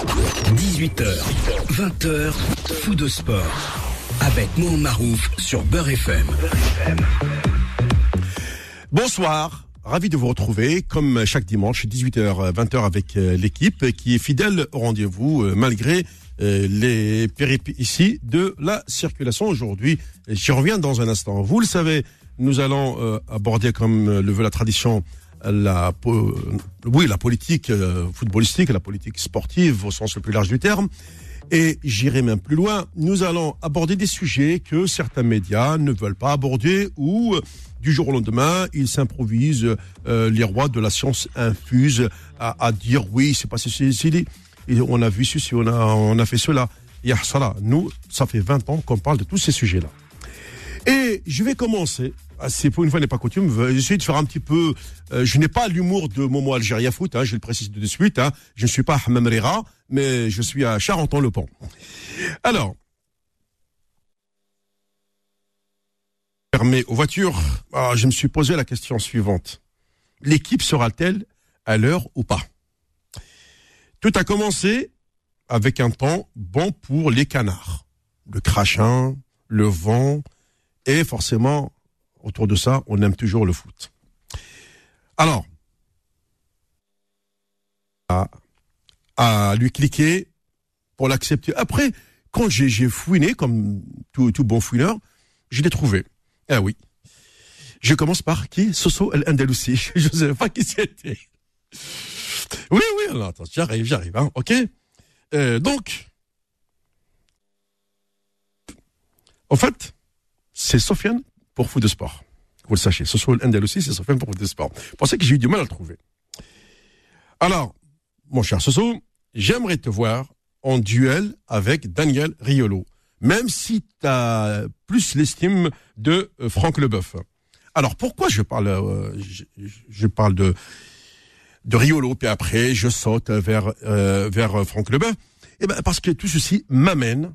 18h, 20h, fou de sport. Avec Mohamed Marouf sur Beurre FM. Bonsoir. Ravi de vous retrouver, comme chaque dimanche, 18h, 20h avec euh, l'équipe qui est fidèle au rendez-vous euh, malgré euh, les péripéties de la circulation aujourd'hui. J'y reviens dans un instant. Vous le savez, nous allons aborder, comme le veut la tradition, la, oui, la politique footballistique, la politique sportive au sens le plus large du terme. Et j'irai même plus loin, nous allons aborder des sujets que certains médias ne veulent pas aborder ou du jour au lendemain, ils s'improvisent euh, les rois de la science infuse à, à dire oui, c'est passé ceci, on a vu ceci, on a, on a fait cela. Nous, ça fait 20 ans qu'on parle de tous ces sujets-là. Et je vais commencer. Ah, c'est pour une fois n'est pas coutume. J'essaie de faire un petit peu. Euh, je n'ai pas l'humour de Momo Algérie Foot. Hein, je le précise de suite. Hein. Je ne suis pas Hamam Rira, mais je suis à Charenton-le-Pont. Alors, permet aux voitures. Ah, je me suis posé la question suivante. L'équipe sera-t-elle à l'heure ou pas? Tout a commencé avec un temps bon pour les canards. Le crachin, le vent, et forcément, autour de ça, on aime toujours le foot. Alors, à, lui cliquer pour l'accepter. Après, quand j'ai fouiné, comme tout, bon fouineur, je l'ai trouvé. Ah oui. Je commence par qui? Soso El Andalousi. Je ne sais pas qui c'était. Oui, oui, alors attends, j'arrive, j'arrive, hein, ok euh, Donc, en fait, c'est Sofiane pour foot de sport. Vous le sachez, Soso El Andalousi, c'est Sofiane pour foot de sport. Vous pensez que j'ai eu du mal à le trouver. Alors, mon cher Soso, j'aimerais te voir en duel avec Daniel Riolo même si tu as plus l'estime de euh, Franck Leboeuf. Alors pourquoi je parle, euh, je, parle de de Riolo, puis après je saute vers euh, vers Franck Leboeuf? Eh ben parce que tout ceci m'amène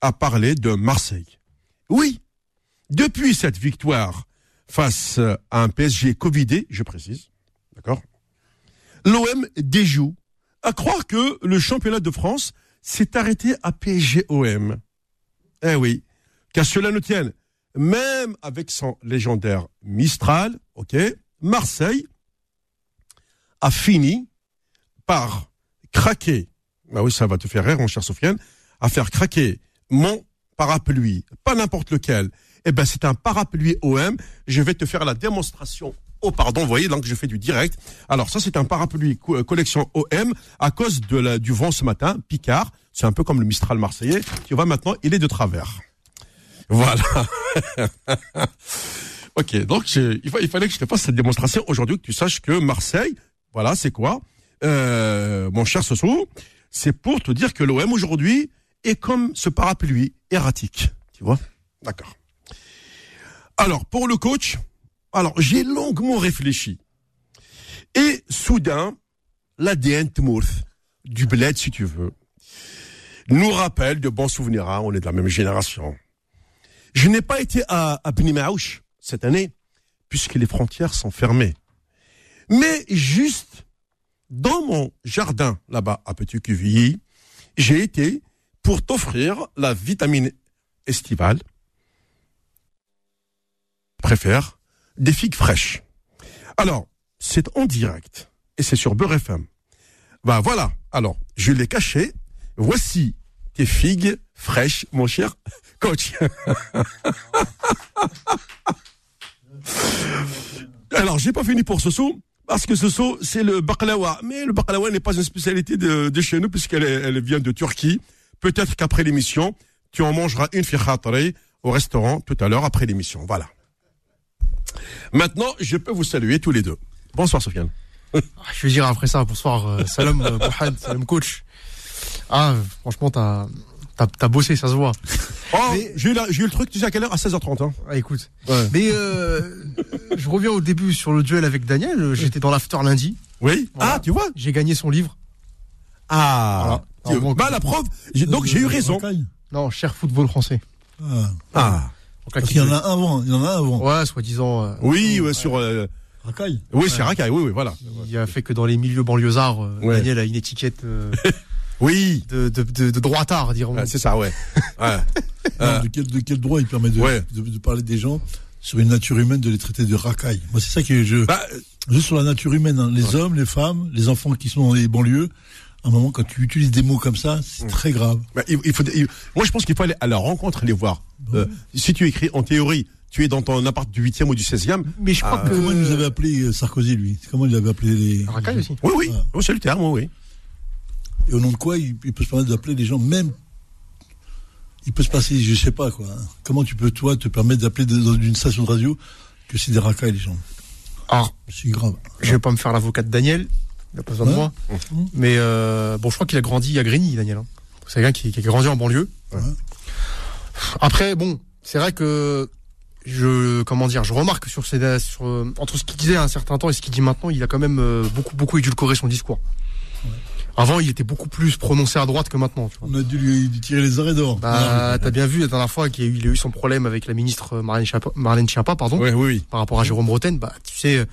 à parler de Marseille. Oui, depuis cette victoire face à un PSG covidé, je précise, d'accord, l'OM déjoue. À croire que le championnat de France s'est arrêté à PSG-OM. Eh oui, qu'à cela ne tienne, même avec son légendaire Mistral, ok, Marseille a fini par craquer, bah oui, ça va te faire rire, mon cher Sofiane, à faire craquer mon parapluie, pas n'importe lequel. Eh ben, c'est un parapluie OM. Je vais te faire la démonstration. Oh, pardon, vous voyez, donc je fais du direct. Alors, ça, c'est un parapluie collection OM à cause de la, du vent ce matin, Picard. C'est un peu comme le Mistral marseillais. Tu vois, maintenant, il est de travers. Voilà. ok, donc il, il, fallait que je te fasse cette démonstration aujourd'hui, que tu saches que Marseille, voilà, c'est quoi? Euh, Mon cher Soso, c'est pour te dire que l'OM aujourd'hui est comme ce parapluie erratique. Tu vois? D'accord. Alors, pour le coach, alors j'ai longuement réfléchi. Et soudain, l'ADN Tmourth, du bled si tu veux, nous rappelle de bons souvenirs. Hein, on est de la même génération. Je n'ai pas été à, à cette année, puisque les frontières sont fermées. Mais juste dans mon jardin, là-bas, à Petit Cuvilly, j'ai été pour t'offrir la vitamine estivale. Préfère des figues fraîches. Alors, c'est en direct et c'est sur Beurre FM. Ben voilà. Alors, je l'ai caché Voici tes figues fraîches, mon cher coach. Alors, j'ai pas fini pour Soso, parce que Soso, c'est le baklawa. Mais le baklawa n'est pas une spécialité de, chez nous, puisqu'elle elle vient de Turquie. Peut-être qu'après l'émission, tu en mangeras une firatari au restaurant tout à l'heure après l'émission. Voilà. Maintenant, je peux vous saluer tous les deux. Bonsoir, Sofiane. Ah, je vais dire après ça, bonsoir, euh, salam, euh, salam coach. Ah, franchement, t'as. T'as bossé, ça se voit. Oh, j'ai eu, le truc, tu sais à quelle heure? À 16h30. Hein. Ah, écoute. Mais euh, je reviens au début sur le duel avec Daniel. J'étais dans l'after lundi. Oui. Ah, tu vois? J'ai gagné son livre. Ah. bah, la preuve. Donc, j'ai eu raison. Non, cher football français. Ah. ah. Parce qu'il y en a un avant. Il y en a un avant. Ouais, soi-disant. Euh, oui, ouais, sur. Euh, Racaille. Oui, c'est Racaille, oui, oui, voilà. Il a fait que dans les milieux banlieusards, Daniel a une étiquette Oui. de, de, de, de droitard, dirons Ouais, c'est ça, ouais. ouais. Non, Euh, de, quel, de quel droit il permet de, Ouais. de, de parler des gens sur une nature humaine, de les traiter de racailles? Moi, c'est ça que je. bah, Juste sur la nature humaine, hein. les hommes, les femmes, les enfants qui sont dans les banlieues. À un moment, quand tu utilises des mots comme ça, c'est très grave. bah, il, il faut, il- moi, je pense qu'il faut aller à la rencontre, les voir. Euh, si tu écris en théorie, tu es dans ton appart du 8e ou du 16e. Mais je crois Ah. que. Comment il nous avait appelé euh, Sarkozy, lui? Comment il avait appelé les. Racaille aussi. Oui, oui. Ah. Oh, c'est le terme, oui. Et au nom de quoi il, il peut se permettre d'appeler les gens, même? Il peut se passer, je sais pas quoi. hein. Comment tu peux, toi, te permettre d'appeler dans une station de radio que c'est des racailles, les gens? Alors, C'est grave. je vais pas me faire l'avocat de Daniel. Il a pas besoin de moi. Mais euh, bon, je crois qu'il a grandi à Grigny, Daniel. hein. C'est quelqu'un qui, qui a grandi en banlieue. Ouais. Après, bon, c'est vrai que je, comment dire, je remarque sur ces, sur, euh, entre ce qu'il disait à un certain temps et ce qu'il dit maintenant, il a quand même euh, beaucoup, beaucoup édulcoré son discours. Avant, il était beaucoup plus prononcé à droite que maintenant. Tu vois. On a dû lui, lui tirer les arrêts d'or. Bah, t'as bien vu la dernière fois qu'il a eu, son problème avec la ministre Marlène Schiappa, Marlène Schiappa, pardon, Oui, oui, oui. par rapport à Jérôme Bretagne. Bah, tu sais, euh,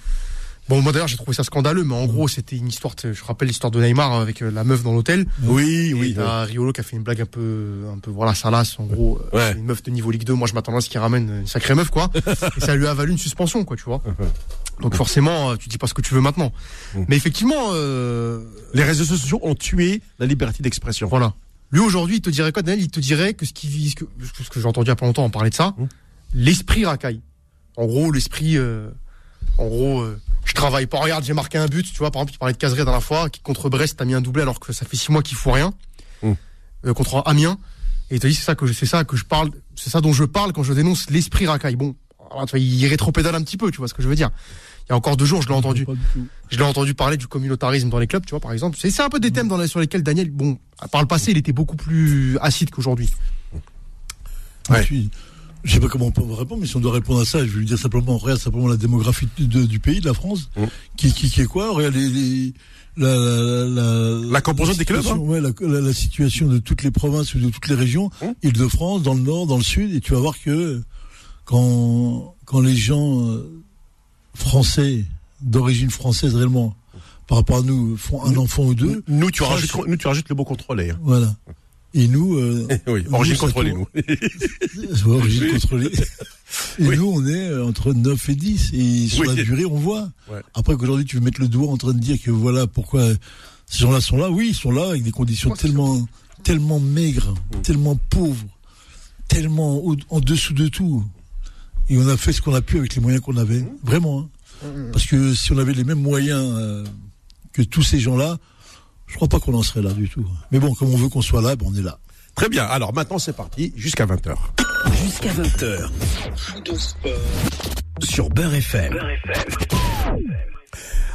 bon, moi d'ailleurs, j'ai trouvé ça scandaleux, mais en gros, c'était une histoire, je rappelle l'histoire de Neymar avec euh, la meuf dans l'hôtel. Oui, Et oui. t'as Riolo qui a fait une blague un peu, un peu, voilà, salace, en gros. euh, Ouais. c'est Une meuf de niveau Ligue 2. Moi, je m'attendais à ce qu'il ramène une sacrée meuf, quoi. et ça lui a valu une suspension, quoi, tu vois. Donc forcément, euh, tu dis pas ce que tu veux maintenant. Mhm. Mais effectivement, euh, Les réseaux sociaux ont tué la liberté d'expression. voilà. Lui aujourd'hui, il te dirait quoi, Daniel? Il te dirait que ce qui ce que j'ai entendu il y a pas longtemps en parler de ça, Mhm. l'esprit racaille. En gros, l'esprit, euh, en gros, euh, je travaille pas. Regarde, j'ai marqué un but, tu vois. Par exemple, il parlait de Cazeray dans la fois, qui contre Brest a mis un doublé alors que ça fait six mois qu'il fout rien. Mhm. Euh, contre Amiens. Et il te dit c'est ça que je, c'est ça que je parle, c'est ça dont je parle quand je dénonce l'esprit racaille. Bon, alors, tu vois, il rétropédale un petit peu, tu vois ce que je veux dire. Il y a encore deux jours, je l'ai entendu. Je l'ai entendu parler du communautarisme dans les clubs, tu vois, par exemple. C'est c'est un peu des thèmes dans les- sur lesquels Daniel, bon, par le passé, il était beaucoup plus acide qu'aujourd'hui. Ouais. Je sais pas comment on peut répondre, mais si on doit répondre à ça, je vais lui dire simplement, regarde simplement la démographie de- du pays, de la France, Mm. qui, qui, qui est quoi? Regarde les, les- la, la, la, La composante des clubs, ouais, la, la- la situation de toutes les provinces ou de toutes les régions, Mm. Île-de-France, dans le nord, dans le sud, et tu vas voir que quand, quand les gens euh, français, d'origine française réellement, par rapport à nous, font un enfant ou deux, Nous, tu rajoutes, nous, tu rajoutes le mot contrôlé. hein. voilà. Et nous, euh, oui, origine contrôlée, nous. origine contrôlée. Et Oui. nous, on est euh, entre 9 et 10. Et sur Oui. la durée, on voit. Ouais. Après qu'aujourd'hui, tu veux mettre le doigt en train de dire que voilà pourquoi ces gens-là sont là. Oui, ils sont là avec des conditions tellement, tellement maigres, tellement pauvres, tellement au- en dessous de tout. Et on a fait ce qu'on a pu avec les moyens qu'on avait. Mm. Vraiment. hein. Parce que si on avait les mêmes moyens euh, que tous ces gens-là, je crois pas qu'on en serait là du tout. Mais bon, comme on veut qu'on soit là, ben on est là. Très bien. Alors maintenant, c'est parti jusqu'à 20h. Jusqu'à 20h. Sur Beurre FM.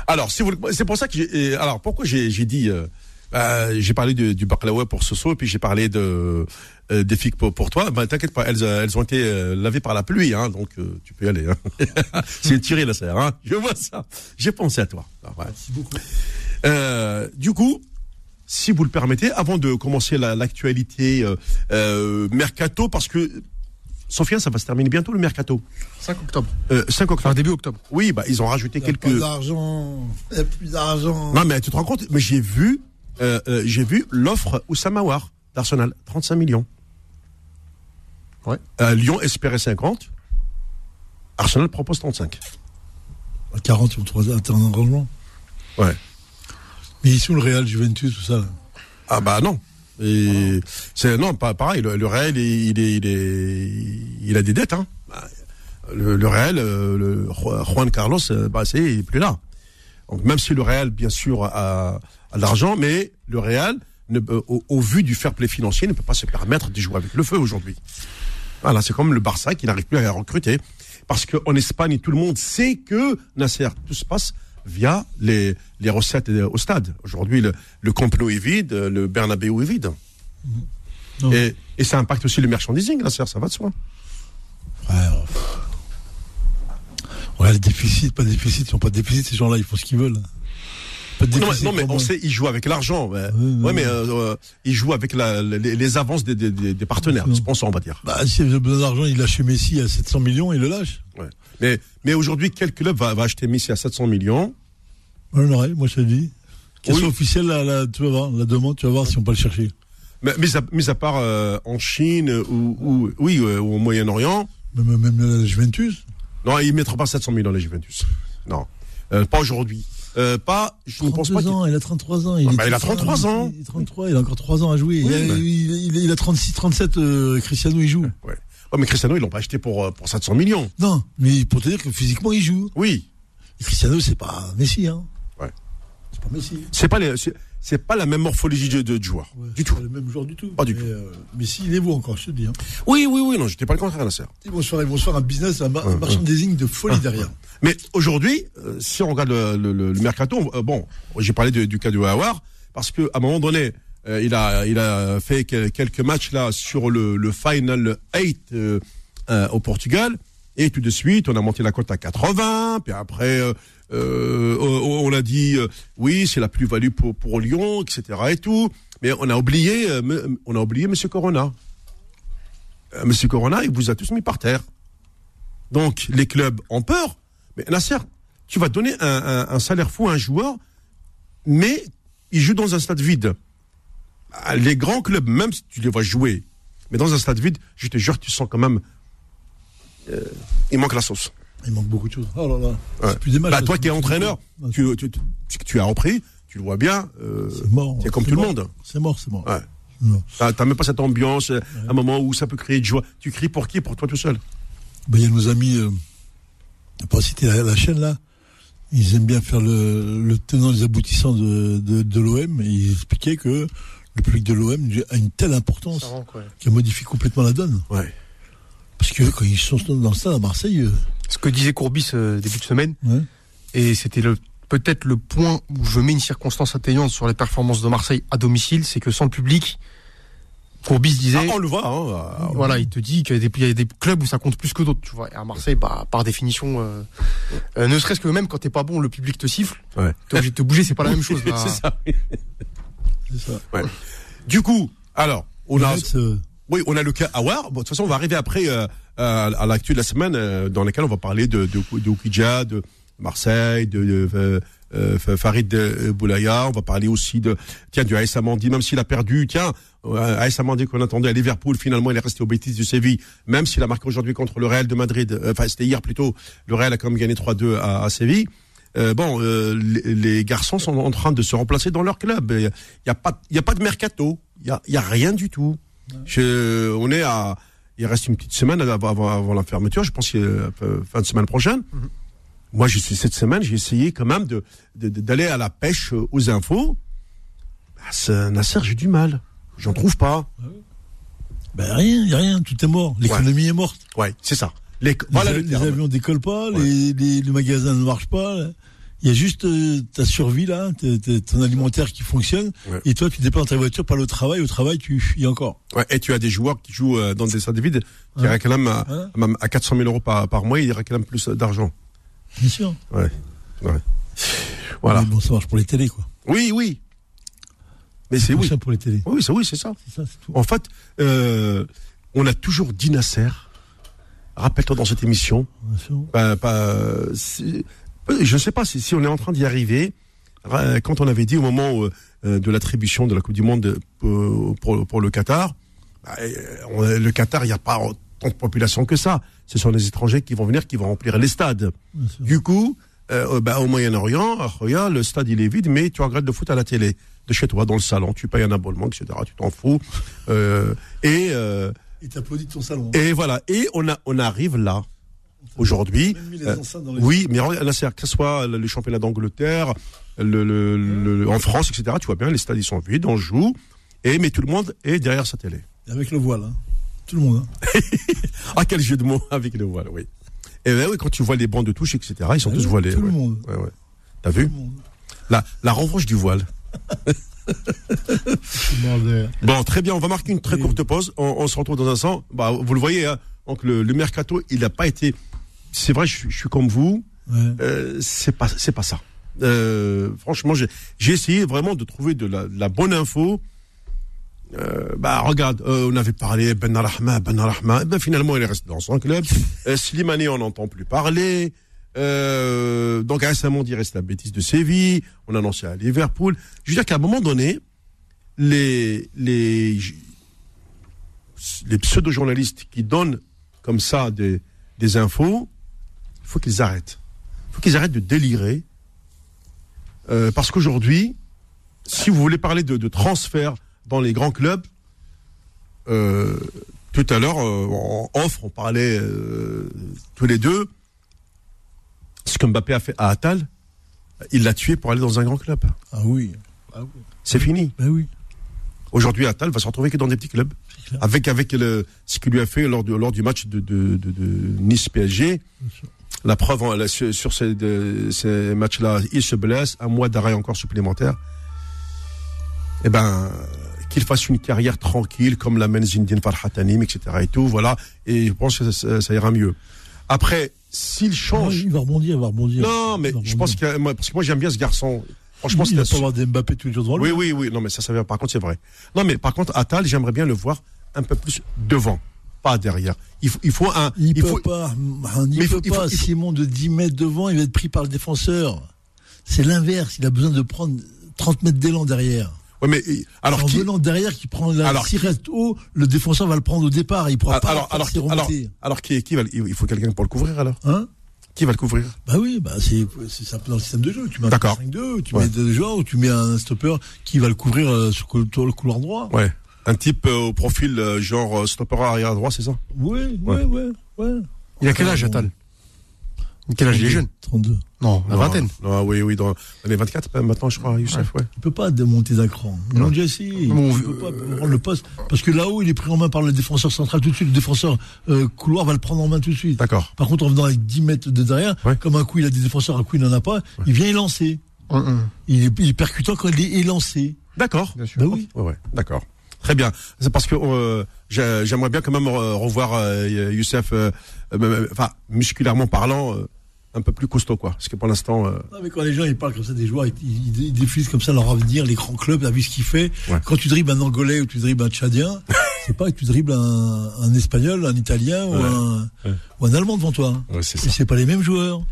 Alors, si vous, le- c'est pour ça que j'ai, alors pourquoi j'ai, j'ai dit, euh, bah, j'ai parlé de- du baklawa pour Soso et puis j'ai parlé de euh, des figues pour, pour toi. Bah, t'inquiète pas, elles, euh, elles ont été euh, lavées par la pluie, hein, donc euh, tu peux y aller. Hein. C'est une tirée la serre, hein. Je vois ça. J'ai pensé à toi. Ah, ouais. Merci beaucoup. Euh, du coup, si vous le permettez, avant de commencer la- l'actualité euh, euh, mercato, parce que Sofiane, ça va se terminer bientôt le mercato. 5 octobre. Euh, 5 octobre. Enfin, début octobre. Oui, bah ils ont rajouté Il y a quelques. d'argent. Il n'y a plus d'argent. Non, mais tu te rends compte Mais j'ai vu, euh, euh, j'ai vu l'offre Oussama War d'Arsenal, 35 millions. Ouais. Euh, Lyon espérait 50. Arsenal propose 35. À 40, ils vont trouver un terrain d'arrangement. Ouais. Mais ici, le Real, Juventus, tout ça. Ah bah non. Et c'est non, pas pareil. Le, le Real, il, est, il est, il a des dettes. Hein. Bah, Le, le Real, euh, le Juan Carlos, euh, bah c'est il est plus là. Donc même si le Real, bien sûr, a, a de l'argent, mais le Real, ne, au, au vu du fair play financier, ne peut pas se permettre de jouer avec le feu aujourd'hui. Voilà, c'est comme le Barça qui n'arrive plus à recruter. Parce qu'en Espagne, tout le monde sait que Nasser, tout se passe via les, les recettes au stade. Aujourd'hui, le, le Camp Nou est vide, le Bernabeu est vide. Et, et ça impacte aussi le merchandising, ça va de soi. Ouais, euh, ouais, le déficit, pas de déficit, ils n'ont pas de déficit, ces gens-là, ils font ce qu'ils veulent. Pas de Non, mais, non, on sait, ils jouent avec l'argent. Ouais, mais euh, euh, ils jouent avec la, les, les avances des, des, des- partenaires, des sponsors, on va dire. Bah, s'il a besoin d'argent, il lâche Messi à 700 millions, il le lâche. Ouais. Mais, mais aujourd'hui, quel club va, va acheter Messi à 700 millions J'en aurais, moi, je te dis. Qu'elle Oui. officielle, la, la- tu vas voir, la demande, tu vas voir si on peut le chercher. Mais, mis à part euh, en Chine ou, ou oui, euh, ou au Moyen-Orient, Même, même la Juventus. non, ils mettront pas 700 000 dans les Juventus. Non, Euh, pas aujourd'hui. Euh, pas, je ne pense 32 pas. ans, il a 33 ans. Il, Ah, bah, il a tout 33 fin, ans. Il, est 33, il a encore 3 ans à jouer. il, a, bah. il, il- il a 36, 37, euh, Cristiano, il joue. Ouais. Ouais, mais Cristiano, ils l'ont pas acheté pour, euh, pour 700 millions. Non, mais pour te dire que physiquement, il joue. Oui. Et Cristiano, c'est pas Messi, hein. C'est pas Messi. C'est pas les, c'est, c'est pas la même morphologie de, de joueur. Ouais, du c'est tout. pas le même joueur du tout. Pas du Mais, tout. euh, Messi, il est beau encore, je te dis. Hein. Oui, oui, oui, non, j'étais pas le contraire, Nasser. Ils vont se faire, ils vont se faire un business, un, mar- un merchandising de folie derrière. Mais aujourd'hui, euh, si on regarde le, le, le- le mercato, euh, bon, j'ai parlé de- du cas de Hawar, parce que à un moment donné, euh, il a il a fait que- quelques matchs là sur le, final 8 euh, euh, au Portugal, et tout de suite, on a monté la cote à 80, puis après, on, on a dit euh, oui, c'est la plus-value pour pour Lyon, etc. et tout, mais on a oublié, euh, on a oublié Monsieur Corona. Euh, Monsieur Corona, il vous a tous mis par terre. Donc les clubs ont peur. Mais Nasser, tu vas donner un, salaire fou à un joueur, mais il joue dans un stade vide. Ah, Les grands clubs, même si tu les vois jouer, mais dans un stade vide, je te jure, tu sens quand même. euh, il manque la sauce. Il manque beaucoup de choses. Oh là là. Ouais. C'est plus des matchs. Bah, toi qui es entraîneur, tu, tu, tu, tu as repris, tu le vois bien. euh, C'est mort. c'est comme tout le mort. monde. C'est mort, c'est mort. Ouais. T'as t'as même pas cette ambiance, euh, un moment où ça peut créer de joie. Tu cries pour qui? Pour toi tout seul. Ben, il y a nos amis, euh, pas citer la, la chaîne là, ils aiment bien faire le, le tenant les aboutissants de, de, de l'OM et ils expliquaient que le public de l'OM a une telle importance ouais. qu'elle modifie complètement la donne. Ouais. Parce que quand ils sont dans le stade à Marseille, euh, Ce que disait Courbis euh, début de semaine, ouais, et c'était le peut-être le point où je mets une circonstance atteignante sur les performances de Marseille à domicile, c'est que sans le public, Courbis disait, Ah, on le voit. Hein, euh, voilà, il te dit qu'il y, a des- il y a des clubs où ça compte plus que d'autres, tu vois. Et à Marseille, bah, par définition, euh, euh, ne serait-ce que même quand t'es pas bon, le public te siffle, Ouais. t'es obligé de te bouger, c'est pas la même chose. c'est ça. c'est ça. Du coup, alors, on a, euh, oui, on a le cas Awar. Bon, de toute façon, on va arriver après euh, à, à l'actu de la semaine, euh, dans laquelle on va parler de de, de Oukidja, de Marseille, de, de, euh, euh, Farid euh, Boulaya. On va parler aussi de tiens du AS Amandi, même s'il a perdu. Tiens, euh, AS Amandi qu'on attendait à Liverpool, finalement, il est resté au bêtises du Séville, même s'il a marqué aujourd'hui contre le Real de Madrid. euh, Enfin, c'était hier plutôt. Le Real a quand même gagné 3-2 à, à Séville. Euh, bon, euh, les, les garçons sont en train de se remplacer dans leur club. Il y a, pas, il y a pas de mercato. Il y a, a rien du tout. Je, on est à, il reste une petite semaine avant, avant, avant la fermeture. Je pense que euh, fin de semaine prochaine. Moi, je suis cette semaine, j'ai essayé quand même de- d'aller à la pêche euh, aux infos. C'est- Nasser, j'ai du mal. J'en trouve pas. ben rien, il y a rien, tout est mort. L'économie est morte. Ouais, c'est ça. Les, voilà le les avions décollent pas, les, les, les magasins ne marchent pas. Il y a juste euh, ta survie là, t- t- ton alimentaire qui fonctionne. Ouais. Et toi, tu dépends ta voiture, pas le travail. Au travail, tu fuis encore. Ouais, et tu as des joueurs qui jouent euh, dans des stades vides qui Ouais. réclament à, Voilà. même à 400 000 euros par, par mois, ils réclament plus d'argent. Bien sûr. Ouais. Voilà. Mais bon, ça marche pour les télés, quoi. Oui, oui. Mais c'est oui. ça, pour les télés. Oui, c'est oui, c'est ça. Tout. En fait, euh, on a toujours dit Nasser. Rappelle-toi dans cette émission. Bien sûr. Pas, si- je ne sais pas si, si on est en train d'y arriver. Ra- Quand on avait dit au moment euh, de l'attribution de la Coupe du Monde pour, pour, pour le Qatar, bah, euh, le Qatar, il n'y a pas tant de population que ça. Ce sont les étrangers qui vont venir, qui vont remplir les stades. Du coup, euh, bah, au Moyen-Orient, le stade il est vide, mais tu regardes le foot à la télé, de chez toi, dans le salon, tu payes un abonnement, etc. Tu t'en fous. Euh, et, euh, Et t'applaudis de ton salon. et voilà. Et on, a, on arrive là, aujourd'hui. Euh, oui, mais là, c'est que ce soit le, championnat d'Angleterre, le, le, le- en France, etc. Tu vois bien, les stades ils sont vides, on joue, et mais tout le monde est derrière sa télé. Avec le voile. Hein. Tout le monde. Hein. Ah quel jeu de mots avec le voile, oui. Et ben oui, quand tu vois les bancs de touche, etc. Ils sont Ah tous oui, voilés. tout le monde. Ouais, ouais. T'as vu la, la revanche du voile. Bon, très bien, on va marquer une très courte pause. On, on se retrouve dans un instant. Bah, vous le voyez, hein, donc le, le mercato, il n'a pas été. C'est vrai, je, suis- je suis comme vous. Ouais. Euh, c'est pas, c'est pas ça. Euh, franchement, j'ai, essayé vraiment de trouver de la, de la bonne info. Euh, bah regarde, euh, on avait parlé Ben Arahma, Ben Arahma. Eh ben finalement, il est resté dans son club. Slimani, on n'entend plus parler. Donc récemment, dit reste la bêtise de Séville. On a annoncé à Liverpool. Je veux dire qu'à un moment donné, les les les pseudo-journalistes qui donnent comme ça des des infos, il faut qu'ils arrêtent. Il faut qu'ils arrêtent de délirer. Euh, parce qu'aujourd'hui, si vous voulez parler de, de transfert dans les grands clubs, euh, tout à l'heure, euh, en offre, on parlait tous les deux. Ce que Mbappé a fait à Attal, il l'a tué pour aller dans un grand club. Ah oui. Ah oui. C'est fini. Ben oui. Aujourd'hui, Attal va se retrouver que dans des petits clubs. Avec, avec le, ce qu'il lui a fait lors du, lors du match de, de, de, de Nice-PSG. La preuve, hein, là, sur, sur ces, matchs-là, il se blesse, un mois d'arrêt encore supplémentaire. Eh ben, qu'il fasse une carrière tranquille, comme la mène Zinedine Farhatanim, etc. et tout, voilà. Et je pense que ça, ça ira mieux. Après, s'il Ah, change. il va rebondir, il va rebondir. non, mais je pense que, moi, parce que moi, j'aime bien ce garçon. Franchement, il va pas avoir des Mbappé tous les jours devant lui. oui, oui, oui. Non, mais ça, ça vient. Par contre, c'est vrai. Non, mais par contre, Attal, j'aimerais bien le voir un peu plus devant, pas derrière. Il faut, il faut un. Il, peut faut, pas. Il Mais il peut faut- pas. Simon de 10 mètres devant, il va être pris par le défenseur. C'est l'inverse. Il a besoin de prendre 30 mètres d'élan derrière. Ouais, mais alors en qui venant derrière, qui prend la. Alors, S'il reste haut, le défenseur va le prendre au départ. Il pourra pas alors, alors, alors, alors, qui, qui va, il faut quelqu'un pour le couvrir alors. Hein? Qui va le couvrir? Bah oui, bah c'est ça dans le système de jeu. Tu mets un D'accord. 5-2, tu Ouais. mets deux joueurs ou tu mets un stopper qui va le couvrir euh, sur le, sur le couloir droit. Ouais. Un type euh, au profil euh, genre euh, stopper arrière droit, c'est ça? Oui, ouais, ouais. Il a quel âge, Attal Quel âge il est jeune? 32. Non, la Non, vingtaine. Non, oui, oui, dans, les 24 euh, maintenant, je crois, Youssef, ouais. Il peut pas démonter d'un cran. Essayé. Bon, il peut pas prendre le poste. Parce que là-haut, il est pris en main par le défenseur central tout de suite. Le défenseur euh, couloir va le prendre en main tout de suite. D'accord. Par contre, en venant avec 10 mètres de derrière, Ouais. comme un coup il a des défenseurs, un coup il n'en a pas, il vient y lancer. Hum, hum. Il est, il est percutant quand il est élancé. D'accord. Bien sûr. Bah oui. Ouais, ouais, d'accord. Très bien. C'est parce que euh, j'ai- j'aimerais bien quand même euh, revoir euh, Youssef, enfin, musculairement parlant, un peu plus costaud, quoi. Parce que pour l'instant, euh, Non, mais quand les gens ils parlent comme ça des joueurs, ils, ils, ils diffusent comme ça leur avenir, les grands clubs, t'as vu ce qu'il fait. Ouais. Quand tu dribbles un Angolais ou tu dribbles un Tchadien, c'est pas que tu dribbles un, un Espagnol, un Italien ou, un, Ouais. ou un Allemand devant toi. Et c'est pas les mêmes joueurs.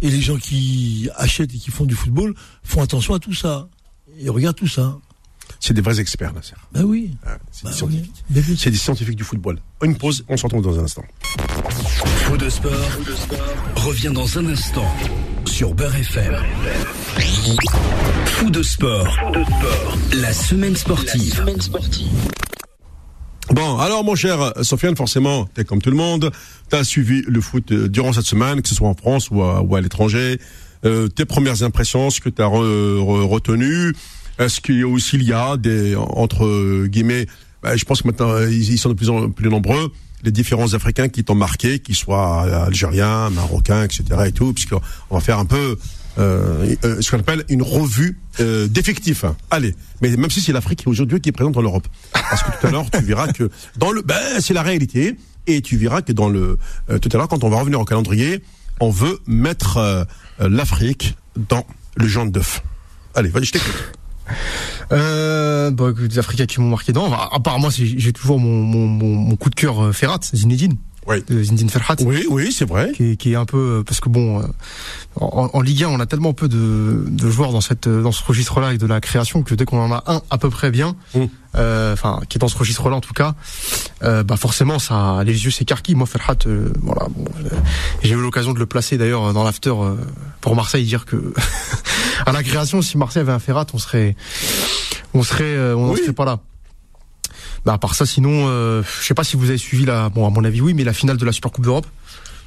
Et les gens qui achètent et qui font du football font attention à tout ça. Et regardent tout ça. C'est des vrais experts, là, c'est Ben oui. c'est Bah des oui. C'est des scientifiques du football. Une pause, on se retrouve dans un instant. Faux de sport, revient dans un instant sur Beurre FM. Fou de sport, la semaine sportive. Bon, alors mon cher Sofiane, forcément, t'es comme tout le monde, t'as suivi le foot euh, durant cette semaine, que ce soit en France ou à, l'étranger. Euh, tes premières impressions, ce que t'as re, re- retenu, est-ce qu'il y a aussi il y a des entre guillemets, bah, je pense que maintenant ils, sont de plus en plus nombreux, les différents Africains qui t'ont marqué, qu'ils soient algériens, marocains, etc. et tout, puisqu'on on va faire un peu euh, euh, ce qu'on appelle une revue euh, d'effectifs. Allez, mais même si c'est l'Afrique aujourd'hui qui est présente dans l'Europe, parce que tout à l'heure tu verras que dans le, ben c'est la réalité, et tu verras que dans le, euh, tout à l'heure quand on va revenir au calendrier, on veut mettre euh, l'Afrique dans le jaune d'œuf. Allez, vas-y, je t'écoute. Euh, bah, les Africains qui m'ont marqué dedans. Enfin, j'ai toujours mon, mon, mon, mon coup de cœur euh, Ferrat, Zinedine, Oui. de Zinedine Ferhat. Oui, oui, c'est vrai. Qui est, qui est un peu euh, parce que bon euh, en, en Ligue 1 on a tellement peu de, de joueurs dans cette euh, dans ce registre là et de la création que dès qu'on en a un à peu près bien Mm. euh, enfin qui est dans ce registre là en tout cas euh, bah forcément ça les yeux s'écarquillent moi Ferhat euh, voilà bon, j'ai eu l'occasion de le placer d'ailleurs dans l'after euh, pour Marseille dire que à la création si Marseille avait un Ferrat on serait on serait on serait pas là bah à part ça sinon euh, je sais pas si vous avez suivi la bon à mon avis oui mais la finale de la Super Coupe d'Europe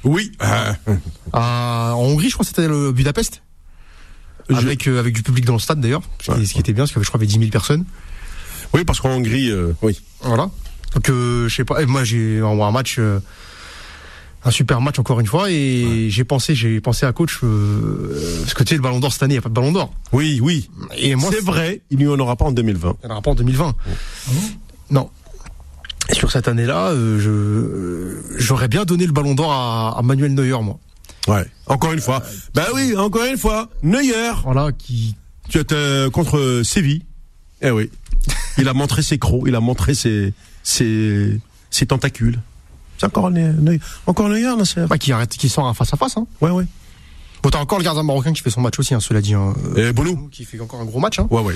Oui. euh, en Hongrie, je crois que c'était le Budapest. Je- Avec, euh, avec du public dans le stade d'ailleurs, ce, qui- Ouais, ce qui était bien, parce qu'il y avait, je crois, il y avait 10 000 personnes. oui, parce qu'en Hongrie, euh, oui. Voilà. Donc, je sais pas, moi j'ai un, un match, un super match encore une fois, et j'ai pensé, j'ai pensé à coach, parce que tu sais, le ballon d'or cette année, il n'y a pas de ballon d'or. Oui, oui. Et moi, c'est vrai, il n'y en aura pas en 2020. Il n'y en aura pas en 2020. Non. Sur cette année-là, euh, je, j'aurais bien donné le ballon d'or à, à Manuel Neuer, moi. Ouais. Encore une fois. Bah oui, encore une fois. Neuer. Voilà, qui, Tu étais contre Séville. Eh oui. Il a montré ses crocs, il a montré ses, ses, ses tentacules. C'est encore Neuer. Encore Neuer, là, c'est. bah, qui arrête, qui sort un face à face, hein. Ouais, ouais. Bon, t'as encore le gardien marocain qui fait son match aussi, hein, cela dit. Hein, euh, Et Boulou qui fait encore un gros match. Hein. Ouais, ouais.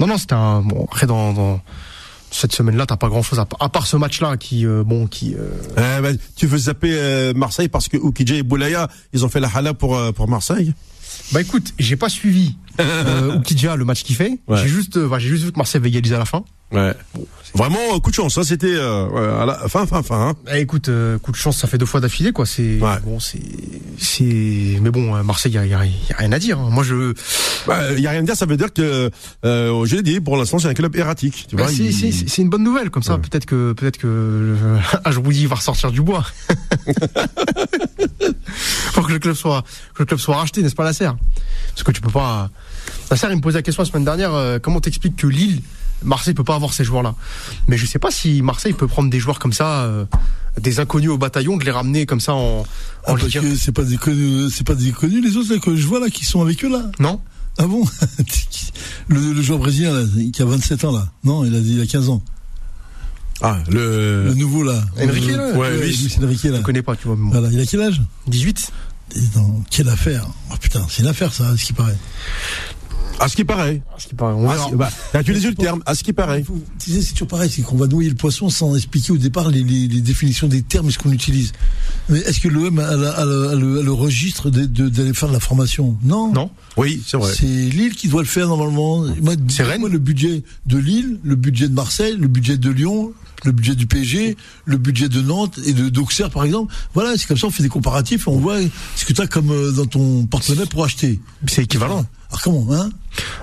Non, non, c'était un. Bon, après, dans, dans cette semaine-là, t'as pas grand-chose à, à part ce match-là qui, euh, bon, qui. euh, Euh, bah, tu veux zapper euh, Marseille parce que Oukidja et Boulaya, ils ont fait la hala pour, pour Marseille? Bah écoute, j'ai pas suivi euh, Oukidja le match qu'il fait. Ouais. J'ai juste, bah, j'ai juste vu que Marseille avait égalisé à la fin. Ouais. Vraiment, euh, coup de chance, ça c'était euh, ouais, à la fin, fin, fin. Hein. Eh, écoute, euh, coup de chance, ça fait deux fois d'affilée, quoi. C'est Ouais. bon, c'est, c'est. Mais bon, Marseille, y a, y a- y a rien à dire. hein. Moi, je. Bah, y a rien à dire, ça veut dire que, euh, je l'ai dit, pour l'instant c'est un club erratique. Tu Bah, vois, c'est, il- c'est- c'est- c'est une bonne nouvelle, comme ça. Ouais. Peut-être que, peut-être que euh, Ajroudi va ressortir du bois. Pour que le club soit, que le club soit racheté, n'est-ce pas, la Parce que tu peux pas. La il me posait la question la semaine dernière. euh, comment t'expliques que Lille, Marseille peut pas avoir ces joueurs-là Mais je sais pas si Marseille peut prendre des joueurs comme ça, euh, des inconnus au bataillon, de les ramener comme ça en, en Ah, parce Ligue 1. que c'est pas des connus, c'est pas des connus les autres là, que je vois là qui sont avec eux là. Non Ah bon? Le, le joueur brésilien là, qui a 27 ans là. Non, il a, il a 15 ans. Ah, le. Le nouveau là. Enrique, là Ouais, lui, Enrique là. Je connais pas, tu vois. bon. Voilà, il a quel âge? 18 Et non, Quelle affaire Oh putain, c'est une affaire ça, ce qui paraît. À ce qui paraît. Ce qui paraît, on si- bah, t'as utilisé le terme, à ce qui paraît. Tu sais, c'est toujours pareil, c'est qu'on va noyer le poisson sans expliquer au départ les, les- les définitions des termes et ce qu'on utilise. Mais est-ce que l'OM a, a le- a le, a le registre de- de- d'aller faire de la formation? Non. Non Oui, c'est vrai. C'est Lille qui doit le faire normalement. Moi, C'est Rennes moi, le budget de Lille, le budget de Marseille, le budget de Lyon, le budget du PSG, le budget de Nantes et de d'Auxerre par exemple. Voilà, c'est comme ça on fait des comparatifs et on voit ce que tu as comme euh, dans ton porte-monnaie pour acheter. C'est équivalent. Alors comment hein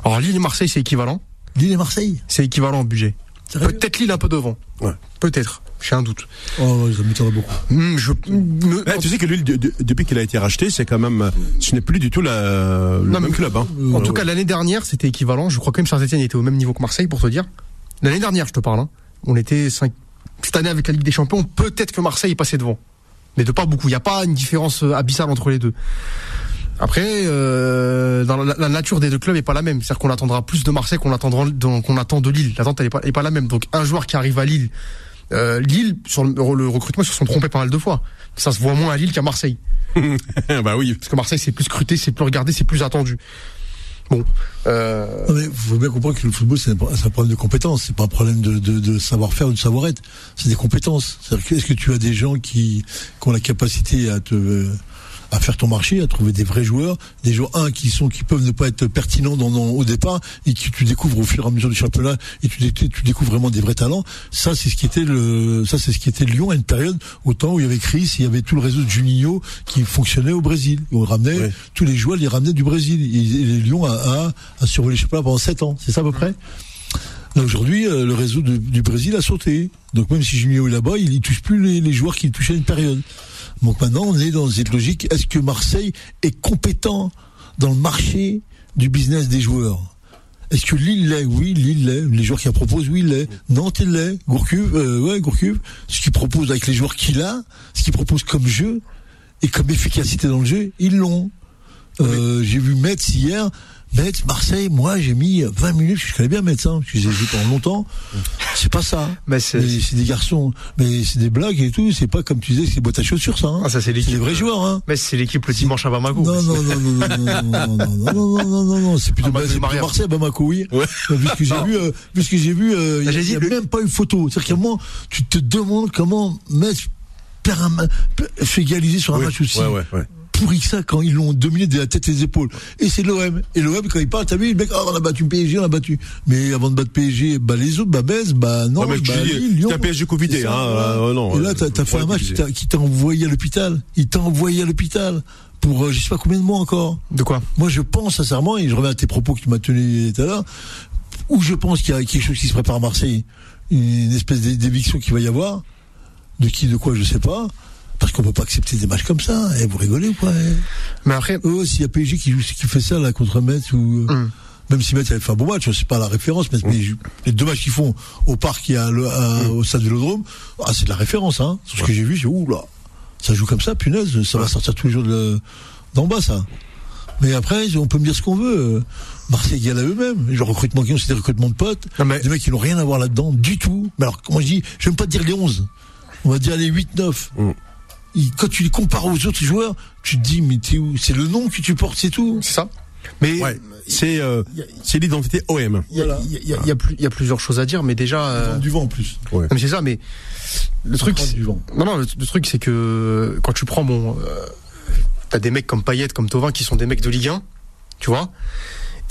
Alors Lille et Marseille, c'est équivalent. Lille et Marseille C'est équivalent au budget. Peut-être Lille un peu devant. Ouais. Peut-être. J'ai un doute. Oh, beaucoup. Hmm, je, me- Eh, tu sais que de- de- depuis qu'il a été racheté, c'est quand même, ce n'est plus du tout la, le Non, même mais- club. Hein. en tout cas, l'année dernière, c'était équivalent. Je crois que même Saint-Etienne était au même niveau que Marseille, pour te dire. L'année dernière, je te parle. hein. On était 5. Cette année, avec la Ligue des Champions, peut-être que Marseille est passé devant. Mais de pas beaucoup. Il n'y a pas une différence euh, abyssale entre les deux. Après, euh, dans la, la nature des deux clubs est pas la même. C'est-à-dire qu'on attendra plus de Marseille qu'on attendra qu'on attend de Lille. L'attente elle est pas, est pas la même. Donc un joueur qui arrive à Lille, euh, Lille sur le, le recrutement ils se sont trompés pas mal de fois. Ça se voit moins à Lille qu'à Marseille. bah oui. Parce que Marseille c'est plus scruté, c'est plus regardé, c'est plus attendu. Bon, euh, Non, mais faut bien comprendre que le football, c'est un, problème de compétences. C'est pas un problème de, de, de savoir-faire ou de savoir-être. C'est des compétences. C'est-à-dire que est-ce que tu as des gens qui, qui ont la capacité à te, euh, à faire ton marché, à trouver des vrais joueurs, des joueurs un qui sont, qui peuvent ne pas être pertinents dans, dans- au départ et que tu découvres au fur et à mesure du championnat et tu, dé- tu découvres vraiment des vrais talents. Ça, c'est ce qui était le, ça, c'est ce qui était Lyon à une période au temps où il y avait Chris, il y avait tout le réseau de Juninho qui fonctionnait au Brésil. On ramenait tous les joueurs, ils les ramenaient du Brésil. Et, et Lyon a, a, a survolé le championnat pendant 7 ans. C'est ça à peu près? Aujourd'hui, euh, le réseau de- du Brésil a sauté. Donc même si Juninho est là-bas, il, il touche plus les, les joueurs qu'il touchait à une période. Donc maintenant, on est dans cette logique. Est-ce que Marseille est compétent dans le marché du business des joueurs? Est-ce que Lille l'est? Oui, Lille l'est. Les joueurs qu'il propose, oui, il l'est. Nantes, il l'est. Gourcuff, euh, ouais, Gourcuff. Ce qu'il propose avec les joueurs qu'il a, ce qu'il propose comme jeu et comme efficacité dans le jeu, ils l'ont. Euh, J'ai vu Metz hier. Metz, Marseille, moi j'ai mis 20 minutes, je connais bien Metz, hein, parce que j'ai joué pendant longtemps. C'est pas ça. mais c'est, c'est des garçons, mais c'est des blagues et tout, c'est pas comme tu disais, c'est des boîtes à chaussures ça. Hein. ah, ça c'est c'est l'équipe. des vrais joueurs, hein. Mais c'est l'équipe le dimanche à Bamako. Non, non, non, non, non, non, non, non, non, non, non, non, non, non, c'est plutôt, Ah, bah, c'est c'est. Marseille à Bamako, oui. Ouais. Euh, Vu ce que j'ai Non. vu, euh, vu ce que j'ai vu, euh, il y a, même pas une photo. C'est-à-dire qu'à moment, tu te demandes comment Metz perd un ma- fait égaliser sur un match aussi Ouais, ouais, ouais. Pourri que ça quand ils l'ont dominé de la tête et des épaules. Et c'est l'OM. Et l'OM, quand il parle, t'as vu, le mec, oh, on a battu PSG, on a battu. Mais avant de battre PSG, bah les autres, bah Bèze, bah non, Ouais, mais bah Lille, Lyon. un PSG Covidé, hein, euh, non, Et là, t'as euh, t'as fait un match qui t'a- qui t'a envoyé à l'hôpital. Il t'a envoyé à l'hôpital pour euh, je sais pas combien de mois encore. De quoi? Moi, je pense sincèrement, et je reviens à tes propos que tu m'as tenus tout à l'heure, où je pense qu'il y a quelque chose qui se prépare à Marseille, une espèce d'é- d'éviction qu'il va y avoir. De qui, de quoi, je sais pas. Parce qu'on peut pas accepter des matchs comme ça. Eh, vous rigolez ou quoi eh Mais après, Oh, s'il y a PSG qui, joue, qui fait ça là contre Metz ou euh, Hum. même si Metz avait fait un bon match, c'est pas la référence, mais, mais les deux matchs qu'ils font au parc et à, à- au stade Vélodrome, ah, c'est de la référence. Hein. Sur ce que j'ai vu, j'ai ouh là, ça joue comme ça, punaise, ça va sortir tous les jours de- d'en bas ça. Mais après, on peut me dire ce qu'on veut. euh, Marseille égal à eux-mêmes. Le recrutement qu'ils ont, c'est des recrutements de potes. Non, mais- Des mecs qui n'ont rien à voir là-dedans du tout. Mais alors, comment je dis, je vais même pas dire les 11. On va dire les 8-9. Mm. Il- quand tu les compares aux autres joueurs, tu te dis, mais t'es où? C'est le nom que tu portes, c'est tout. C'est ça. Mais Ouais. C'est euh, c'est l'identité OM. il y, a- Voilà. il y a- il y a- il y a plus- il y a plusieurs choses à dire, mais déjà. euh, Du vent en plus. Ouais. mais c'est ça, mais le truc. Du vent. Non, non, le, le truc, c'est que quand tu prends, bon, euh, t'as des mecs comme Payet, comme Tovin, qui sont des mecs de Ligue 1, tu vois.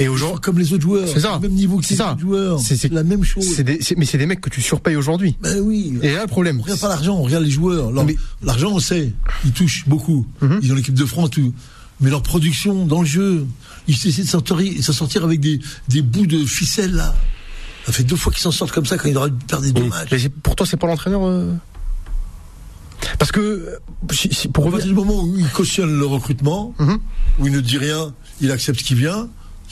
Et aujourd'hui, Comme les autres joueurs. C'est ça. Même niveau que les ça. autres joueurs. C'est- la même chose. des, mais c'est des mecs que tu surpayes aujourd'hui. Ben oui. Et là, le problème. On regarde pas l'argent, on regarde les joueurs. Mais- L'argent, on sait, ils touchent beaucoup. Mhm. Ils ont l'équipe de France, tout. Mais leur production dans le jeu, ils essaient de sortir, sortir avec des, des bouts de ficelle là. Ça fait deux fois qu'ils s'en sortent comme ça quand ils auraient des deux matchs. Mais pour toi, c'est pas l'entraîneur euh Parce que, euh, pour revenir. du moment où il cautionne le recrutement, Mhm. où il ne dit rien, il accepte ce qui vient,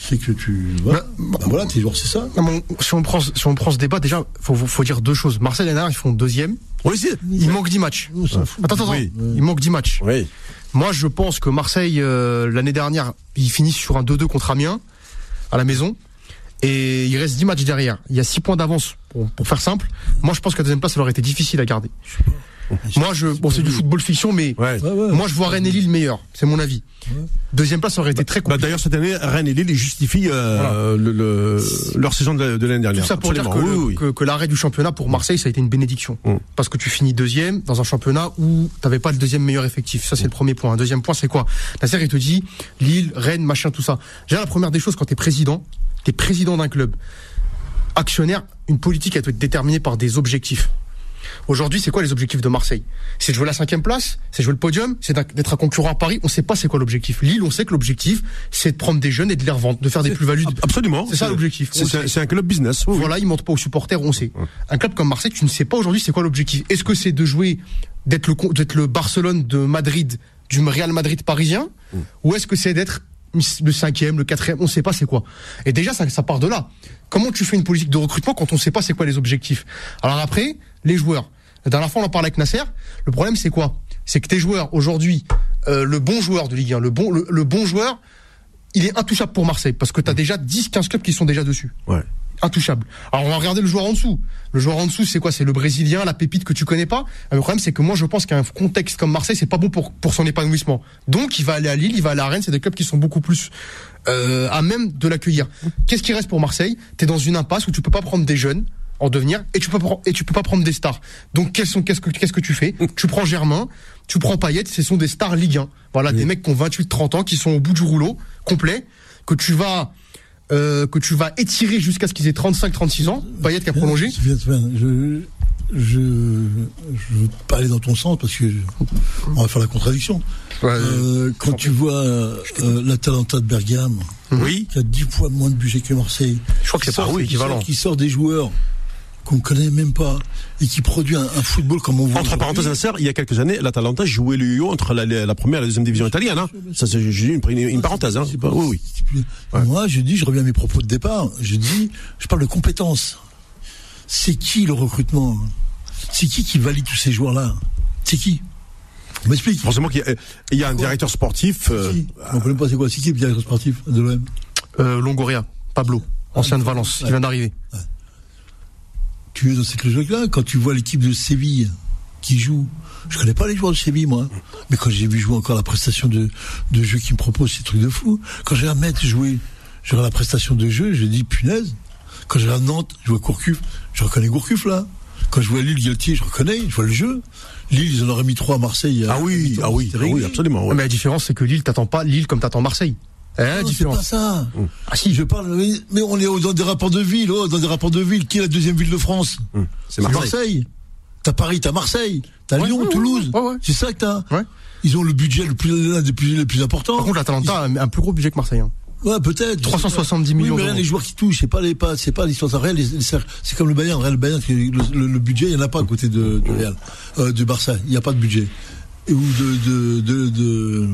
c'est que tu. Voilà, Bah, Ben voilà tes joueurs, c'est ça. Non, si, on prend, si on prend ce débat, déjà, faut, faut, dire deux choses. Marseille, l'année dernière, ils font deuxième. Oui. Il manque 10 matchs. Fout. Attends, attends, Oui. il manque 10 matchs. Oui. Moi, je pense que Marseille, euh, l'année dernière, ils finissent sur un 2-2 contre Amiens, à la maison. Et il reste 10 matchs derrière. Il y a 6 points d'avance, pour, pour faire simple. Moi, je pense que la deuxième place, ça aurait été difficile à garder. Moi, je, bon, c'est du football fiction, mais Ouais. Ouais, ouais. moi, je vois Rennes et Lille meilleur. C'est mon avis. Deuxième place, ça aurait été très Bah, compliqué. D'ailleurs, cette année, Rennes et Lille ils justifient euh, le, le- leur saison de, de l'année dernière. Tout ça pour dire que, Absolument. le- oui, oui. que, que l'arrêt du championnat pour Marseille, ça a été une bénédiction. Mm. Parce que tu finis deuxième dans un championnat où t'avais pas le deuxième meilleur effectif. Ça, c'est le premier point. Un deuxième point, c'est quoi? Nasser, il te dit Lille, Rennes, machin, tout ça. Déjà, la première des choses, quand t'es président, t'es président d'un club, actionnaire, une politique, elle doit être déterminée par des objectifs. Aujourd'hui, c'est quoi les objectifs de Marseille? C'est de jouer la cinquième place, c'est de jouer le podium, c'est d'être un concurrent à Paris? On sait pas c'est quoi l'objectif. Lille, on sait que l'objectif, c'est de prendre des jeunes et de les revendre, de faire des plus-values. Ab- Absolument. C'est ça l'objectif. C'est- un club business. oui, oui. Voilà, ils mentent pas aux supporters, on sait. Un club comme Marseille, tu ne sais pas aujourd'hui c'est quoi l'objectif. Est-ce que c'est de jouer, d'être le, le Barcelone de Madrid, du Real Madrid parisien, ou est-ce que c'est d'être le cinquième, le quatrième, on sait pas c'est quoi. Et déjà, ça, ça part de là. Comment tu fais une politique de recrutement quand on sait pas c'est quoi les objectifs? Alors après, les joueurs. La dernière fois, on en parlait avec Nasser. Le problème, c'est quoi? C'est que tes joueurs, aujourd'hui, euh, le bon joueur de Ligue 1, le bon, le, bon joueur, il est intouchable pour Marseille, parce que tu as déjà 10-15 clubs qui sont déjà dessus. Intouchable. Alors on va regarder le joueur en dessous. Le joueur en dessous, c'est quoi? C'est le Brésilien, la pépite que tu connais pas? Le problème, c'est que moi, je pense qu'un contexte comme Marseille, c'est pas bon pour pour son épanouissement. Donc, il va aller à Lille, il va aller à Rennes. C'est des clubs qui sont beaucoup plus euh, à même de l'accueillir. Qu'est-ce qui reste pour Marseille? T'es dans une impasse où tu peux pas prendre des jeunes en devenir et tu peux pas- et tu peux pas prendre des stars. Donc quels sont qu'est-ce que qu'est-ce que tu fais? Tu prends Germain, tu prends Payet, ce sont des stars Ligue 1. Voilà, des mecs qui ont 28 30 ans qui sont au bout du rouleau complet que tu vas euh, que tu vas étirer jusqu'à ce qu'ils aient 35 36 ans. Payet qui a prolongé. Je, je, je veux pas aller dans ton sens parce que on va faire la contradiction. Euh, quand tu vois euh, euh, l'Atalanta de Bergame, Oui. qui a 10 fois moins de budget que Marseille, Je crois que c'est pas oui, équivalent. qui sort des joueurs qu'on connaît même pas et qui produit un, un football comme on voit. Entre parenthèses, Nasser, il y a quelques années, l'Atalanta jouait le yo entre la, la première et la deuxième division italienne. Hein. Ça, c'est j'ai une, une, une parenthèse. Hein. Pas- Oui, oui. Moi, je dis, je reviens à mes propos de départ. Je dis, je parle de compétences. C'est qui le recrutement? C'est qui qui valide tous ces joueurs-là? C'est qui? On m'explique. Forcément qu'il y a, il y a un directeur sportif. euh, Qui? On connaît pas c'est quoi C'est qui le directeur sportif de l'OM Euh, Longoria, Pablo, ancien de Valence, qui vient d'arriver. Tu es dans cette logique-là quand tu vois l'équipe de Séville qui joue. Je connais pas les joueurs de Séville, moi. Mais quand j'ai vu jouer encore la prestation de, de jeu qu'ils me proposent, c'est truc de fou. Quand j'ai un mec jouer, je regarde la prestation de jeu, je dis punaise. Quand je regarde Nantes, je vois Courcuf, je reconnais Courcuf là. Quand je vois Lille, Galtier, je reconnais, je vois le jeu. Lille, ils en auraient mis trois à Marseille. Ah oui, ah oui, ah oui, absolument. ouais. Mais la différence, c'est que Lille t'attend pas Lille comme t'attends Marseille. Non, différence. pas ça. Ah si, Je parle, mais, on est dans des rapports de ville, oh, dans des rapports de ville. Qui est la deuxième ville de France Hum, C'est C'est Marseille. Marseille. T'as Paris, t'as Marseille, t'as Ouais, Lyon, ouais, Toulouse. ouais, ouais. C'est ça que t'as. Ouais. Ils ont le budget le plus, des plus, les plus importants. par contre, l'Atalanta a un- plus gros budget que Marseille. hein. ouais, peut-être. 370 millions Oui, mais rien, les joueurs qui touchent, c'est pas les, pas, c'est pas l'histoire C'est comme le Bayern, le Bayern, le, le- le budget, il y en a pas à côté de, du Real, euh, du Barça. Il n'y a pas de budget. Et, ou de, de, de, de-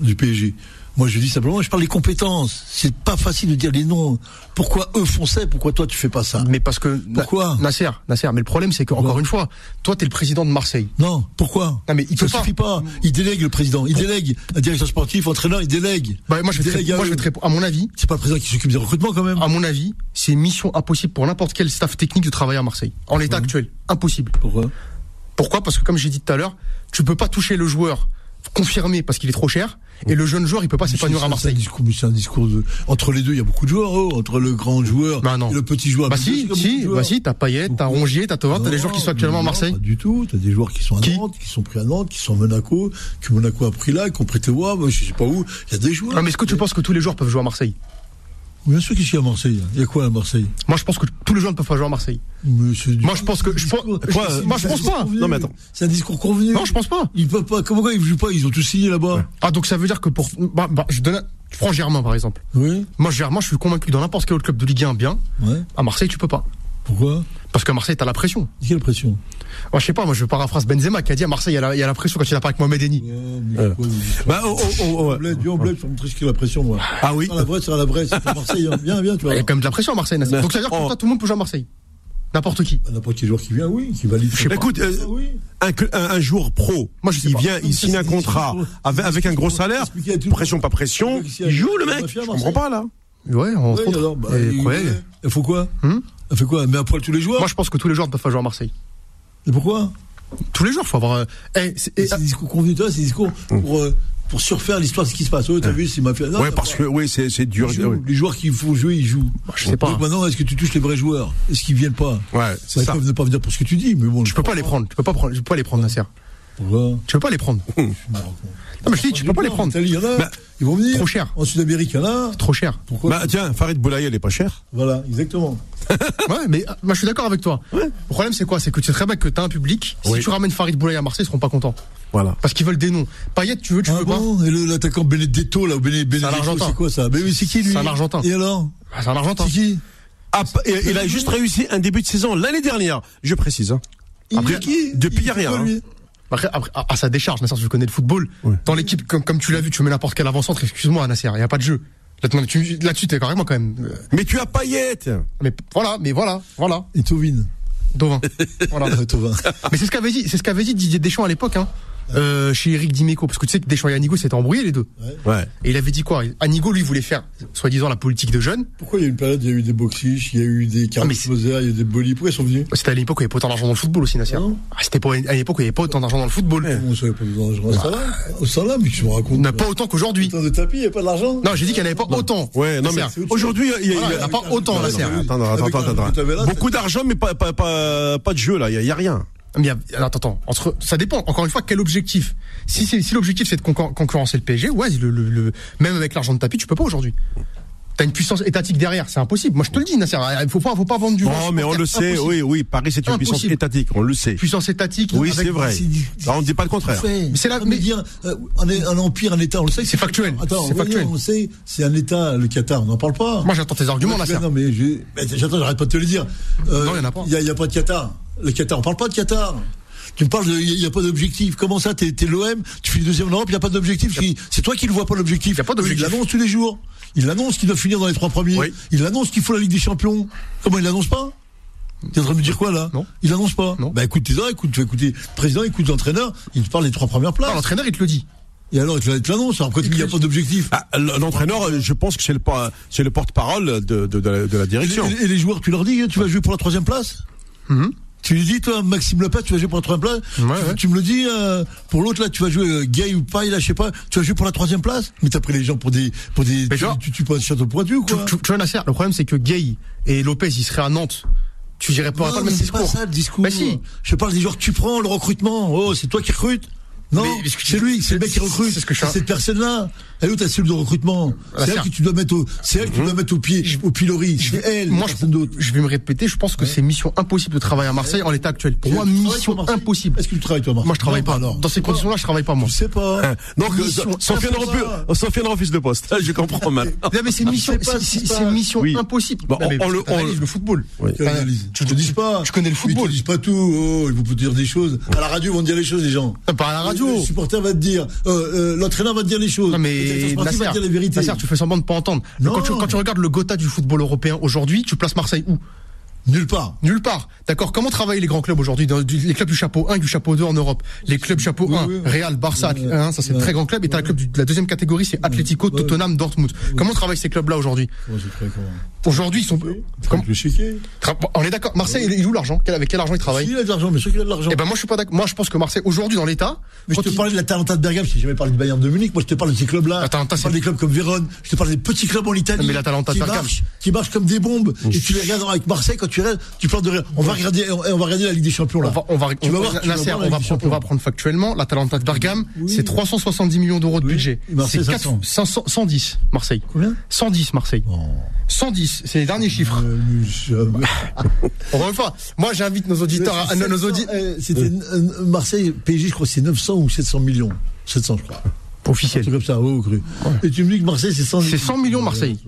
du PSG. Moi, je dis simplement, je parle des compétences. C'est pas facile de dire les noms. Pourquoi eux font ça Pourquoi toi tu fais pas ça Mais parce que Pourquoi Nasser, Nasser. Mais le problème, c'est que encore une fois, toi, t'es le président de Marseille. Non, pourquoi Non, mais il Ça suffit pas. Il délègue le président. Il délègue un directeur sportif, entraîneur, il délègue. Bah, moi, je vais délègue moi, je vais. À mon avis, C'est pas le président qui s'occupe des recrutements quand même. à mon avis, c'est mission impossible pour n'importe quel staff technique de travailler à Marseille. En l'état actuel, impossible. Pourquoi Pourquoi? Parce que comme j'ai dit tout à l'heure, tu peux pas toucher le joueur confirmé parce qu'il est trop cher et le jeune joueur il peut pas s'épanouir à C'est un Marseille. c'est un discours de... entre les deux. Il y a beaucoup de joueurs, oh, entre le grand joueur Bah non. et le petit joueur. Bah si, si, bah si, t'as Payet, t'as Rongier, t'as Tovin, t'as des joueurs qui sont actuellement à Marseille. Pas du tout. T'as des joueurs qui sont à Qui Nantes, qui sont pris à Nantes, qui sont à Monaco, que Monaco a pris là, qui ont prêté moi, je sais pas où. Il y a des joueurs. Non mais est-ce que tu penses que tous les joueurs peuvent jouer à Marseille? Bien sûr qu'il y a à Marseille. Il y a quoi à Marseille? Moi je pense que tous les joueurs ne peuvent pas jouer à Marseille. Mais c'est du- Moi, je pense que- je pense- Quoi, moi, je pense pas. Non, mais attends. C'est un discours convenu. Non, je pense pas. Ils peuvent pas. Comment ils jouent pas? Ils ont tous signé là-bas. Ah donc ça veut dire que pour bah, bah, je donne prends Germain par exemple. Oui. Moi Germain, je suis convaincu dans n'importe quel autre club de Ligue 1 bien, Ouais. à Marseille tu peux pas. Pourquoi Parce qu'à Marseille t'as la pression. Quelle pression Moi je sais pas, moi je paraphrase Benzema qui a dit à Marseille il y a la, il y a la pression quand il a parlé avec Mohamed Eni. Bah, oh, oh, oh, ouais. Bled, viens au bled, je montrer ce qu'est la pression, moi. Ah oui. À la vraie, c'est la vraie, c'est à Marseille. hein. Viens, viens, tu Il vois. y a quand même de la pression à Marseille. Nasser. Mais- Donc ça veut dire que pour oh. toi tout le monde peut jouer à Marseille. N'importe qui. Bah, N'importe quel joueur qui vient, oui, qui valide. sais pas. Écoute, euh, Ah oui. un, un, un joueur pro, Moi, je sais il pas. vient, il Ça, signe un c'est contrat avec, avec un gros salaire, pression pas pression, il joue le on mec. Je comprends pas là. Ouais, autres. alors, bah, il, ouais. il faut quoi Hum Elle fait quoi Mais à poil tous les joueurs Moi je pense que tous les joueurs ne peuvent pas jouer à Marseille. Et pourquoi Tous les joueurs, faut avoir. euh, eh, c'est- et- C'est des discours convenus, toi, c'est des discours pour, euh, pour surfaire l'histoire de ce qui se passe. Oh, t'as vu, c'est mafia. Non, Ouais, parce pas- que oui, c'est c'est dur. Ils jouent. Ouais, Les joueurs qu'il faut jouer, ils jouent. je sais pas. Donc maintenant, est-ce que tu touches les vrais joueurs? Est-ce qu'ils viennent pas? Ouais, Bah, c'est Ils ça. peuvent ne pas venir pour ce que tu dis, mais bon. Tu peux pas les prendre. Tu peux pas prendre. Tu peux pas les prendre, Nasser. Pourquoi Tu peux pas les prendre. Non mais je te dis, tu peux pas les prendre. En Italie, il y en a. Bah, ils vont venir. trop cher. En Sud-Amérique, il y en a. Trop cher. Pourquoi Bah tiens, Farid Boulaye, elle est pas chère. Voilà, exactement. Ouais, mais euh, moi je suis d'accord avec toi. Le problème c'est quoi? C'est que tu sais très bien que t'as un public. Si Oui. tu ramènes Farid Boulaye à Marseille, ils seront pas contents. Voilà. Parce qu'ils veulent des noms. Payet, tu veux, tu Ah veux pas bon? Et le- l'attaquant Benedetto, là, Bene- Benedetto, Argentin. c'est quoi ça? Mais oui, c'est qui lui? C'est un Argentin. Et alors? Ah, C'est un Argentin. C'est qui? Ah, et- il a juste réussi un début de saison l'année dernière, je précise. Hein. Il Après, depuis, il y a rien, hein. Après, après, à, à sa décharge, Nasser, tu connais le football. Ouais. Dans l'équipe, comme, comme tu l'as vu, tu mets n'importe quel avant-centre, excuse-moi, Nasser, il n'y a pas de jeu. Là, Là-dessus, t'es carrément quand même. euh, Mais tu as Payet. Mais voilà, mais voilà, voilà. Et Tovin. Dovin. voilà. Mais c'est ce qu'avait dit, c'est ce qu'avait dit Didier Deschamps à l'époque, hein. Euh, chez Eric Dimeco, parce que tu sais que Deschamps et Anigo s'étaient embrouillés les deux. Ouais. Et il avait dit quoi Anigo lui voulait faire, soi-disant, la politique de jeunes. Pourquoi il y a eu une période, il y a eu des boxiches, il y a eu des Moser, il y a eu des Bolis. Pourquoi ils sont venus C'était à l'époque où il n'y avait pas autant d'argent dans le football aussi, Nasser. Non. Ah, C'était pas à l'époque où il n'y avait pas autant d'argent dans le football. On savait pas d'argent. Salah, mais tu me racontes. On n'a pas autant qu'aujourd'hui. Autant de tapis, il n'y a pas d'argent Non, j'ai dit qu'il n'y en avait pas autant. Ouais, non mais aujourd'hui, il n'y a- en a pas autant, Ah, mais- Attends, attends, attends, là, Beaucoup d'argent, mais pas, pas, pas, pas de jeu là. Il y a rien. Mais attends, attends. Ça dépend. Encore une fois, quel objectif? Si, l'objectif c'est de concur- concurrencer le PSG, ouais, même avec l'argent de tapis, tu peux pas aujourd'hui. T'as une puissance étatique derrière, c'est impossible. Moi, je te le dis, Nasser. Il faut pas, faut pas vendre du. vent Non, mais on le sait. Impossible. Oui, oui. Paris, c'est une Impossible. puissance étatique. On le sait. Puissance étatique. Oui, c'est vrai. on ne dit pas le contraire. Mais c'est là- mais dire, euh, un, un empire, un État, on le sait. C'est factuel, Attends, c'est factuel. On le sait, c'est un État, le Qatar, on n'en parle pas. Moi, j'attends tes arguments, Nasser. Non, mais j'attends, j'arrête pas de te le dire. Euh, Non, il y en a pas. Il n'y a, pas de Qatar. Le Qatar, on parle pas de Qatar. Tu me parles de, il n'y a pas d'objectif. Comment ça, t'es, l'OM, tu finis deuxième en Europe, il n'y a pas d'objectif. C'est- toi qui le vois pas l'objectif. Y a pas d'objectif. Il l'annonce tous les jours. Il l'annonce qu'il doit finir dans les trois premiers. Oui. Il annonce qu'il faut la Ligue des Champions. Comment il l'annonce pas? T'es en train de me dire quoi là? Non. Il annonce pas. Non. Bah écoute tes oreilles, écoute, tu vas écouter le président, écoute l'entraîneur, il te parle des trois premières places. l'entraîneur, il te le dit. Et alors, il te te l'annonce. Alors, quand il n'y a pas d'objectif. Ah, L'entraîneur, euh, je pense que c'est le, porte-parole de, de, de la, de la Et direction. les, et les joueurs, tu leur dis, tu vas jouer pour la troisième place? Mhm. Tu lui dis, toi, Maxime Lepage, tu vas jouer pour la troisième place Ouais, tu, ouais. tu me le dis, euh, pour l'autre, là, tu vas jouer euh, gay ou paille, là, je sais pas, tu vas jouer pour la troisième place Mais t'as pris les gens pour des. Pour des tu, genre- tu, tu penses château pointu Tu, quoi tu- tu vois, Nasser, le problème, c'est que Gay et Lopez, ils seraient à Nantes. Tu dirais pas, pas Non, le mais même c'est pas discours. ça le discours. Bah si. Je parle des joueurs que tu prends, le recrutement. Oh, c'est toi qui recrutes non, tu- c'est lui, c'est le mec qui recrute. c'est ce que je cette personne-là. Elle est où ta cellule de recrutement Ah, C'est elle que tu dois mettre au, c'est elle que tu dois mettre au pied, au pilori. C'est elle, Moi, je, je vais me répéter, je pense que c'est mission impossible de travailler à Marseille en l'état actuel. Pour moi, mission impossible. Est-ce que tu travailles toi, Marseille Moi, je travaille pas. alors. Dans ces conditions-là, je travaille pas, moi. Je sais pas. Hein. Donc, euh, Sofiane Sofiane refuse le poste. Je comprends maintenant. Non, mais c'est mission, c'est- mission impossible. Mais on- le- football. Tu Je te dis pas. tu connais le Ils football. te disent pas tout. Oh, ils vont te dire des choses. À la radio, ils vont te dire les choses, les gens. Pas à la radio. Le supporter va te dire. Euh, euh, L'entraîneur va te dire les choses. Mais va Nasser, tu fais semblant de pas entendre. Quand tu, quand tu regardes le Gotha du football européen aujourd'hui, tu places Marseille où? Nulle part. Nulle part. D'accord. Comment travaillent les grands clubs aujourd'hui Les clubs du chapeau 1 et du chapeau 2 en Europe? Les clubs chapeau Oui, 1, oui. Real, Barça, Ouais. hein, ça c'est très grand club. Et t'as le club de la deuxième catégorie, c'est Atlético. Tottenham, Dortmund. Comment travaillent ces clubs-là aujourd'hui? Aujourd'hui, ils sont. Tra- On est d'accord. Marseille, il est où l'argent? Avec quel argent ils travaillent Il a de l'argent, mais ceux qui ont de l'argent. Eh ben moi je suis pas d'accord. Moi je pense que Marseille aujourd'hui dans l'état. Mais je te il- parlais de la Talenta de Bergame, t'ai jamais parlé du Bayern de Munich, moi je te parle de ces clubs-là. La Talenta, je te parle c'est- des clubs comme Vérone, je te parle des petits clubs en Italie. Mais la Talenta de qui Bergame. marchent, qui marchent comme des bombes. Et tu les regardes avec Marseille, quand tu parles de rien. On va regarder, on va regarder la Ligue des Champions, là. On va, on va, Tu on- vas voir, tu vas Nasser, voir la on va, on va prendre factuellement. La Talenta de Bergame, Oui. c'est 370 millions d'euros de Oui. budget. C'est 500. 500 110, Marseille. Combien 110, Marseille. Oh. 110, c'est les derniers chiffres. Nous sommes- Encore une fois, moi j'invite nos auditeurs, à, nos, nos 700, audi- eh, C'était euh, Marseille, PSG, je crois que c'est 900 ou 700 millions. 700, je crois. Un officiels. truc comme ça, au cru. Et tu me dis que Marseille, c'est 100 C'est 100 millions, Marseille.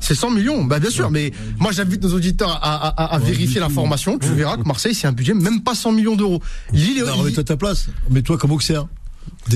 C'est 100 millions, bah bien sûr, mais moi j'invite nos auditeurs à, à, à- à Ouais, vérifier l'information. Tu verras que Marseille c'est un budget même pas 100 millions d'euros. Lille, est- Non, remets-toi à ta place. Mets-toi comme Auxerre.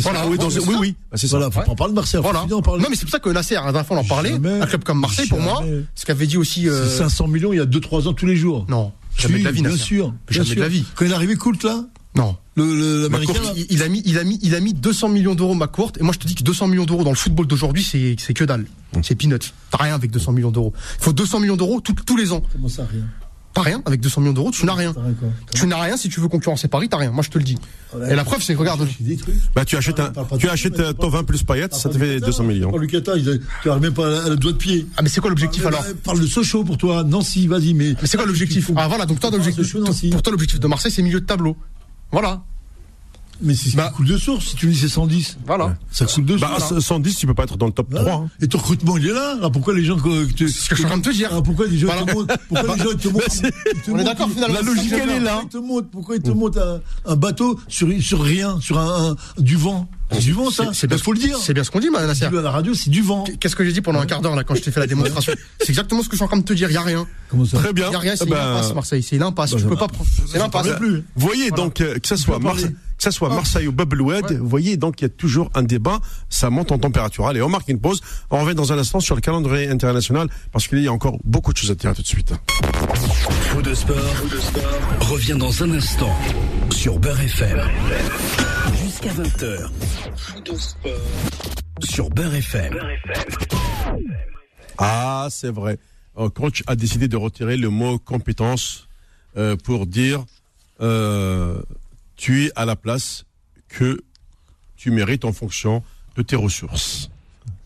Voilà, oui, dans- oui, oui, bah, c'est ça. Voilà, faut Ouais. pas en parler de Marseille. Voilà. Finir, on parle- Non mais c'est pour ça que Nasser, la dernière fois on en parlait, Jamais. un club comme Marseille pour moi, ce qu'avait dit aussi. euh, C'est 500 millions il y a 2-3 ans tous les jours. Non, jamais de la vie, bien Nasser. sûr. bien Jamais de la vie. Quand il est arrivé Coult là, Non. le- le- Il, il a mis, il a mis, il a mis 200 millions d'euros McCourt. Et moi, je te dis que 200 millions d'euros dans le football d'aujourd'hui, c'est, c'est que dalle. C'est peanuts. T'as rien avec 200 millions d'euros. Il faut 200 millions d'euros tout- tous les ans. comment ça rien? T'as rien avec 200 millions d'euros, tu n'as rien. T'as rien, quoi? Tu n'as rien si tu veux concurrencer Paris, t'as rien. Moi, je te le dis. Et la preuve, c'est que regarde. Bah, tu achètes un, pas de tu achètes un tu parles- Tovin plus Payet, ça te fait 200 millions. Parle du Qatar, il- tu arrives même pas la doigt de pied. Ah, mais c'est quoi l'objectif alors Euh, Parle de Sochaux pour toi. Nancy, vas-y, mais. Mais c'est quoi l'objectif Ah, voilà. Donc toi, l'objectif, Sochaux, Nancy. pour toi, l'objectif de Marseille, c'est milieu de tableau. Voilà. Mais c'est ce Bah- qui coule de source. Si tu me dis c'est 110. Voilà. Ça coule de Bah, source. 110, tu peux pas être dans le top Voilà. 3. hein. Et ton recrutement, il est là. Alors pourquoi les gens. C'est ce que je suis en train de te dire. Alors pourquoi les gens Voilà. te montrent Pourquoi les gens ils te te On est d'accord, finalement. La logique, elle est là. Pourquoi ils te montrent un, un bateau sur, sur rien, sur un, un- du vent C'est du vent, ça. C'est- c'est bien Il faut le dire. C'est bien ce qu'on dit, Madame Nasser. À la radio, c'est du vent. Qu'est-ce que j'ai dit pendant un quart d'heure là quand je t'ai fait la démonstration C'est exactement ce que je suis en train de te dire. Il y a rien. Comment ça Très bien. Il y a rien. C'est Eh ben, l'impasse, Marseille. C'est l'impasse. bah, tu ça peux pas prendre. C'est l'impasse. plus. Vous voyez donc euh, que ça soit. Marseille, que ça soit. Marseille ou Bubblehead, Ouais. vous voyez donc il y a toujours un débat, ça monte en température. Allez, on marque une pause. On revient dans un instant sur le calendrier international parce qu'il y a encore beaucoup de choses à dire tout de suite. Faux de sport, revient dans un instant sur Beurre FM. Jusqu'à 20h. Faux de sport sur Beurre FM. Ah, c'est vrai. Un coach a décidé de retirer le mot compétence euh, pour dire euh, tu es à la place que tu mérites en fonction de tes ressources.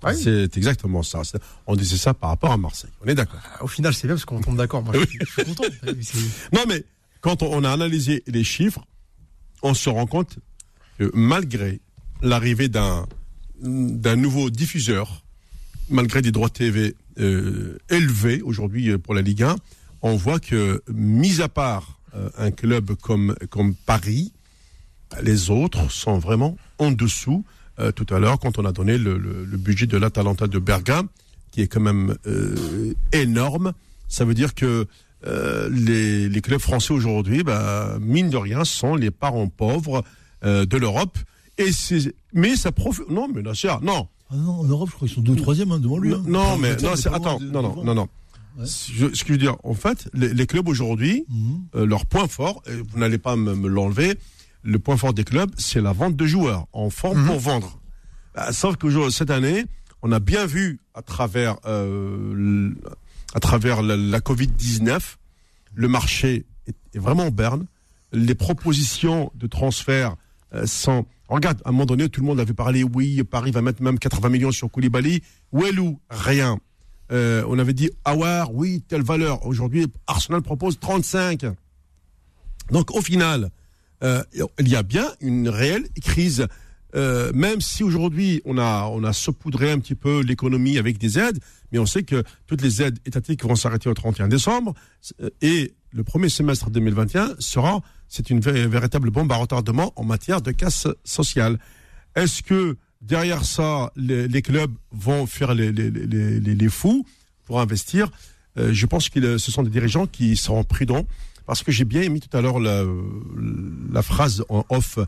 Ah oui. C'est exactement ça. On disait ça par rapport à Marseille. On est d'accord. Au final, c'est bien parce qu'on tombe d'accord. Moi, je suis- content. Non, mais quand on a analysé les chiffres, on se rend compte que malgré l'arrivée d'un d'un nouveau diffuseur, malgré des droits TV euh, élevés aujourd'hui euh, pour la Ligue 1, on voit que, mis à part euh, un club comme, comme Paris, les autres sont vraiment en dessous. Euh, tout à l'heure, quand on a donné le, le- budget de l'Atalanta de Bergame, qui est quand même euh, énorme, ça veut dire que euh, les, les clubs français aujourd'hui, bah, mine de rien, sont les parents pauvres euh, de l'Europe. Et c'est, mais ça profite. Non, mais là, c'est non. Ah non, en Europe, je crois qu'ils sont deux ou troisième hein, devant lui. hein. Non, mais non, attends, de- non, non, non, non. Ouais. Je- ce que je veux dire, en fait, les, les clubs aujourd'hui, Mhm. euh, leur point fort, et vous n'allez pas me, me l'enlever, le point fort des clubs, c'est la vente de joueurs en forme pour vendre. Euh, sauf que je- cette année, on a bien vu à travers, euh, à travers la, la Covid-19, le marché est, est vraiment en berne. Les propositions de transfert euh, sont... Regarde, à un moment donné, tout le monde avait parlé, oui, Paris va mettre même 80 millions sur Koulibaly. Ouelou, rien. Euh, on avait dit, Awar, oui, telle valeur. Aujourd'hui, Arsenal propose 35. Donc, au final, euh, il y a bien une réelle crise. Même si aujourd'hui on a on a saupoudré un petit peu l'économie avec des aides, mais on sait que toutes les aides étatiques vont s'arrêter au 31 décembre et le premier semestre 2021 sera c'est une vé- véritable bombe à retardement en matière de casse sociale. Est-ce que derrière ça les, clubs vont faire les fous pour investir? Euh, Je pense que ce sont des dirigeants qui seront prudents parce que j'ai bien aimé tout à l'heure la, phrase en off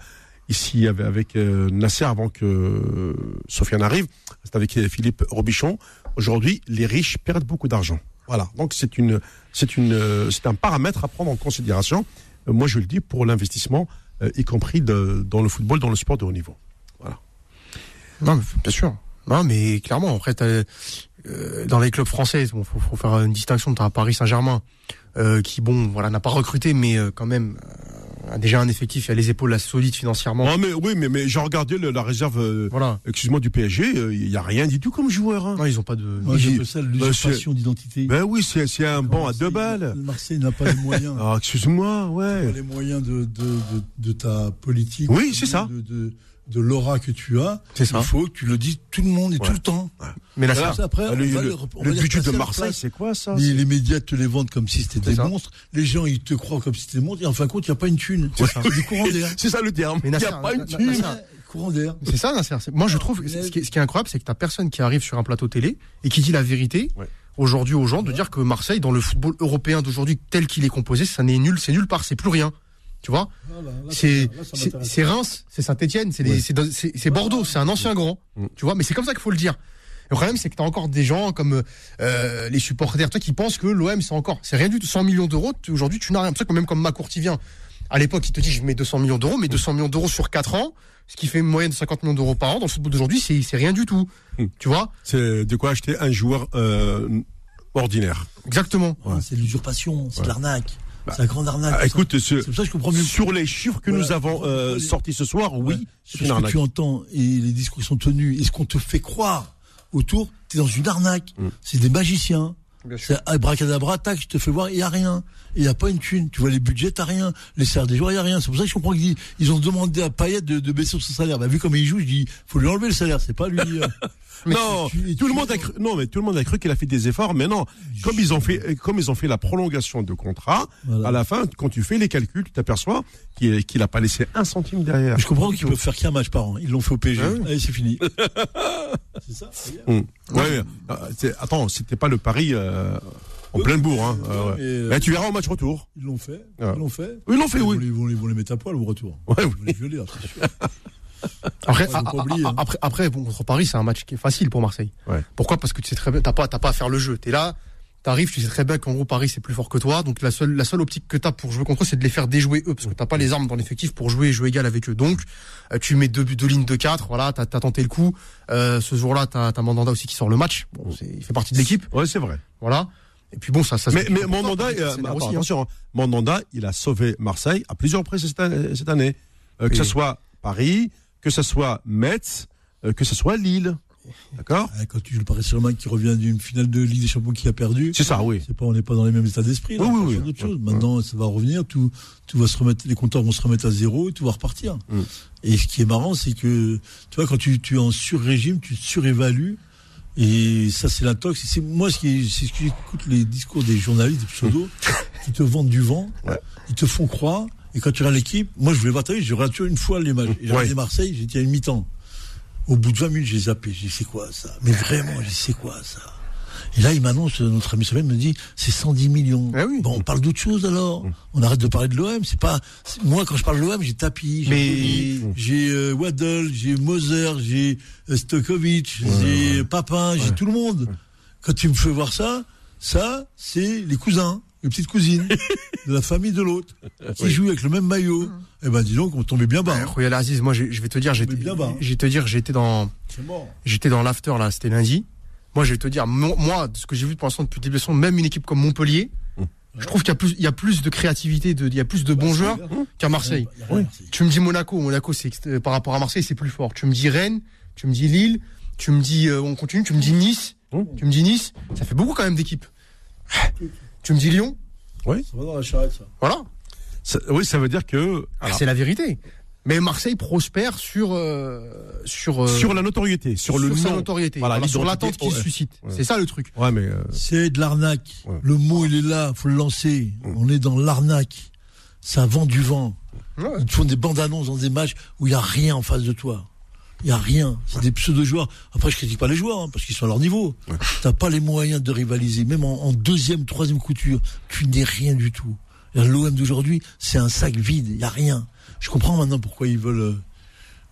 ici avec, euh, Nasser avant que euh, Sofiane arrive. C'est avec Philippe Robichon. Aujourd'hui, les riches perdent beaucoup d'argent. Voilà. Donc c'est une, c'est une, c'est un paramètre à prendre en considération. Moi, je le dis pour l'investissement, euh, y compris dans le football, dans le sport de haut niveau. Voilà. Non, bien sûr. Non, mais clairement, après, euh, dans les clubs français, bon, faut, faire une distinction. T'as Paris Saint-Germain, euh, qui, bon, voilà, n'a pas recruté, mais quand même a déjà un effectif, il a les épaules assez solides financièrement. Ah, mais oui, mais, mais j'ai regardé le- la réserve, euh, Voilà. excuse-moi, du PSG. euh, Il y a rien du tout comme joueur. hein. Non, ils ont pas de. Moi, Il- j'appelle ça l'usurpation d'identité. Ben oui, c'est c'est un banc à deux balles. Marseille n'a pas les moyens. Ah, excuse-moi, pas ouais. les moyens de, de, de, de ta politique. Oui, c'est ça. De, de, l'aura que tu as. C'est ça. Il faut que tu le dises tout le monde et Ouais. tout le temps. Mais là, Voilà. Après, Ah, on le, va le- le- on le va les budget de Marseille, c'est quoi ça Les, les médias te les vendent comme si c'était des ça. monstres. Les gens, ils te croient comme si c'était des monstres. Et en fin de compte, il n'y a pas une thune. C'est ça. C'est du courant d'air. C'est ça le terme. Il n'y a pas une thune. Nasser, Courant d'air. C'est ça, Nasser. Moi, je trouve que ce qui, est, incroyable, c'est que t'as personne qui arrive sur un plateau télé et qui dit la vérité aujourd'hui aux gens de dire que Marseille, dans le football européen d'aujourd'hui tel qu'il est composé, ça n'est nul, c'est nulle part, c'est plus rien. Tu vois Voilà, là, C'est Reims, c'est Saint-Etienne, c'est Ouais. Bordeaux, c'est un ancien grand. Mm. Tu vois, mais c'est comme ça qu'il faut le dire. Le problème, c'est que t'as encore des gens comme euh, les supporters, toi, qui pensent que l'OM, c'est encore, c'est rien du tout. 100 millions d'euros, tu- aujourd'hui, tu n'as rien. C'est que même comme Macourti vient, à l'époque, il te dit, je mets 200 millions d'euros, mais 200 millions d'euros sur 4 ans, ce qui fait une moyenne de 50 millions d'euros par an, dans le football d'aujourd'hui, c'est rien du tout. Mm. Tu vois C'est de quoi acheter un joueur euh, ordinaire. Exactement. Ah, C'est de l'usurpation, c'est de l'arnaque. Bah, c'est la grande arnaque. Ah, écoute, ce- ça. c'est pour ça que je comprends mieux. sur les chiffres que Voilà. nous avons euh, sortis ce soir, oui, Ouais. c'est Sur une ce que tu entends et les discours qui sont tenus et ce qu'on te fait croire autour, t'es dans une arnaque. Mm. C'est des magiciens. C'est abracadabra, tac, je te fais voir, il y a rien. Il y a pas une thune. Tu vois les budgets, t'as rien. Les salaires des joueurs, il y a rien. C'est pour ça que je comprends qu'ils ils ont demandé à Payet de, de baisser son salaire. Bah, vu comme il joue, je dis, faut lui enlever le salaire. C'est pas lui. euh, non, tu- tout le monde a cru, non, mais tout le monde a cru qu'il a fait des efforts, mais non. Comme ils ont fait, comme ils ont fait la prolongation de contrat, Voilà. à la fin, quand tu fais les calculs, tu t'aperçois qu'il qu'il a pas laissé un centime derrière. Je comprends qu'ils peuvent faire qu'un match par an. Ils l'ont fait au PSG. Ah oui. Allez, c'est fini. c'est ça. Hum. Ouais, euh, attends, c'était pas le pari euh, en Oui, plein bourg, hein. oui, euh, ouais. euh, tu verras au match retour. Ils l'ont fait. Ah. Ils l'ont fait. Oui, ils l'ont fait, oui. ils vont les- ils vont les mettre à poil au retour. Ouais, Ils oui. vont les violer, hein, c'est sûr. Après, Ouais, a- hein. après, après, bon, contre Paris, c'est un match qui est facile pour Marseille. Ouais. Pourquoi? Parce que tu sais très bien, t'as pas, t'as pas à faire le jeu. T'es là, t'arrives, tu sais très bien qu'en gros Paris c'est plus fort que toi. Donc la seule, la seule optique que t'as pour jouer contre eux, c'est de les faire déjouer eux, parce que t'as pas les armes dans l'effectif pour jouer et jouer égal avec eux. Donc euh, tu mets deux, lignes de 4 voilà, t'as, t'as tenté le coup. Euh, ce jour-là, t'as, t'as Mandanda aussi qui sort le match. Bon, c'est, il fait partie de l'équipe, Ouais, c'est vrai. voilà. Et puis bon, ça, ça. Mais, se- mais Mandanda, euh, attention, hein. Mandanda, il a sauvé Marseille à plusieurs reprises cette année. cette année. Euh, que Oui. ce soit Paris, que ce soit Metz, euh, que ce soit Lille. D'accord? Ah, Quand tu joues le Paris Saint-Germain qui revient d'une finale de Ligue des Champions qui a perdu. C'est ça, oui. C'est pas, on n'est pas dans les mêmes états d'esprit. là, Oui, oui, oui. choses. Maintenant, ça va revenir, tout, tout va se remettre, les compteurs vont se remettre à zéro et tout va repartir. Mm. Et ce qui est marrant, c'est que, tu vois, quand tu, tu es en sur-régime, tu surévalues. Et ça, c'est l'intox. C'est moi, ce qui, c'est ce que j'écoute les discours des journalistes, des pseudos, qui te vendent du vent. Ouais. Ils te font croire. Et quand tu regardes l'équipe, moi, je voulais vie, je regarde toujours une fois les matchs. J'ai regardé Marseille, j'étais à une mi-temps. Au bout de 20 minutes, j'ai zappé. J'ai dit, c'est quoi ça? Mais vraiment, j'ai dit, c'est quoi ça? Et là, il m'annonce, notre ami Sylvain me dit, c'est 110 millions. Ah oui. Bon, on parle d'autre chose alors. On arrête de parler de l'OM. C'est pas. Moi, quand je parle de l'OM, j'ai Tapi, j'ai Mais- j'ai euh, Waddle, j'ai Moser, j'ai euh, Stokovic, j'ai Papin, j'ai tout le monde. Quand tu me fais voir ça, ça, c'est les cousins, les petites cousines de la famille de l'autre qui jouent avec le même maillot. Eh ben, dis donc, on tombait bien bas. Ouais, hein. Royal Aziz, moi, je vais te dire, j'étais, Mais bien bas, hein. te dire, j'étais dans, j'étais dans l'after là, c'était lundi. Moi, je vais te dire, mo- moi, de ce que j'ai vu pour l'instant depuis le début de la saison, même une équipe comme Montpellier, je trouve qu'il y a plus, il y a plus de créativité, de, il y a plus de bons joueurs qu'à Marseille. Tu me dis Monaco, Monaco, c'est ext- par rapport à Marseille, c'est plus fort. Tu me dis Rennes, tu me dis Lille, tu me dis, euh, on continue, tu me dis Nice, Mmh. tu me dis Nice, ça fait beaucoup quand même d'équipes. Tu me dis Lyon, Ça va dans la charrette, ça. voilà, Ça- oui, ça veut dire que alors, c'est la vérité. Mais Marseille prospère sur, euh, sur, euh, sur la notoriété, sur, le sa nom. notoriété, Voilà, voilà, sur l'attente qu'il ouais. suscite. Ouais. C'est ça le truc. Ouais, mais euh, C'est de l'arnaque. Ouais. Le mot, il est là, faut le lancer. On est dans l'arnaque. Ça vend du vent. Ils te font des bandes annonces dans des matchs où il n'y a rien en face de toi. Il n'y a rien. C'est des pseudo-joueurs. Après, je critique pas les joueurs, hein, parce qu'ils sont à leur niveau. T'as pas les moyens de rivaliser. Même en, en deuxième, troisième couture, tu n'es rien du tout. L'OM d'aujourd'hui, c'est un sac vide. Il n'y a rien. Je comprends maintenant pourquoi ils veulent euh,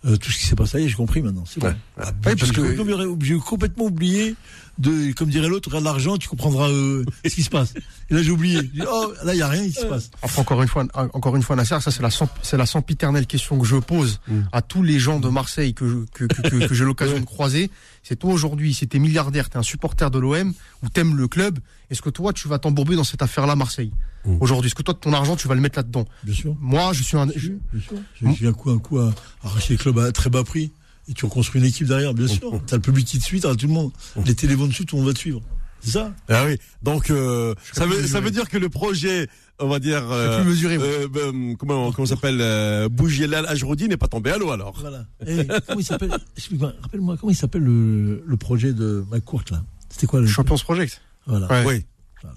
euh, tout ce qui s'est passé. J'ai compris maintenant. C'est bon. Ouais. Ah, Ouais, parce que- j'ai complètement oublié de, comme dirait l'autre, regarde l'argent, tu comprendras euh, ce qui se passe. Et là, j'ai oublié. Dit, oh, là, il y a rien qui se passe. Enfin, encore une fois, encore une fois, Nasser, ça c'est la c'est la sempiternelle question que je pose Mm. à tous les gens de Marseille que que, que, que- que j'ai l'occasion de croiser. C'est toi aujourd'hui, si t'es milliardaire, t'es un supporter de l'OM ou t'aimes le club, est-ce que toi tu vas t'embourber dans cette affaire-là, Marseille Mm. Aujourd'hui, est-ce que toi ton argent tu vas le mettre là-dedans? Bien sûr. Moi, je suis un, je- Bien sûr. J'ai j'ai un coup, un coup à arracher le club à très bas prix. Et tu reconstruis une équipe derrière, bien sûr. T'as le public qui te suit, t'as tout le monde. Les télés vont dessus, tout le monde va te suivre. C'est ça? Ah oui. Donc euh, ça veut ça mesuré. veut dire que le projet, on va dire, je euh, peux plus mesurer. moi. euh, ben, comment comment ça s'appelle, euh, Bougielal Ajroudi n'est pas tombé à l'eau alors. Voilà. Eh, comment il s'appelle Explique-moi, rappelle-moi, comment il s'appelle le, le projet de McCourt, là? C'était quoi le Champions Project. Voilà. Ouais. Oui.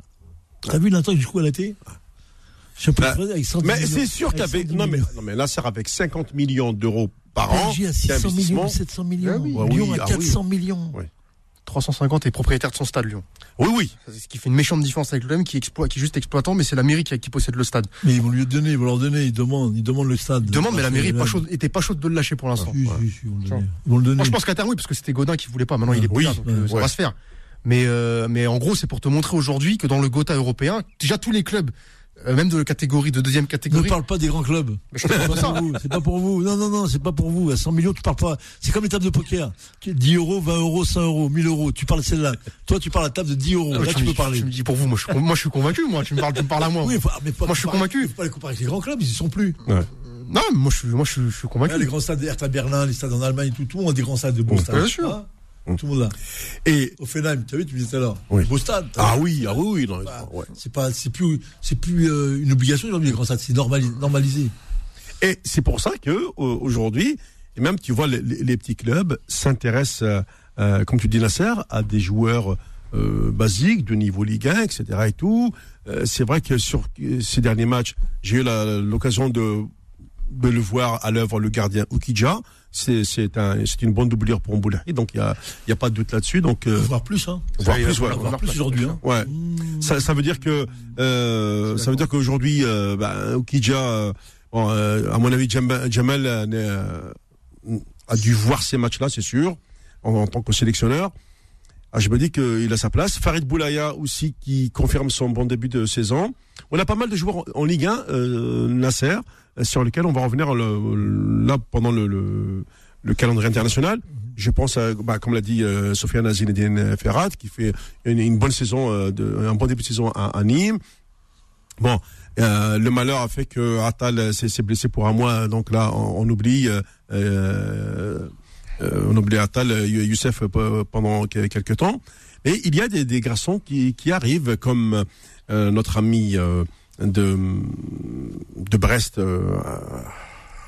T'as vu l'interview du coup à la télé Champion Bah, avec 110 Mais millions. c'est sûr Avec qu'avec 110 non mais non mais là c'est avec 50 millions d'euros par an PSG à 600 d'investissement. millions, 700 millions. Ah oui. Ah Lyon oui, à ah 400 millions. Ouais. 350 est propriétaire de son stade, Lyon. Oui oui. C'est ce qui fait une méchante différence avec l'OM qui, exploite, qui est juste exploitant, mais c'est la mairie qui, qui possède le stade. Mais ils vont lui donner, ils vont leur donner, ils demandent, ils demandent le stade. Demande, mais la mairie pas chaude, était pas chaude de le lâcher pour l'instant. Si, si, si, ils vont le donner. Ils vont le donner. Moi, je pense qu'à terme, oui, parce que c'était Godin qui voulait pas. Maintenant, il est plus Oui, là, donc euh, ça ouais. va se faire. Mais, euh, mais en gros, c'est pour te montrer aujourd'hui que dans le Gotha européen, déjà tous les clubs, euh, même de la catégorie, de deuxième Ne catégorie. parle pas des grands clubs. C'est pas pour vous, c'est pas pour vous. Non, non, non, c'est pas pour vous. À 100 millions, tu parles pas. C'est comme les tables de poker. Tu- 10 euros, 20 euros, 100 euros, 1000 euros. Tu parles de celle-là. Toi, tu parles à la table de 10 euros. Ah, Là, tu, tu me peux parler. tu me dis pour vous, moi je, suis con- moi je suis convaincu, moi. Tu me parles, tu me parles à moi. Oui, faut- mais pas Moi, je suis convaincu. Faut pas les comparer avec les grands clubs, ils y sont plus. Non, mais moi je suis, moi je suis, je suis Là, convaincu. les grands stades Hertha Berlin, les stades en Allemagne, tout, tout le monde a des grands stades de beaux Bien stades. sûr. Hein Tout le monde là. Et Offenheim, tu as vu, tu me disais l'heure. Oui. Beau stade. ah oui ah oui oui non, Bah, ouais. C'est pas, c'est plus, c'est plus euh, une obligation aujourd'hui les grands stades, c'est normalisé. normalisé. Et c'est pour ça que euh, aujourd'hui, et même tu vois les, petits clubs s'intéressent, euh, euh, comme tu dis Nasser, à des joueurs basiques de niveau Ligue 1, etc. Et tout. C'est vrai que sur ces derniers matchs, j'ai eu l'occasion de, de le voir à l'œuvre le gardien Ukidja. C'est c'est un c'est une bonne doublure pour Mboulahi, donc il y a il y a pas de doute là-dessus. Donc euh, Voir plus, hein. voir plus, ouais, Voir plus aujourd'hui, hein. ouais. Mmh. Ça, ça veut dire que euh, ça veut dire qu'aujourd'hui, euh, bah, Okidja, euh, bon, euh, à mon avis, Jam- Jamal a dû voir ces matchs-là, c'est sûr, en, en tant que sélectionneur. Ah, je me dis qu'il a sa place. Farid Boulaya aussi qui confirme son bon début de saison. On a pas mal de joueurs en, en Ligue 1, euh, Nasser, sur lesquels on va revenir là pendant le, le, le calendrier international. Je pense, à, bah, comme l'a dit euh, Sofiane Zinedine Ferrat, qui fait une, bonne saison, euh, un bon début de saison à, Nîmes. Bon, euh, le malheur a fait que Atal s'est blessé pour un mois, donc là on, oublie, euh, euh, euh, on oublie Atal, euh, Youssef euh, pendant que- quelques temps. Et il y a des, garçons qui, arrivent, comme euh, notre ami euh, de de Brest. Euh,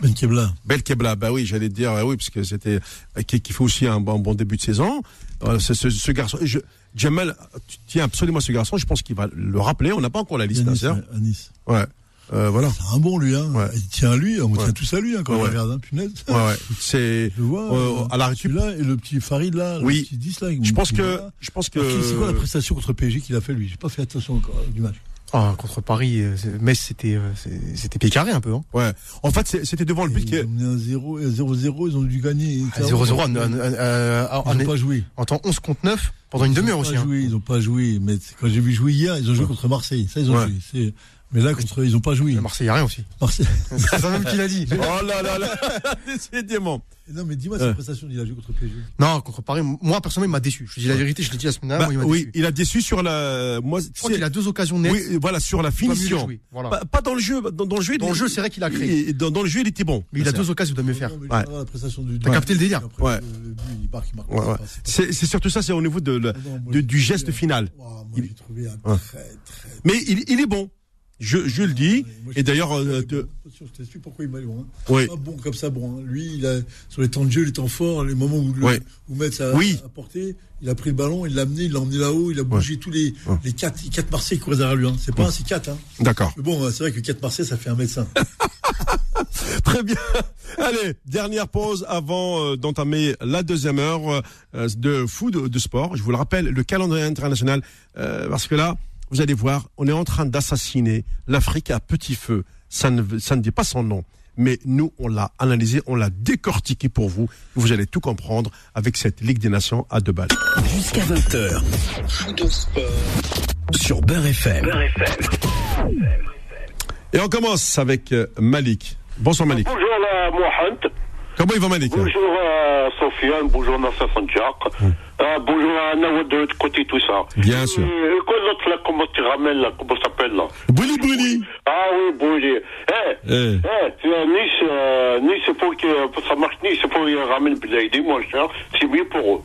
Ben Kebla. Belkebla, bah oui, j'allais te dire, euh, oui, parce que c'était qui, qui fait aussi un bon, bon début de saison. Euh, ce, ce, ce garçon, je, Jamal, tu tiens absolument à ce garçon. Je pense qu'il va le rappeler. On n'a pas encore la À liste, Nice, hein, à Nice. Ouais. Euh, voilà. C'est un bon lui, hein. Ouais. Il tient à lui, on Ouais. tient tous à lui, hein, quand Ouais, on regarde, hein, punaise. Ouais, ouais. C'est. Je vois. Euh, euh, à la récup. Celui-là et le petit Farid là, Oui. le petit 10 là. Je pense que, voilà. je pense que. C'est quoi la prestation contre PSG qu'il a fait lui? J'ai pas fait attention encore du match. Ah, contre Paris, euh, Metz, c'était, euh, c'est- c'était pied carré un peu. Hein. Ouais. En fait, c'était devant le but Ils ont mené un 0 et 0-0, ils ont dû gagner. Ah, 0-0 en, en, en, euh, en- Ils n'ont pas joué. en temps 11 contre 9 pendant une Ils ont demi-heure pas aussi. hein. joué, Ils n'ont pas joué. Mais quand j'ai vu jouer hier, ils ont joué Ouais. contre Marseille. Ça, ils ont Ouais. joué. Mais là, contre, ils n'ont pas joué. Marseille, il n'y a rien aussi. Marseille. C'est ça même qu'il a dit. Oh là là là. Décidément. Non, mais dis-moi, Ouais. cette prestation, il a joué contre PSG. Non, contre Paris, moi personnellement, il m'a déçu. Je dis la vérité, je l'ai dit la semaine dernière, Bah, moi, il oui, déçu. il a déçu sur la. Moi, Je crois qu'il a deux occasions nettes. Oui, voilà, sur la finition. Voilà. Pas, pas dans le jeu. Dans, dans le jeu, Dans il- le jeu, c'est vrai qu'il a créé. il- Dans, dans le jeu, il était bon. Mais il a deux occasions, il doit mieux faire. Ouais. de la prestation du. T'as capté le délire Après, Ouais. C'est surtout ça, c'est au niveau de, de- du geste euh, final. ouah, moi, Il- j'ai trouvé un Ouais. très, très. Mais il est bon. Je, je le dis. Moi, je Et d'ailleurs, euh, te- bon. Attention, Je t'explique pourquoi il est bon. hein. oui. Pas bon comme ça, bon. hein. Lui, il a, sur les temps de jeu, les temps forts, les moments où, le, Ouais. où Metz a, Oui. a porté, il a pris le ballon, il l'a amené, il l'a emmené là-haut, il a bougé tous les, les quatre, quatre Marseillais qui couraient derrière lui. Hein. C'est pas un, c'est quatre. Hein. D'accord. Mais bon, c'est vrai que quatre Marseillais, ça fait un médecin. Très bien. Allez, dernière pause avant euh, d'entamer la deuxième heure euh, de foot, de, de sport. Je vous le rappelle, le calendrier international, euh, parce que là, vous allez voir, on est en train d'assassiner l'Afrique à petit feu. Ça ne, veut- ça ne dit pas son nom. mais nous, on l'a analysé, on l'a décortiqué pour vous. Vous allez tout comprendre avec cette Ligue des Nations à deux balles. Jusqu'à 20h. Sur Beurre FM. Et on commence avec euh, Malik. Bonsoir Malik. Bonjour à Mohamed. Comment il va Malik Bonjour à Sofiane. Bonjour Nasser Sanjak. Euh, bonjour à Nawad de l'autre côté, tout ça. Bien sûr. Et quoi l'autre là, comment tu ramènes là Comment ça s'appelle là Bouli Bouli Ah oui, Bouli. Eh, Eh. eh, Nice, euh, Nice, faut que ça marche Nice, faut qu'ils ramènent Blade, moins cher. C'est mieux pour eux.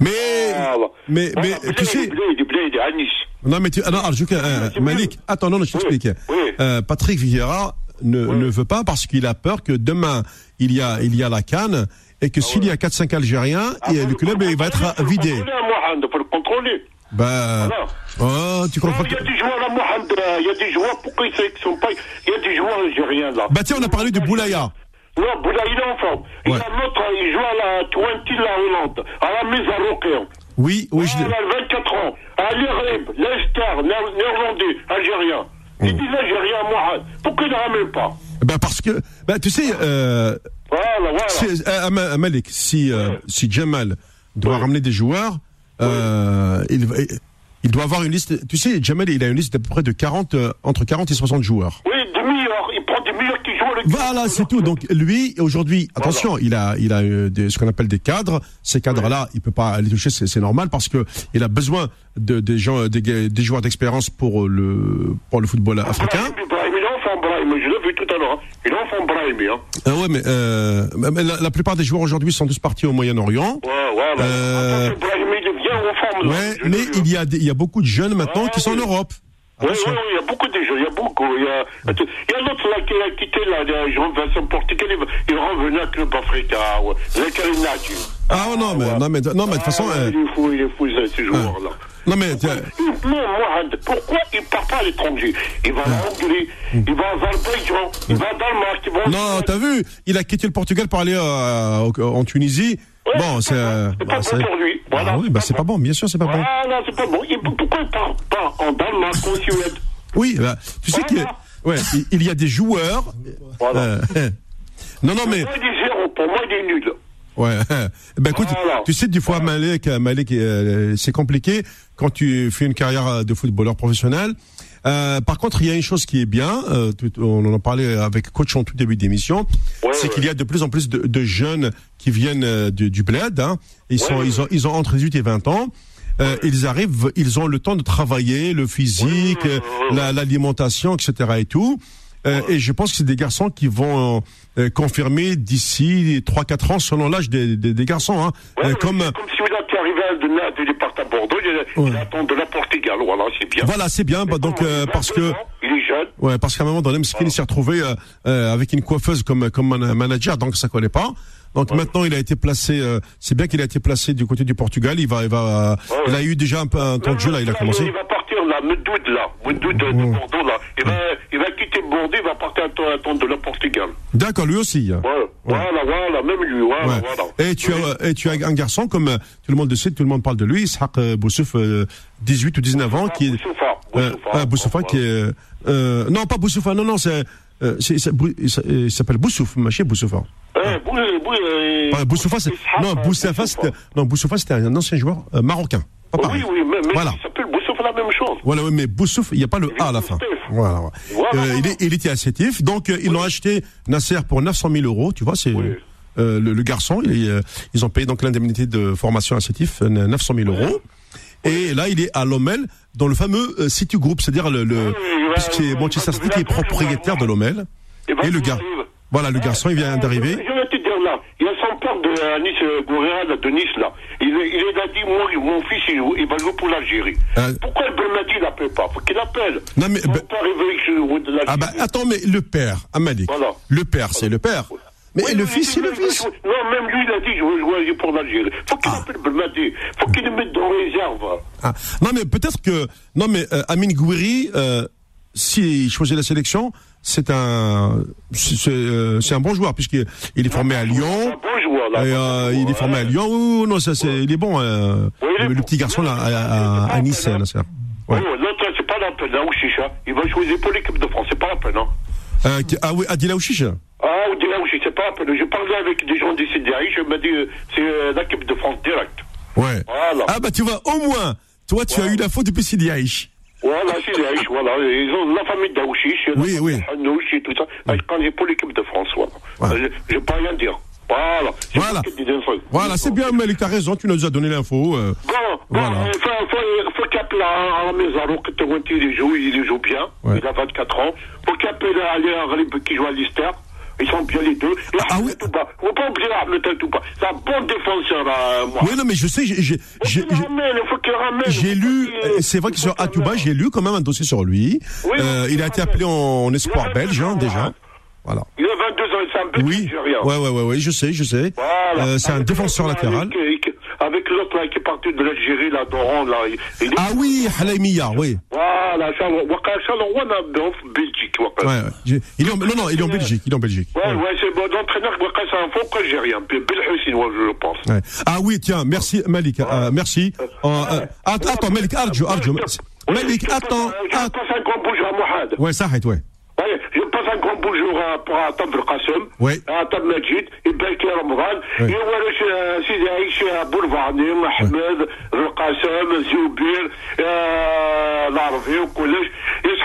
Mais, Ah, bah. mais, mais, Voilà, tu sais, Blade, Blade, à Nice. non mais tu, ah non, Arjuka, euh, Malik, attends, non, non, je t'explique. Oui. Euh, Patrick Vieira ne, Oui. ne veut pas parce qu'il a peur que demain, il y a, il y a la canne et que s'il y a 4-5 Algériens, Ah, et le club il va être vidé. Mohamed, faut le contrôler. Bah, Voilà. oh, tu comprends Il y a des joueurs là, Mohamed, il y a des joueurs, pourquoi ils sélectionnent pas Il y a des joueurs algériens là. Bah tiens, on a parlé de Boulaya. Non, Boula, il est en forme. Il Ouais. a un autre, il joue à la 20 la Hollande, à la mise à Roquet. Oui, oui, je Il a 24 ans. À l'Irib, Leicester, Néer- néerlandais, algérien. Il dit algérien, Mohamed. Pourquoi il ne ramène pas? Bah parce que, bah tu sais, euh, Voilà, voilà. c'est- euh, Malik, si, euh, si Jamal doit Ouais. ramener des joueurs, euh, il, va- il doit avoir une liste. Tu sais, Jamal, il a une liste d'à peu près de 40, euh, entre 40 et 60 joueurs. Oui, des meilleurs. Il prend des meilleurs qui jouent avec Voilà, c'est tout. Donc lui, aujourd'hui, attention, il a, il a des, ce qu'on appelle des cadres. Ces cadres-là, il peut pas les toucher, c'est normal parce que il a besoin de des gens, des, des joueurs d'expérience pour le pour le football africain. Brahim, Brahim, il est enfant, Brahim. Je l'ai vu tout à l'heure. hein. Enfant, Brahim. Hein. Ah ouais, mais, euh, mais la, la plupart des joueurs aujourd'hui sont tous partis au Moyen-Orient. Ouais. Euh, il vient en forme. Ouais, mais il y a des- il y a beaucoup de jeunes maintenant Ah, qui sont en. Europe. Oui, oui, il y a beaucoup de jeux, il y a beaucoup. Il y a, il y a l'autre là qui a quitté là, Jean-Vincent il, est revenu à Club Africa, ouais. Ah ouais, non, mais non, mais non, mais de toute façon, Ah, euh, il est fou, il est fou, ce- ce joueur-là. Non mais euh, Non, Mohamed, pourquoi il ne part pas à l'étranger Il va en Hongrie, il va en Azerbaïdjan, il va au Danemark, il va en non, t'as vu, il a quitté le Portugal pour aller euh, en Tunisie. Bon, c'est euh, c'est bah, pas c'est- bon pour lui. Voilà, Ah oui, c'est bah pas c'est pas bon, bien sûr, c'est pas bon. Voilà, c'est pas bon. Pourquoi il ne part pas en Danemark, en Suède? Oui, bah, tu sais que Voilà. ouais, il, y a des joueurs. Voilà. euh, non, non, mais Pour moi, il est zéro, pour moi, il est nul. Ouais. Ben écoute, Voilà. tu sais des fois Malek, euh, Malek, euh, c'est compliqué quand tu fais une carrière euh, de footballeur professionnel. Euh, par contre, il y a une chose qui est bien, euh, tout- on en a parlé avec coach en tout début d'émission, Ouais, c'est ouais. qu'il y a de plus en plus de, de jeunes qui viennent euh, du, du bled. Hein. Ils sont, ils ont, ils ont entre 18 et 20 ans. Euh, ils arrivent, ils ont le temps de travailler, le physique, l'alimentation, etc. et tout. Euh, et je pense que c'est des garçons qui vont euh, confirmer d'ici 3-4 ans selon l'âge des, des, des garçons. Hein. Ouais, Euh, comme comme si vous êtes arrivé de du départ à Bordeaux, il, Ouais. attend de la Portugal, voilà, c'est bien. voilà, c'est bien. Bah, donc euh, parce que Il est jeune. ouais, parce qu'à un moment donné, Mskin il s'est retrouvé euh, euh, avec une coiffeuse comme comme man- manager, donc ça collait pas. Donc maintenant, il a été placé. euh, c'est bien qu'il a été placé du côté du Portugal. Il va, il va. euh, Ouais, il a eu déjà un peu un temps de jeu là. Il a commencé. Il va partir là, Medoud là, Medoud de, de Bordeaux là. Il va, il va quitter Bordeaux, il va partir à temps de la Portugal. D'accord, lui aussi. hein. Voilà, voilà, voilà, même lui, voilà, Ouais. voilà. Et tu as, et tu as un garçon comme euh, tout le monde le sait, tout le monde parle de lui, Ishaq euh, Boussouf, euh, 18 ou 19 ans, qui est Boussoufa, euh, Boussoufa. ah, Boussoufa, qui est euh, non pas Boussoufa, non non c'est euh, c'est- c'est il s'a- il s'appelle Boussouf, machin Boussoufa. Eh, Bou- Bou- euh, Boussoufa, c'est non euh, Boussoufa, c'était non Boussoufa, c'était un ancien joueur euh, marocain, pas. Oui, oui, mais, mais Voilà. Voilà, oui, mais Boussouf, il n'y a pas le A à la fin. Voilà. Voilà. Euh, il, est, il était Sétif, donc euh, ils l'ont acheté Nasser pour 900 000 euros, tu vois, c'est Oui. euh, le, le garçon, il euh, ils ont payé donc l'indemnité de formation euh, 900 000 euros. Et là, il est à Lomel, dans le fameux euh, City Group, c'est-à-dire le, le puisque Manchester City qui est propriétaire de Lomel. Va Et le gars, voilà, le garçon, il vient d'arriver. Je vais te dire là, il y a euh, Nice, euh, là, de Nice là. Il, il a dit, moi, mon fils, il, il va jouer pour l'Algérie. Euh, Pourquoi le Belmadi l'appelle pas Faut qu'il appelle. Non, mais- il je joue de. Ah bah attends, mais le père, Amalik, Voilà. le père, c'est le père. Mais Oui, le fils, il c'est le fils. Non, même lui, il a dit, je veux jouer pour l'Algérie. Faut qu'il Ah. appelle Belmadi. Faut qu'il le mette dans réserve. Ah, non mais peut-être que non mais euh, Amine Gouiri, euh, s'il choisit la sélection, c'est un c'est c'est, euh, c'est un bon joueur puisqu'il il est formé à Un Lyon. bon joueur, là. Et, euh, il est formé à Lyon. Oui, oui, non, ça c'est il est bon. euh, il est le, bon. petit garçon là à, à, à Nice. Nasser. Oh, Ouais. L'autre, c'est pas la peine, hein, Ouchicha. Il va choisir pour l'équipe de France, c'est pas la peine, hein. Euh, ah oui, Adila Ouchiche. Ah, rappelle, j'ai parlé avec des gens du CDI, je me dit, euh, c'est l'équipe de France direct. Ouais. Voilà. Ah bah tu vois, au moins, toi tu as eu l'info depuis Sidi Aïch. Voilà, CDI, voilà. Ils ont la famille d'Aouchiche, Oui, oui. tout ça. Ah, Quand j'ai pour l'équipe de France, voilà. Euh, Je, je peux rien dire. Voilà. C'est Voilà. Voilà, c'est bien Malik, t'as raison, tu nous as donné l'info. euh. Bon, bon, Voilà. il faut, faut, faut qu'appeler à la maison, que Tawenti, il joue, il joue bien. Ouais. Il a 24 ans. Faut qu'appeler à Ghalib qui joue à Lister. Ils sont bien les deux. Et Ah oui. Faut pas oublier Ahmed Touba. C'est un bon défenseur, là, moi. Oui, non, mais je sais, j'ai- j'ai- lu, euh, c'est vrai que sur ramène. j'ai lu quand même un dossier sur lui. Oui, Euh, il a été appelé en, espoir belge, hein, 22 ans, déjà. hein. Voilà. Il a 22 ans, c'est un bel Oui, ouais, ouais, ouais, ouais, je sais, je sais. Voilà. Euh, c'est un défenseur latéral. Avec, avec l'autre, là, qui est parti de l'Algérie, là, Doran, là. il- il est- Ah oui, Halaimia, oui. Voilà, non, non, il est en Belgique. Il est en Belgique. Ouais, c'est bon. C'est un faux algérien. Belhussin, je pense. Ah oui, tiens, merci, Malik. Euh, merci. Euh, euh, attends, Malik, Arjo, Malik, attends. Je passe un grand bonjour à Mohad. Ouais, ça arrête, ouais. Ouais, je passe un grand bonjour à, ouais. Majid, et et voilà, Mohamed, Zoubir, Larvi.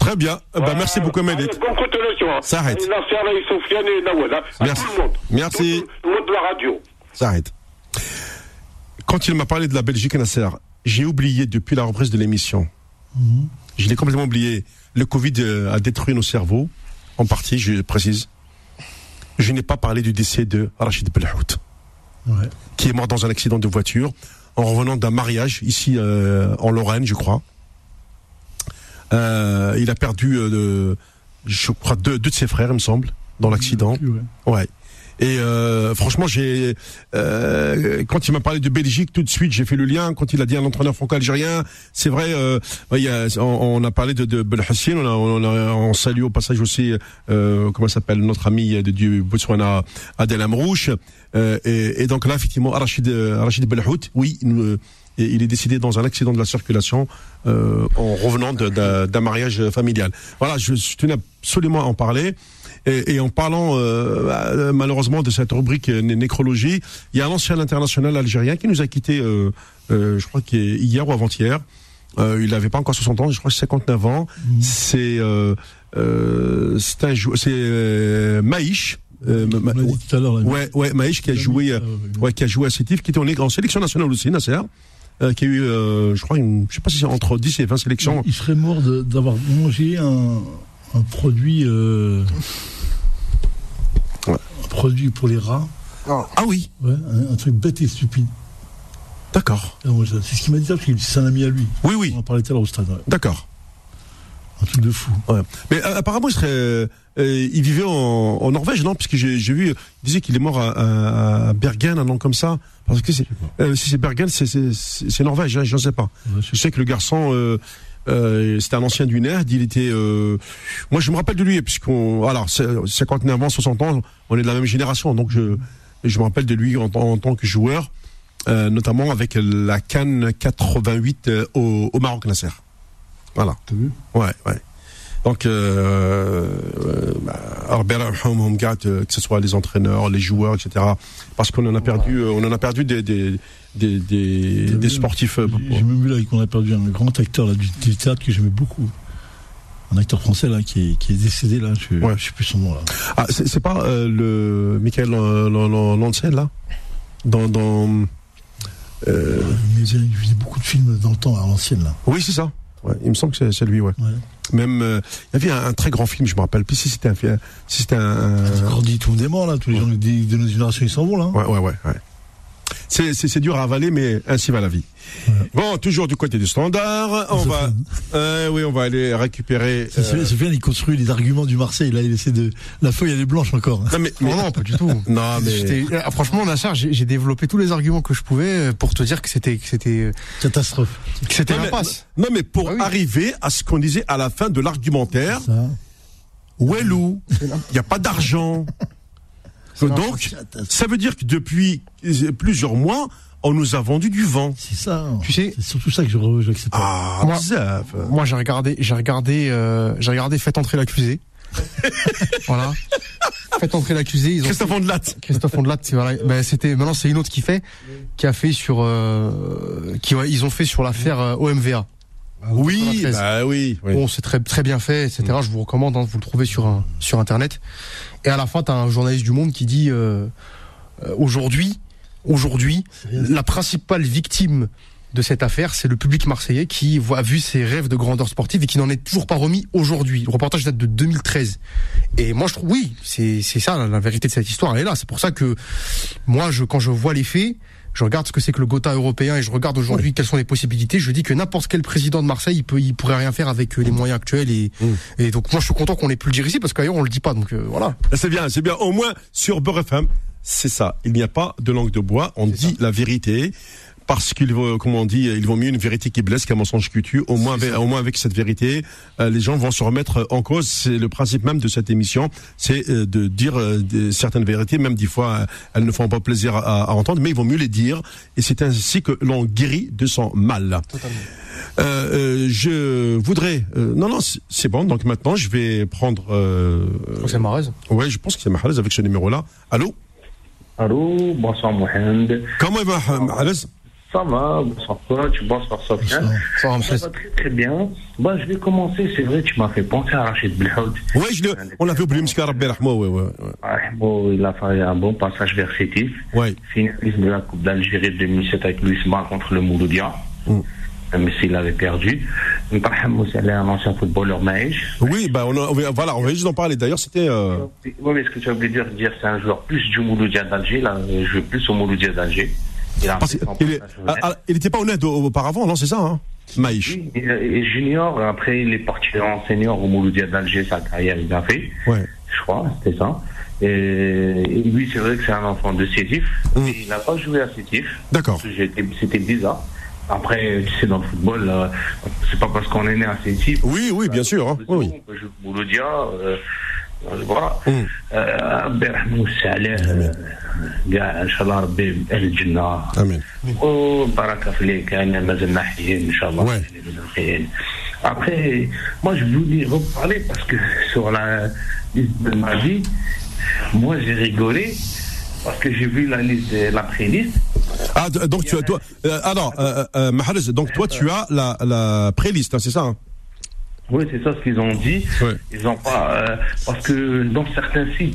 Très bien. Euh, Bah, merci beaucoup, Malik. Bonne continuation. Ça arrête. Hein. Merci. Merci. Tout le monde de la radio. Ça arrête. Quand il m'a parlé de la Belgique, Nasser, j'ai oublié depuis la reprise de l'émission. Je l'ai complètement oublié. Le Covid euh, a détruit nos cerveaux, en partie, je précise. Je n'ai pas parlé du décès de Rachid Belhout, Ouais. qui est mort dans un accident de voiture en revenant d'un mariage ici euh, en Lorraine, je crois. Euh, il a perdu, euh, je crois, deux, deux de ses frères, il me semble, dans l'accident. Ouais. Ouais. Et euh, franchement, j'ai euh, quand il m'a parlé de Belgique, tout de suite, j'ai fait le lien. Quand il a dit un entraîneur franco-algérien, c'est vrai. Euh, il y a, on, on a parlé de, de Belhassin. On, a, on, a, on salue au passage aussi euh, comment s'appelle notre ami de du Botswana, Adel Amrouche. Euh, et, et donc là, effectivement, Rachid, Rachid Belhout, oui, il, et il est décédé dans un accident de la circulation euh, en revenant d'un mariage familial. Voilà, je, je tenais absolument à en parler. Et, et en parlant euh, euh, malheureusement de cette rubrique euh, né- nécrologie, il y a un ancien international algérien qui nous a quitté, euh, euh, je crois qu'hier ou avant-hier. Euh, il n'avait pas encore 60 ans, je crois 59 ans. C'est euh, euh, c'est un c'est euh, Maïch. Euh, Ma- dit tout à ouais, ouais, Maïch qui a joué, euh, ouais, qui a joué à Sétif, qui était en, en sélection nationale aussi, Nasser, euh, qui a eu, euh, je crois, une, je sais pas si c'est entre 10 et 20 sélections. Il serait mort d'avoir mangé un, un produit. euh, Ouais. Un produit pour les rats. Ah oui, Ouais, un, un truc bête et stupide. d'accord. Ah, C'est ce qu'il m'a dit, ça, parce que c'est un ami à lui. Oui, oui, On en parlait tout à l'heure au stade. ouais. d'accord. Un truc de fou. Ouais. Mais euh, apparemment, il serait, euh, il vivait en, en Norvège, non? Puisque j'ai j'ai vu, il disait qu'il est mort à, à, Bergen, un nom comme ça. Parce que c'est, euh, si c'est Bergen, c'est Norvège, hein, je ne sais pas. Ouais, je sais que le garçon, euh, euh, c'était un ancien du NERD, il était... euh, moi, je me rappelle de lui, puisqu'on... Alors, c'est- 59 ans, 60 ans, on est de la même génération, donc je, je me rappelle de lui en, tant- en tant que joueur, euh, notamment avec la Cannes 88 euh, au, au Maroc, Nasser. Voilà. T'as vu? Ouais, ouais. Donc, euh, euh, bah, euh, que ce soit les entraîneurs, les joueurs, etc. Parce qu'on en a perdu, euh, on en a perdu des, des, des, des, sportifs. J'ai même vu là qu'on a perdu un grand acteur là, du, théâtre que j'aimais beaucoup un acteur français là qui est, qui est décédé là. Je, ouais. je sais plus son nom là. Ah, c'est pas le Michael Lansen là? Dans dans. Euh... Il faisait beaucoup de films dans le temps à l'ancienne là. Oui c'est ça. Il me semble que c'est lui ouais. ouais. Même euh, il y avait un, un très grand film, je me rappelle plus si c'était un fi- si c'était un, un- Grandit tout le monde est mort là, tous les gens de, de notre génération ils s'en vont là. Ouais, ouais, ouais, ouais. c'est- c'est dur à avaler, mais ainsi va la vie. Bon, toujours du côté du standard, on va, euh, oui, on va aller récupérer. Ça, euh, Sofiane, il construit les arguments du Marseille. Là, il essaie de. La feuille, elle est blanche encore. non mais, mais- Non, non, pas du tout. non mais ah, franchement, Nassar, j'ai développé tous les arguments que je pouvais pour te dire que c'était que c'était Catastrophe. que c'était non, mais, l'impasse. non, mais pour Ah oui. arriver à ce qu'on disait à la fin de l'argumentaire, Ça. Wellou, il n'y a pas d'argent. Donc, ça veut dire que depuis plusieurs mois, on nous a vendu du vent. C'est ça. Tu sais- C'est surtout ça que je j'accepte. pas. Ah, Moi- bizarre. Moi, j'ai regardé, j'ai regardé, euh, j'ai regardé Faites entrer l'accusé. voilà. Faites entrer l'accusé. Ils ont Christophe Ondelat. Christophe Ondelat, c'est voilà. Ben, c'était maintenant c'est une autre qui fait, qui a fait sur, euh, qui ouais, ils ont fait sur l'affaire euh, OMVA. Oui, Sur la bah oui. oui. Bon, c'est très très bien fait, etc. Je vous recommande, hein, vous le trouvez sur un, sur internet. Et à la fin, t'as un journaliste du Monde qui dit euh, euh, aujourd'hui, aujourd'hui, la principale victime de cette affaire, c'est le public marseillais qui voit- a vu ses rêves de grandeur sportive et qui n'en est toujours pas remis aujourd'hui. Le reportage date de 2013. Et moi, je trouve, oui, c'est c'est ça la, vérité de cette histoire. Elle est là. C'est pour ça que moi, je, quand je vois les faits, je regarde ce que c'est que le Gotha européen et je regarde aujourd'hui quelles sont les possibilités. Je dis que n'importe quel président de Marseille, il peut, il pourrait rien faire avec euh, les moyens actuels. Et, et donc, moi, je suis content qu'on ait pu le dire ici parce qu'ailleurs, on le dit pas. Donc, euh, voilà. C'est bien, c'est bien. Au moins, sur Beurre FM, c'est ça. Il n'y a pas de langue de bois. On dit la vérité. Parce qu'il vaut, comme on dit, il vaut mieux une vérité qui blesse qu'un mensonge qui tue. Au moins, avec, au moins avec cette vérité, euh, les gens vont se remettre en cause. C'est le principe même de cette émission, c'est euh, de dire euh, certaines vérités, même des fois elles ne font pas plaisir à, à entendre, mais il vaut mieux les dire. Et c'est ainsi que l'on guérit de son mal. Je voudrais, non non, c'est- bon. Donc maintenant, je vais prendre. Euh, C'est Marez. Ouais, je pense que c'est Mahalaz avec ce numéro-là. Allô? Allô, bonsoir Mohamed. Comment va, Mahalaz Ça va, bonsoir Coach, bonsoir Sofiane. Ça va, très très bien. Bah, je vais commencer, c'est vrai, tu m'as fait penser à Rachid Belhoud. Ouais, je l'ai- on l'a fait oublier, Mska Rabbi Rahma, ouais, ouais, ouais. Ah, il a fait un bon passage vers Sétif. Ouais. Finaliste de la Coupe d'Algérie de 2007 avec Louis Mar contre le Mouloudia. Mm. Même s'il avait perdu. Moussala, un ancien footballeur maïch. Oui, bah, on a, voilà, on va juste en parler. D'ailleurs, c'était, euh, Oui, mais ce que tu as oublié de dire, c'est un joueur plus du Mouloudia d'Alger. Là, il joue plus au Mouloudia d'Alger. Il passage ah, ah, pas honnête au- auparavant, non, c'est ça, hein Maïch? Oui, et, et junior, après il est parti en senior au Mouloudia d'Alger, sa carrière il a fait, Ouais. je crois, c'était ça. Et, et lui, c'est vrai que c'est un enfant de Sétif, Mm. mais il n'a pas joué à Sétif, D'accord. C'était bizarre. Après, tu sais, dans le football, euh, c'est pas parce qu'on est né à Sétif. Oui, oui, bien sûr, hein. Oui, oui. On peut jouer au Mouloudia, euh, euh, voilà. Mm. Euh, ربي يرحمه ويوسع عليه آه، كاع ان شاء الله ربي اهل الجنه Amen. وبركه فيك انا ما زلنا حيين ان شاء الله Ouais. مازلنا حيين. Après, moi je voulais reparler parce que sur la liste de ma vie, moi j'ai rigolé parce que j'ai vu la liste de la playlist. ah, donc tu as, toi, euh, alors, euh, euh, Mahalaz, donc toi, tu as la, la préliste, hein, c'est ça, hein? Oui, c'est ça ce qu'ils ont dit. Ouais. Ils ont pas euh, parce que dans certains sites,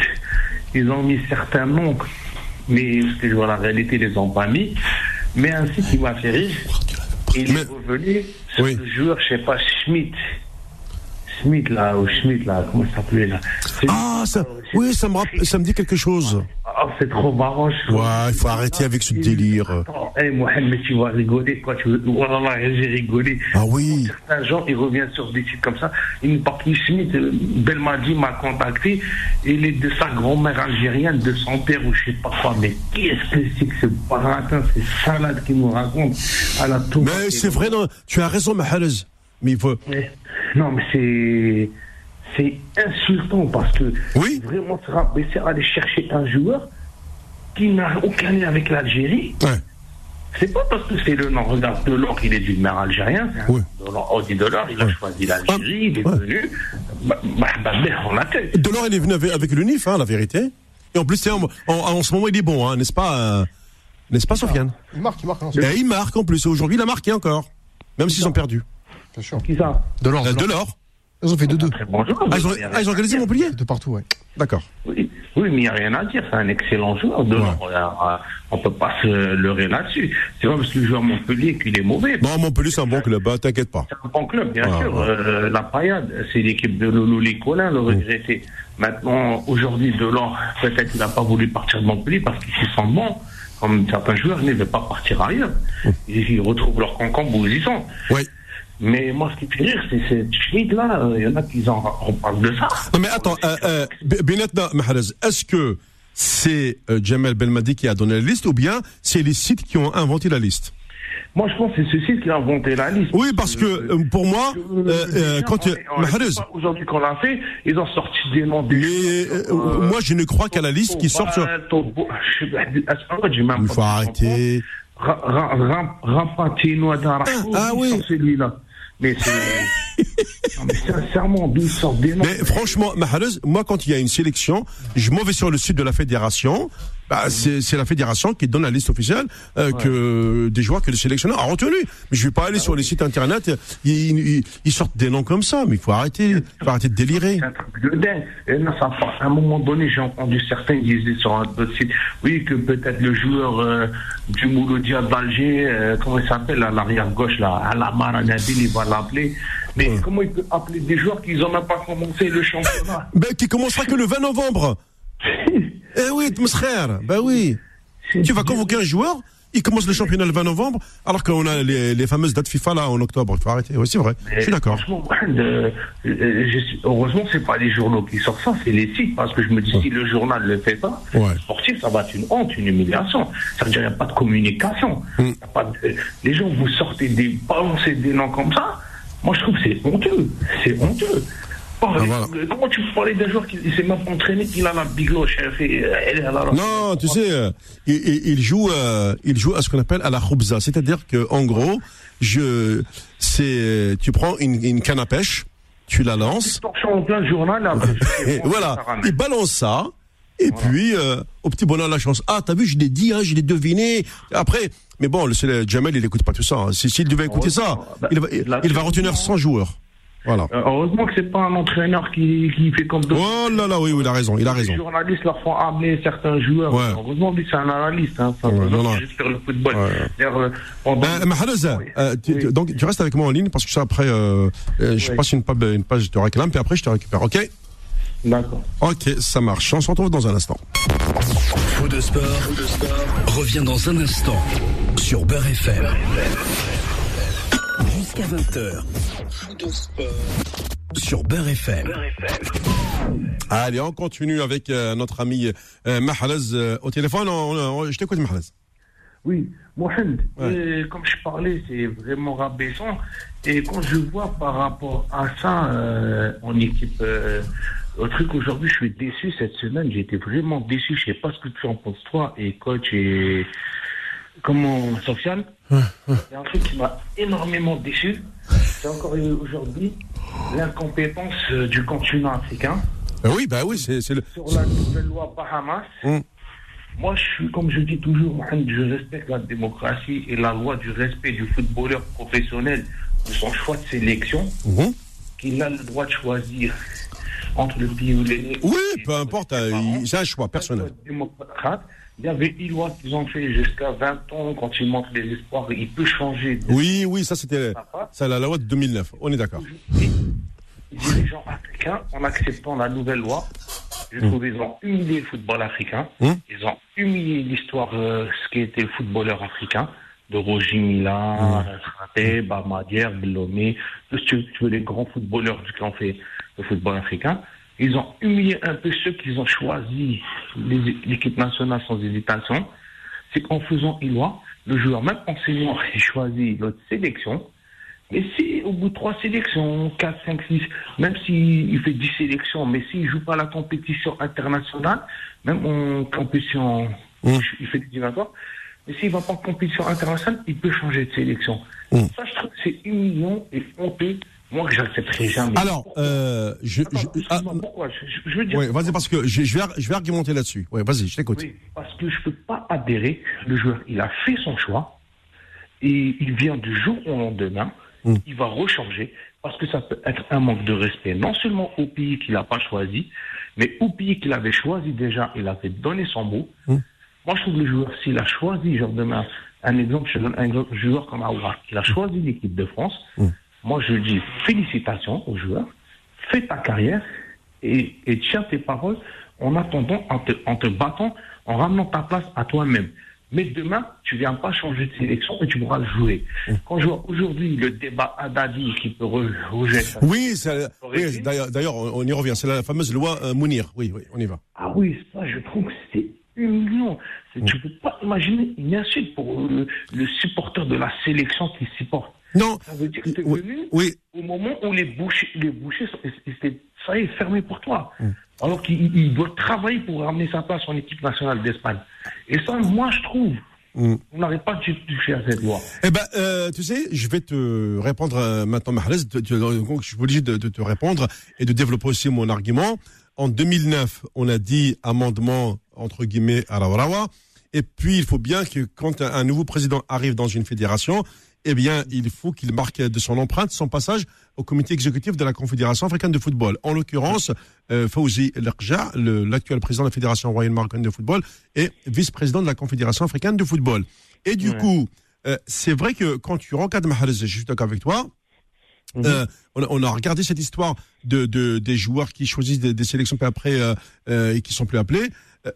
ils ont mis certains noms, mais parce que je vois la réalité, ils les ont pas mis. Mais un site qui m'a fait rire, il est revenu sur Oui. le joueur, je sais pas, Schmidt. Schmidt là, ou Schmidt là, comment ça s'appelait là Ah, ça, oui, ça me, ça me dit quelque chose. Ah, c'est trop marrant. je. Ouais, il faut arrêter avec ce délire. Attends, hey, Mohamed, tu vas rigoler, quoi. Tu veux... Wallah, j'ai rigolé. Ah oui. Certains gens, ils reviennent sur des sites comme ça. Parlent de Schmidt. euh, Belmadi m'a contacté. Il est de sa grand-mère algérienne, de son père ou je sais pas quoi. Mais qu'est-ce que c'est que ce baratin, ces salades qu'il nous raconte à la tour? Mais c'est vrai, non, tu as raison, Mahalaz. Mais il faut, Mais- Non, mais c'est. C'est insultant parce que Oui. vraiment à aller chercher un joueur qui n'a aucun lien avec l'Algérie. ouais. C'est pas parce que c'est le nom. Regarde, Delors, il est d'une mère algérienne. c'est un Oui. Delors, Audi Delors, il a choisi l'Algérie, il est Ouais. venu. Bah, bah, bah, ben, on l'accueille. Delors, il est venu avec, avec le NIF, hein, la vérité. Et en plus, c'est en, en, en ce moment, il est bon, hein, n'est-ce pas, euh, n'est-ce pas, Sofiane Il marque, il marque. hein, Et il marque en plus. Aujourd'hui, il a marqué encore. Même s'ils ont perdu. Bien sûr. Qui ça De l'or. Euh, de l'or. Ils ont fait 2-2. Très bonjour. Ah, ils ont, ah, ils ont organisé Montpellier De partout, ouais. D'accord. Oui, oui, mais il n'y a rien à dire. C'est un excellent joueur. Delors, euh, on peut pas se leurrer là-dessus. C'est pas parce que le joueur Montpellier qu'il est mauvais. Non, Montpellier, c'est un bon club, hein, t'inquiète pas. C'est un bon club, bien Ah, sûr. ouais. Euh, la Payade, c'est l'équipe de Lolo Licolin, le regretté. Maintenant, aujourd'hui, Delors, peut-être qu'il n'a pas voulu partir de Montpellier parce qu'il s'y sent bon. comme certains joueurs, ne veulent pas partir ailleurs. Ils, ils retrouvent leur concombre où ils sont. Oui. Mais moi, ce qui me fait rire, c'est cette euh, Il y en a qui en, on parle de ça. Non mais attends, euh, euh, Mahrez, est-ce que c'est euh, Jamel Belmadi qui a donné la liste ou bien c'est les sites qui ont inventé la liste? Moi, je pense que c'est ce site qui a inventé la liste. Oui, parce que euh, pour moi, Euh, euh, euh, quand euh, Aujourd'hui qu'on l'a fait, ils ont sorti des noms des mais euh, moi je ne crois qu'à la liste qui sort sur. Il faut arrêter. Ra- ra- ra- Rampatino Darahou, Ah, ah oui. celui-là. Mais c'est. mais sincèrement, d'où sortent des noms Mais franchement, Mahrez, moi quand il y a une sélection, je m'en vais sur le site de la fédération. Bah, c'est la fédération qui donne la liste officielle euh, que des joueurs que le sélectionneur a retenu. Mais je vais pas aller sur les sites internet. Ils, ils- ils sortent des noms comme ça. Mais il faut arrêter, faut arrêter de délirer. C'est un truc de dingue. Et ça, à un moment donné, j'ai entendu certains disaient sur un autre site, oui, que peut-être le joueur euh, du Mouloudia d'Alger, euh, comment il s'appelle, à l'arrière gauche, là, Alamar Nabil, il va l'appeler. Mais comment il peut appeler des joueurs qui n'ont même pas commencé le championnat? Ben, qui commencera que le 20 novembre. Eh oui, frère. Ben oui. Tu vas convoquer un joueur, il commence le championnat le 20 novembre, alors qu'on a les, les fameuses dates FIFA là en octobre. Il faut arrêter. Oui, c'est vrai. Je suis d'accord. Franchement, euh, je heureusement, c'est pas les journaux qui sortent ça, c'est les sites. Parce que je me dis, si le journal ne le fait pas, Ouais. sportif, ça va être une honte, une humiliation. Ça veut dire qu'il n'y a pas de communication. Mm. Y a pas de- les gens, vous sortez des balancez des noms comme ça. Moi, je trouve que c'est honteux. C'est honteux. Parler- Ah, voilà. Comment tu peux parler d'un joueur qui s'est même pas entraîné, qu'il a la bigloche, euh, Non, tu sais, euh, il, il- joue, euh, il joue à ce qu'on appelle à la khoubza, c'est-à-dire que en gros, je, c'est, tu prends une, une canne à pêche, tu la lances, en plein journal, et voilà, ça il balance ça, et puis euh, au petit bonheur la chance. Ah, t'as vu, je l'ai dit, hein, je l'ai deviné. Après, mais bon, le, le Jamel, il écoute pas tout ça. hein. Si- S'il devait écouter ça, Heureusement, bah, il va, il, va retenir bon. 100 joueurs. Voilà. Euh, Heureusement que c'est pas un entraîneur qui, qui fait comme d'autres. Oh là là, oui, oui, il a raison, il a raison. Les journalistes leur font amener certains joueurs. Ouais. Heureusement, lui, c'est un analyste. Hein. Enfin, Ouais, non, non. juste sur le football. Ouais. Euh, pendant- Euh, Oui. euh, tu- Oui. donc tu restes avec moi en ligne parce que ça après, euh, je passe une page, une page, je te réclame, puis après je te récupère. Ok? D'accord. Ok, ça marche. On se retrouve dans un instant. Faux de sport, revient dans un instant sur Beurre FM. Jusqu'à 20h. Faux de sport sur Beurre FM. Allez, on continue avec euh, notre ami euh, Mahrez euh, au téléphone. On- on- je t'écoute, Mahrez. Oui, Mohamed, Ouais. euh, comme je parlais, c'est vraiment rabaissant. Et quand je vois par rapport à ça euh, en équipe, euh, au truc aujourd'hui, je suis déçu cette semaine. Été vraiment déçu. Je sais pas ce que tu en penses toi et coach et comment Sofiane? C'est un truc qui m'a énormément déçu. C'est encore aujourd'hui l'incompétence euh, du continent africain Euh, oui, bah oui, c'est le. sur la nouvelle loi Bahamas. Hum. Moi, je suis, comme je dis toujours, Mohamed, je respecte la démocratie et la loi du respect du footballeur professionnel de son choix de sélection, Mhm. qu'il a le droit de choisir entre le pays où il est. Oui, et peu importe, euh, c'est un choix personnel. Démocrate. Il y avait Ilois qu'ils ont fait jusqu'à 20 ans quand il montre les espoirs. Il peut changer. de Oui, oui, ça c'était ça la loi de 2009. On est d'accord. Les dirigeants africains, en acceptant la nouvelle loi, je trouve qu'ils ont humilié le football africain. Hum. Ils ont humilié l'histoire, euh, ce qui était le footballeur africain, de Roger Mila, Fraté, Bamadier, Blomé, tous ceux- tu veux, les grands footballeurs qui ont fait le football africain. Ils ont humilié un peu ceux qui ont choisi l'équipe nationale sans hésitation. C'est qu'en faisant Ilois, le joueur, même enseignant, a choisi l'autre sélection. Mais si au bout de trois sélections, 4, 5, 6, même s'il fait 10 sélections, mais s'il joue pas la compétition internationale, même en compétition, Mm. il fait des éliminatoires, mais s'il va pas en compétition internationale, il peut changer de sélection. Mm. Ça, je trouve que c'est humiliant et honteux. Moi, que j'accepterai jamais. Alors, euh, je, Attends, je- ah, excuse-moi, pourquoi je, je- je veux dire. ouais, vas-y parce que je, je vais je vais argumenter là-dessus. Ouais, vas-y, je t'écoute. Oui, parce que je peux pas adhérer. Le joueur, il a fait son choix et il vient du jour au lendemain. Mm. Il va rechanger parce que ça peut être un manque de respect, non seulement au pays qu'il n'a pas choisi, mais au pays qu'il avait choisi déjà, il avait donné son mot. Mm. Moi, je trouve que le joueur, s'il a choisi, genre demain, un exemple, je donne un exemple, joueur comme Aouar, il a choisi l'équipe de France. Mm. Moi, je dis félicitations au joueur, fais ta carrière et, et tiens tes paroles en attendant, en te, en te battant, en ramenant ta place à toi-même. Mais demain, tu viens pas changer de sélection et tu pourras le jouer. Quand je vois aujourd'hui le débat Adadi qui peut rejouer. Oui, d'ailleurs, on y revient. C'est la fameuse loi euh, Mounir. Oui, oui, on y va. Ah oui, ça, je trouve que c'est humiliant. Tu peux pas imaginer une insulte pour le, le supporter de la sélection qui supporte. Non. Ça veut dire que t'es Oui, venu oui, au moment où les bouchers, les bouchers, ça est, fermé pour toi. Mm. Alors qu'il il doit travailler pour ramener sa place en équipe nationale d'Espagne. Et ça, moi, je trouve, Mm. on n'arrête pas de toucher à cette loi. Eh ben, euh, tu sais, je vais te répondre euh, maintenant, Mahrez. Tu- tu- donc, Je suis obligé de, de te répondre et de développer aussi mon argument. En 2009, on a dit amendement entre guillemets à la Warawa. Et puis, il faut bien que quand un nouveau président arrive dans une fédération, eh bien, il faut qu'il marque de son empreinte son passage au comité exécutif de la Confédération africaine de football. En l'occurrence, euh, Fawzi l'actuel président de la Fédération royale marocaine de football, est vice-président de la Confédération africaine de football. Et du Ouais. coup, euh, c'est vrai que quand tu regardes Mahrez, je suis d'accord avec toi, euh, on, a, on a regardé cette histoire de, de des joueurs qui choisissent des, des sélections puis après euh, euh, et qui sont plus appelés.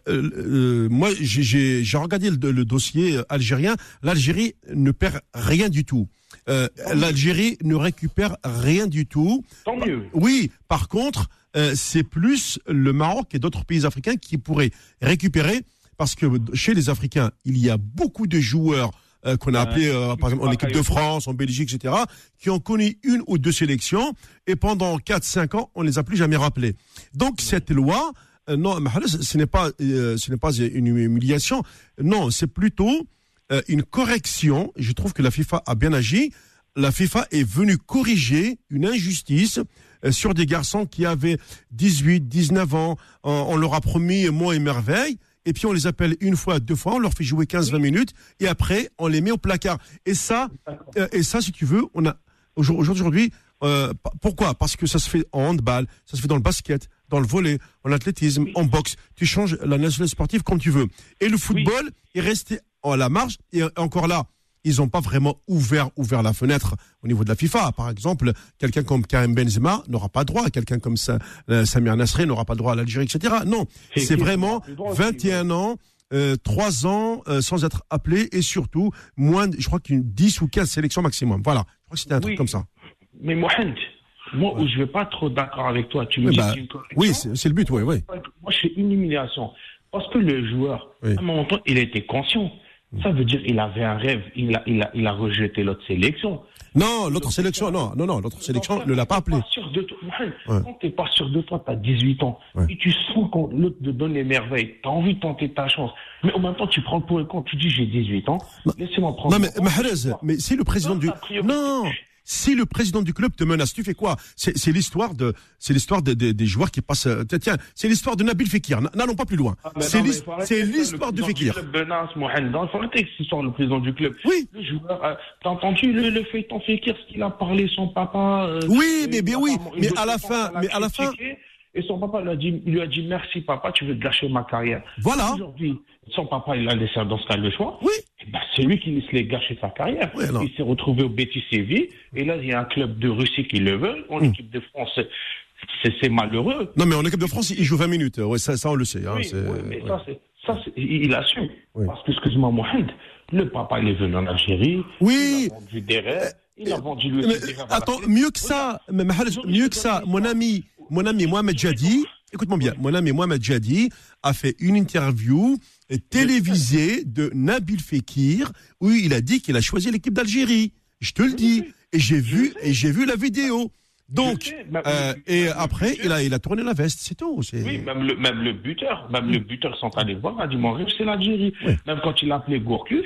Euh, euh, moi, j'ai- regardé le, le dossier euh, algérien. L'Algérie ne perd rien du tout. Euh, L'Algérie ne récupère rien du tout. Tant mieux. Oui, par contre, euh, c'est plus le Maroc et d'autres pays africains qui pourraient récupérer, parce que chez les Africains, il y a beaucoup de joueurs euh, qu'on a appelés, euh, par exemple, en équipe de France, en Belgique, etc., qui ont connu une ou deux sélections, et pendant 4-5 ans, on les a plus jamais rappelés. Donc, cette loi, euh, non, Mahrez, ce n'est pas, euh, ce n'est pas une humiliation, non, c'est plutôt euh, une correction. Je trouve que la FIFA a bien agi. La FIFA est venue corriger une injustice euh, sur des garçons qui avaient 18, 19 ans. On, leur a promis monts et merveilles. Et puis on les appelle une fois, deux fois, on leur fait jouer 15-20 minutes et après on les met au placard. Et ça, euh, et ça, si tu veux, on a aujourd- aujourd'hui. Euh, pourquoi? Parce que ça se fait en handball, ça se fait dans le basket, dans le volley, en athlétisme, en boxe. Tu changes la nationalité sportive comme tu veux. Et le football est resté à la marge et encore là, ils n'ont pas vraiment ouvert ouvert la fenêtre au niveau de la FIFA. Par exemple, quelqu'un comme Karim Benzema n'aura pas droit, quelqu'un comme euh, Samir Nasri n'aura pas droit à l'Algérie, etc. Non, c'est vraiment n'aura plus droit aussi, 21 ans. Euh, 3 ans euh, sans être appelé et surtout moins, je crois qu'une 10 ou 15 sélections maximum. Voilà, je crois que c'était un truc Oui. comme ça. Mais Mohamed, moi, où je vais pas trop d'accord avec toi, tu me Oui, dis bah, une correction. oui, c'est le but, oui, oui. Moi, c'est une humiliation. Parce que le joueur, Oui. à un moment donné, il était conscient. Ça veut dire qu'il avait un rêve, il a, il a, il a rejeté l'autre sélection. Non, l'autre sélection, non, non, non, l'autre sélection ne l'a pas appelé. Pas sûr de toi, Ouais. Quand t'es pas sûr de toi, t'as 18 ans, Ouais. et tu sens qu'on l'autre te donne les merveilles, t'as envie de tenter ta chance. Mais en même temps, tu prends le pour et contre, tu dis j'ai 18 ans, laissez-moi prendre. Non, mais. Mahrez, mais si le président Non, du non, si le président du club te menace, tu fais quoi? C'est l'histoire de c'est l'histoire de- de- des joueurs qui passent. euh, Tiens, c'est l'histoire de Nabil Fekir. N'allons pas plus loin. Ah, C'est l'histoire le de Fekir. de Nas, Mohamed, il faut arrêter que ce soit le président du club. Oui. Le joueur, euh, t'as entendu le, le feuilleton Fekir, ce qu'il a parlé, son papa. euh, Oui, mais- mais oui, mais à la fin- mais à la fin- Et son papa lui a dit, il lui a dit merci papa, tu veux gâcher ma carrière. Voilà. Aujourd'hui, son papa, il a laissé dans ce cas le choix. Oui. Ben, c'est lui qui laisse les gâcher sa carrière. Oui, il s'est retrouvé au Betis Séville. Et là, il y a un club de Russie qui le veut. En Hmm. équipe de France, c'est malheureux. Non, mais en équipe de France, il joue 20 minutes. Ouais, ça, ça on le sait. Hein, Oui, mais ouais. ça, ça, il assume. Parce que, excuse-moi, Mohamed, le papa, il est venu en Algérie. Oui. Il a vendu des rêves. Il a vendu lui Mais, la attends, mieux que ça, mais mieux que ça, mon ami, mon ami Mohamed Jadi, écoute-moi bien, mon ami Mohamed Jadi a fait une interview euh, télévisée de Nabil Fekir où il a dit qu'il a choisi l'équipe d'Algérie. Je te le dis. Et j'ai vu, et j'ai vu la vidéo. Donc, sais, euh, et après, il a, il a tourné la veste, c'est tout. Oui, même le, même le buteur, même le buteur sont allés voir, a dit mon rêve, c'est l'Algérie. Oui. Même quand il a appelé Gourcuff,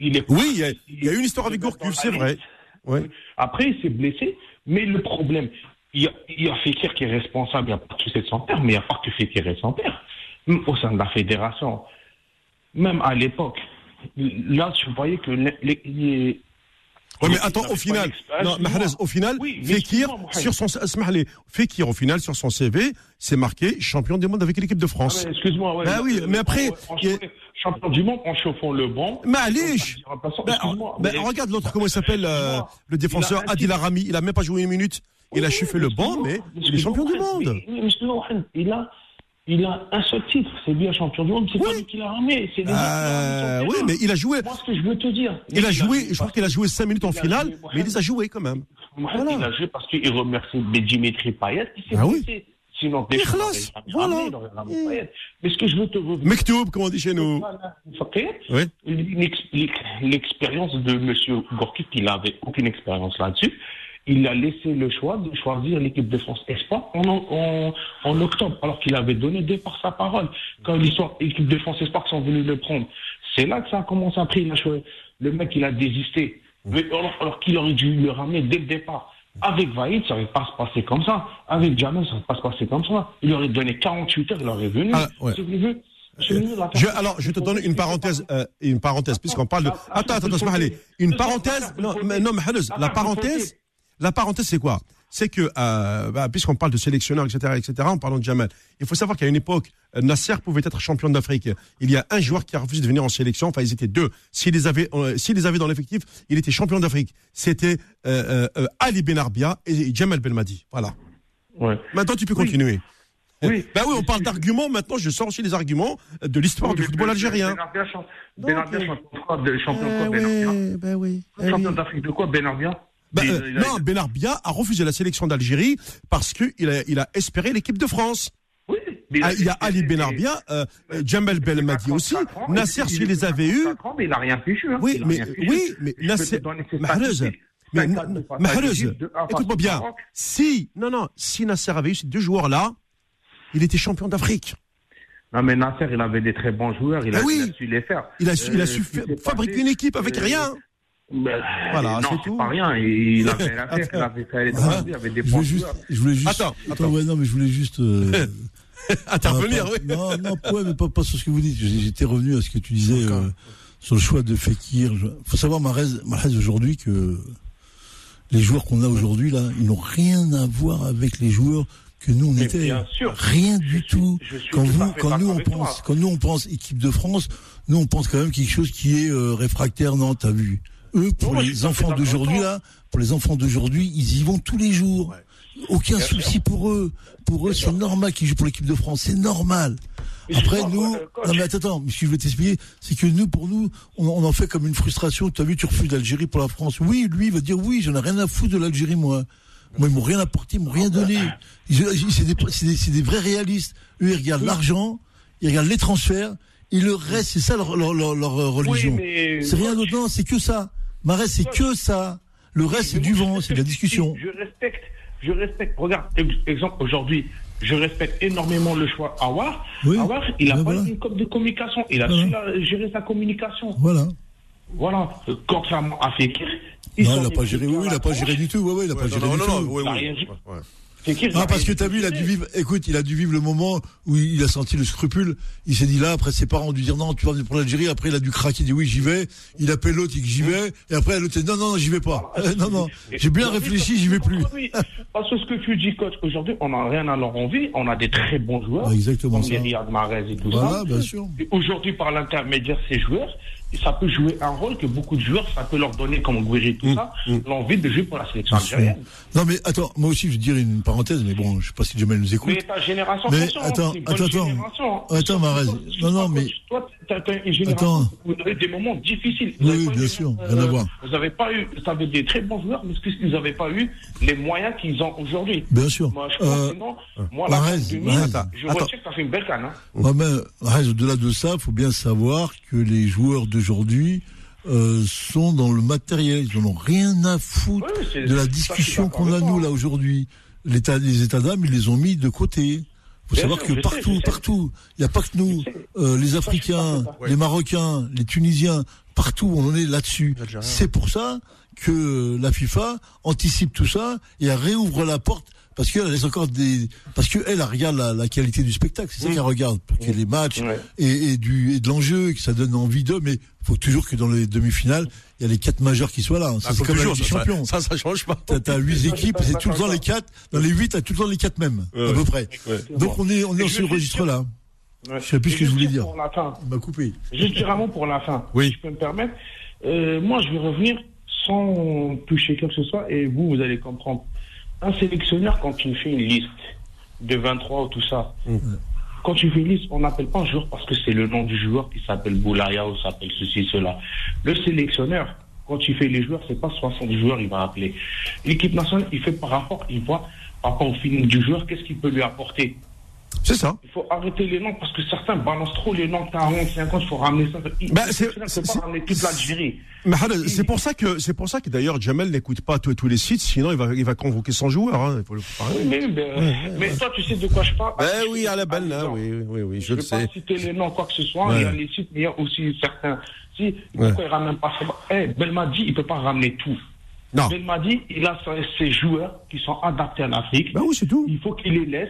il est. Oui, il y a- il y a une histoire avec Gourcuff, c'est vrai. Ouais. Après, il s'est blessé, mais le problème, il y a, il y a Fekir qui est responsable, il n'y a pas que c'est son père, mais il n'y a pas que Fekir est son père. Au sein de la fédération, même à l'époque, là, je voyais que les, Ouais, mais attends, au final, non, Mahrez, au final, Oui, mais Fekir, sur son, Fekir, au final, sur son CV, c'est marqué champion du monde avec l'équipe de Ah, France. mais Excuse-moi, ouais. Bah oui, mais après, a- champion du monde en chauffant le banc. Malish Remplaçant, ben, excuse-moi, ben, mais- regarde l'autre, comment il s'appelle, euh, le défenseur Adil Arami, il a même pas joué une minute, il a Oui, chauffé oui, le mais banc, mais il est champion du monde. mais- mais Il a, Il a un seul titre, c'est bien champion du monde, c'est pas lui qui l'a ramené, c'est Euh, oui, mais il a joué. Moi, ce que je veux te dire. Il a joué, je crois qu'il a joué 5 minutes en finale, joué, mais il les a joués quand même. Voilà. Il a joué parce qu'il remercie Dimitri Payet qui s'est Ah oui. Sinon, n'aurait jamais voilà. Mais ce que je veux te revenir. Mektoub, comme on dit chez nous. Oui. l'ex- l'ex- L'expérience de M. Gorky, il n'avait aucune expérience là-dessus, il a laissé le choix de choisir l'équipe de France Espoir en, en, en octobre, alors qu'il avait donné dès par sa parole. Quand l'histoire, l'équipe de France Espoir sont venus le prendre, c'est là que ça a commencé après. Il a choisi. Le mec, il a désisté. Mais alors, alors qu'il aurait dû le ramener dès le départ. Avec Vaïd, ça ne va pas se passer comme ça. Avec Jamel, ça ne va pas se passer comme ça. Il aurait donné 48 heures, il aurait venu. Ah, ouais. Je, alors, je te donne une parenthèse, euh, une parenthèse, puisqu'on parle de. Attends, attends, attends, allez. Une parenthèse. Non, mais non, mais la parenthèse, la parenthèse, c'est quoi? C'est que, euh, bah, puisqu'on parle de sélectionneurs, etc., etc., en parlant de Jamal, il faut savoir qu'à une époque, euh, Nasser pouvait être champion d'Afrique. Il y a un joueur qui a refusé de venir en sélection. Enfin, ils étaient deux. S'il les avait, euh, s'il les avait dans l'effectif, il était champion d'Afrique. C'était euh, euh, Ali Benarbia et Jamal Belmadi. Voilà. Ouais. Maintenant, tu peux Oui. continuer. Oui. Ben oui, on parle d'arguments. Maintenant, je sors aussi les arguments de l'histoire du football algérien. Benarbia, champ- Benarbia, champion de quoi de- Champion de quoi, Benarbia oui, ben. Champion d'Afrique de quoi, Benarbia Il- euh, a- non, Benarbia a refusé la sélection d'Algérie parce qu'il a, il a espéré l'équipe de France. Oui. Ah, Il y a Ali Benarbia, euh, Jamel Belmadi aussi, 34 ans, Nasser il- s'il il les avait eus. 34 ans, mais il n'a rien fichu. Hein. Oui, mais fichu. oui, mais Je Nasser, mais 54 n- face à Mahreuz, l'Égypte, de un face écoute-moi bien. Si, non, non, si Nasser avait eu ces deux joueurs-là, il était champion d'Afrique. Non, mais Nasser, il avait des très bons joueurs. Il, a, Ah oui. il a su les faire. Il a su, il a Euh, su fa- fabriquer une équipe avec euh, rien. Ben, Voilà, non, c'est tout. pas rien. Il avait rien à faire. Il avait fait aller Ah, il avait des je voulais juste, je voulais juste. Attends, attends. ouais, non, mais je voulais juste. euh, Intervenir, pas- oui. Non, non, ouais, mais pas, pas sur ce que vous dites. J'étais revenu à ce que tu disais euh, sur le choix de Fekir. Il faut savoir, Marez, Marez aujourd'hui, que les joueurs qu'on a aujourd'hui, là, ils n'ont rien à voir avec les joueurs que nous, on Mais était. bien sûr. Rien du suis- tout. Quand, vous, quand nous, on pense, toi. quand nous, on pense équipe de France, nous, on pense quand même quelque chose qui est euh, réfractaire. Non, t'as vu. Eux, pour Non, les enfants d'aujourd'hui, avec toi. là, pour les enfants d'aujourd'hui, ils y vont tous les jours. Aucun Bien souci pour eux. Pour eux, c'est normal qu'ils jouent pour l'équipe de France. C'est normal. Mais Après, nous, non mais attends, attends, mais ce que je veux t'expliquer, c'est que nous, pour nous, on, on en fait comme une frustration. Tu as vu, tu refuses l'Algérie pour la France. Oui, lui, il va dire oui, j'en ai rien à foutre de l'Algérie, moi. Moi, ils m'ont rien apporté, ils m'ont rien donné. C'est des, c'est des, des vrais réalistes. Eux, ils regardent l'argent, ils regardent les transferts, et le reste, c'est ça leur, leur, leur, leur, religion. mais- C'est rien d'autre, non, c'est que ça. Marais, c'est que ça. Le reste, c'est du vent, c'est de la discussion. Je respecte, je respecte. Regarde, ex- exemple, aujourd'hui, je respecte énormément le choix Awar. Oui. Awar, il a Ben pas voilà. eu une com de communication. Il a Voilà. su la- gérer sa communication. Voilà. Voilà. Contrairement à Fekir. Non, il n'a pas géré, oui, il la n'a pas géré du tout. Ouais, ouais, il n'a pas géré non, du non, tout. Non, Ah, parce que t'as vu, il a dû vivre, écoute, il a dû vivre le moment où il a senti le scrupule. Il s'est dit là, après ses parents ont dû dire non, tu vas venir pour l'Algérie. Après, il a dû craquer, il dit oui, j'y vais. Il appelle l'autre, il dit j'y vais. Et après, l'autre dit non, non, non, j'y vais pas. Euh, non, non, j'ai bien réfléchi, j'y vais plus. Parce que ce que tu dis, coach, aujourd'hui, on n'a rien à leur envie. On a des très bons joueurs. Ah, exactement comme Riyad Mahrez et tout Voilà, ça. bien sûr. Aujourd'hui, par l'intermédiaire de ces joueurs, ça peut jouer un rôle que beaucoup de joueurs, ça peut leur donner, comme Guiri, tout ça, l'envie de jouer pour la sélection algérienne. Non, mais attends, moi aussi, je veux dire une parenthèse, mais bon, je sais pas si Jamel nous écoute. Mais ta génération, Mais attends, c'est une bonne attends, attends. génération. Attends, Mahrez. Toi, Non, non, mais- Toi, t'as une génération Attends. où vous avez des moments difficiles. Vous Oui, bien eu- sûr, rien à voir. Vous n'avez pas eu, vous avez des très bons joueurs, mais est-ce qu'ils n'avaient pas eu les moyens qu'ils ont aujourd'hui? Bien sûr. Moi, je pense Euh, que non. Moi, la. Monde, Attends, je retiens que ça fait une belle canne. Hein. Ouais, mais, au-delà de ça, il faut bien savoir que les joueurs d'aujourd'hui euh, sont dans le matériel. Ils n'en ont rien à foutre Oui, de la discussion qu'on a nous là aujourd'hui. Les états d'âme, ils les ont mis de côté. faut Bien savoir sûr, que partout, sais. partout, il n'y a pas que nous, euh, les Africains, les Marocains, les Tunisiens, partout, on en est là-dessus. C'est pour ça que la FIFA anticipe tout ça et elle réouvre la porte parce qu'elle laisse encore des, parce qu'elle elle regarde la, la qualité du spectacle, c'est ça qu'elle regarde, y ait les matchs Mmh. Ouais. et, et du et de l'enjeu, que ça donne envie d'eux, mais faut toujours que dans les demi-finales, il y a les quatre majeurs qui soient là. Ça, Ah, c'est comme la toujours, Ligue des ça, champions. Ça, ça change pas. T'as, t'as huit équipes, c'est tout le temps les quatre. Dans les huit, t'as tout le temps les quatre mêmes, à peu près. Donc on est, on est dans ce vais registre-là. Ouais. Je sais plus ce que je voulais dire. Pour la fin, Il m'a coupé. juste dire un mot pour la fin. Oui. Si je peux me permettre. Euh, moi, je vais revenir sans toucher quoi que ce soit, et vous, vous allez comprendre. Un sélectionneur, quand il fait une liste de 23 ou tout ça, quand tu fais une liste, on n'appelle pas un joueur parce que c'est le nom du joueur qui s'appelle Boulaya ou s'appelle ceci, cela. Le sélectionneur, quand tu fais les joueurs, c'est pas 60 joueurs, il va appeler. L'équipe nationale, il fait par rapport, il voit par rapport au feeling du joueur, qu'est-ce qu'il peut lui apporter. C'est ça. Il faut arrêter les noms parce que certains balancent trop les noms 40, 50, il faut ramener ça. Le c'est- ne pas ramener toute l'Algérie. C'est pour ça que c'est pour ça que d'ailleurs Jamel n'écoute pas tous, tous les sites, sinon il va il va convoquer 100 joueurs. Hein, faut le mais, mais, mais toi, tu sais de quoi je parle? Ben oui, à la balle là, Attends. oui, oui, oui, je Je ne le vais pas sais. citer les noms, quoi que ce soit. Ouais. Il y a les sites, mais il y a aussi certains. Si, Ouais. pourquoi il ne ramène pas ça Eh, Belmadi, il ne peut pas ramener tout. Non. Belmadi, il a ses- ses joueurs qui sont adaptés à l'Afrique. Ben oui, c'est tout. Il faut qu'il les laisse,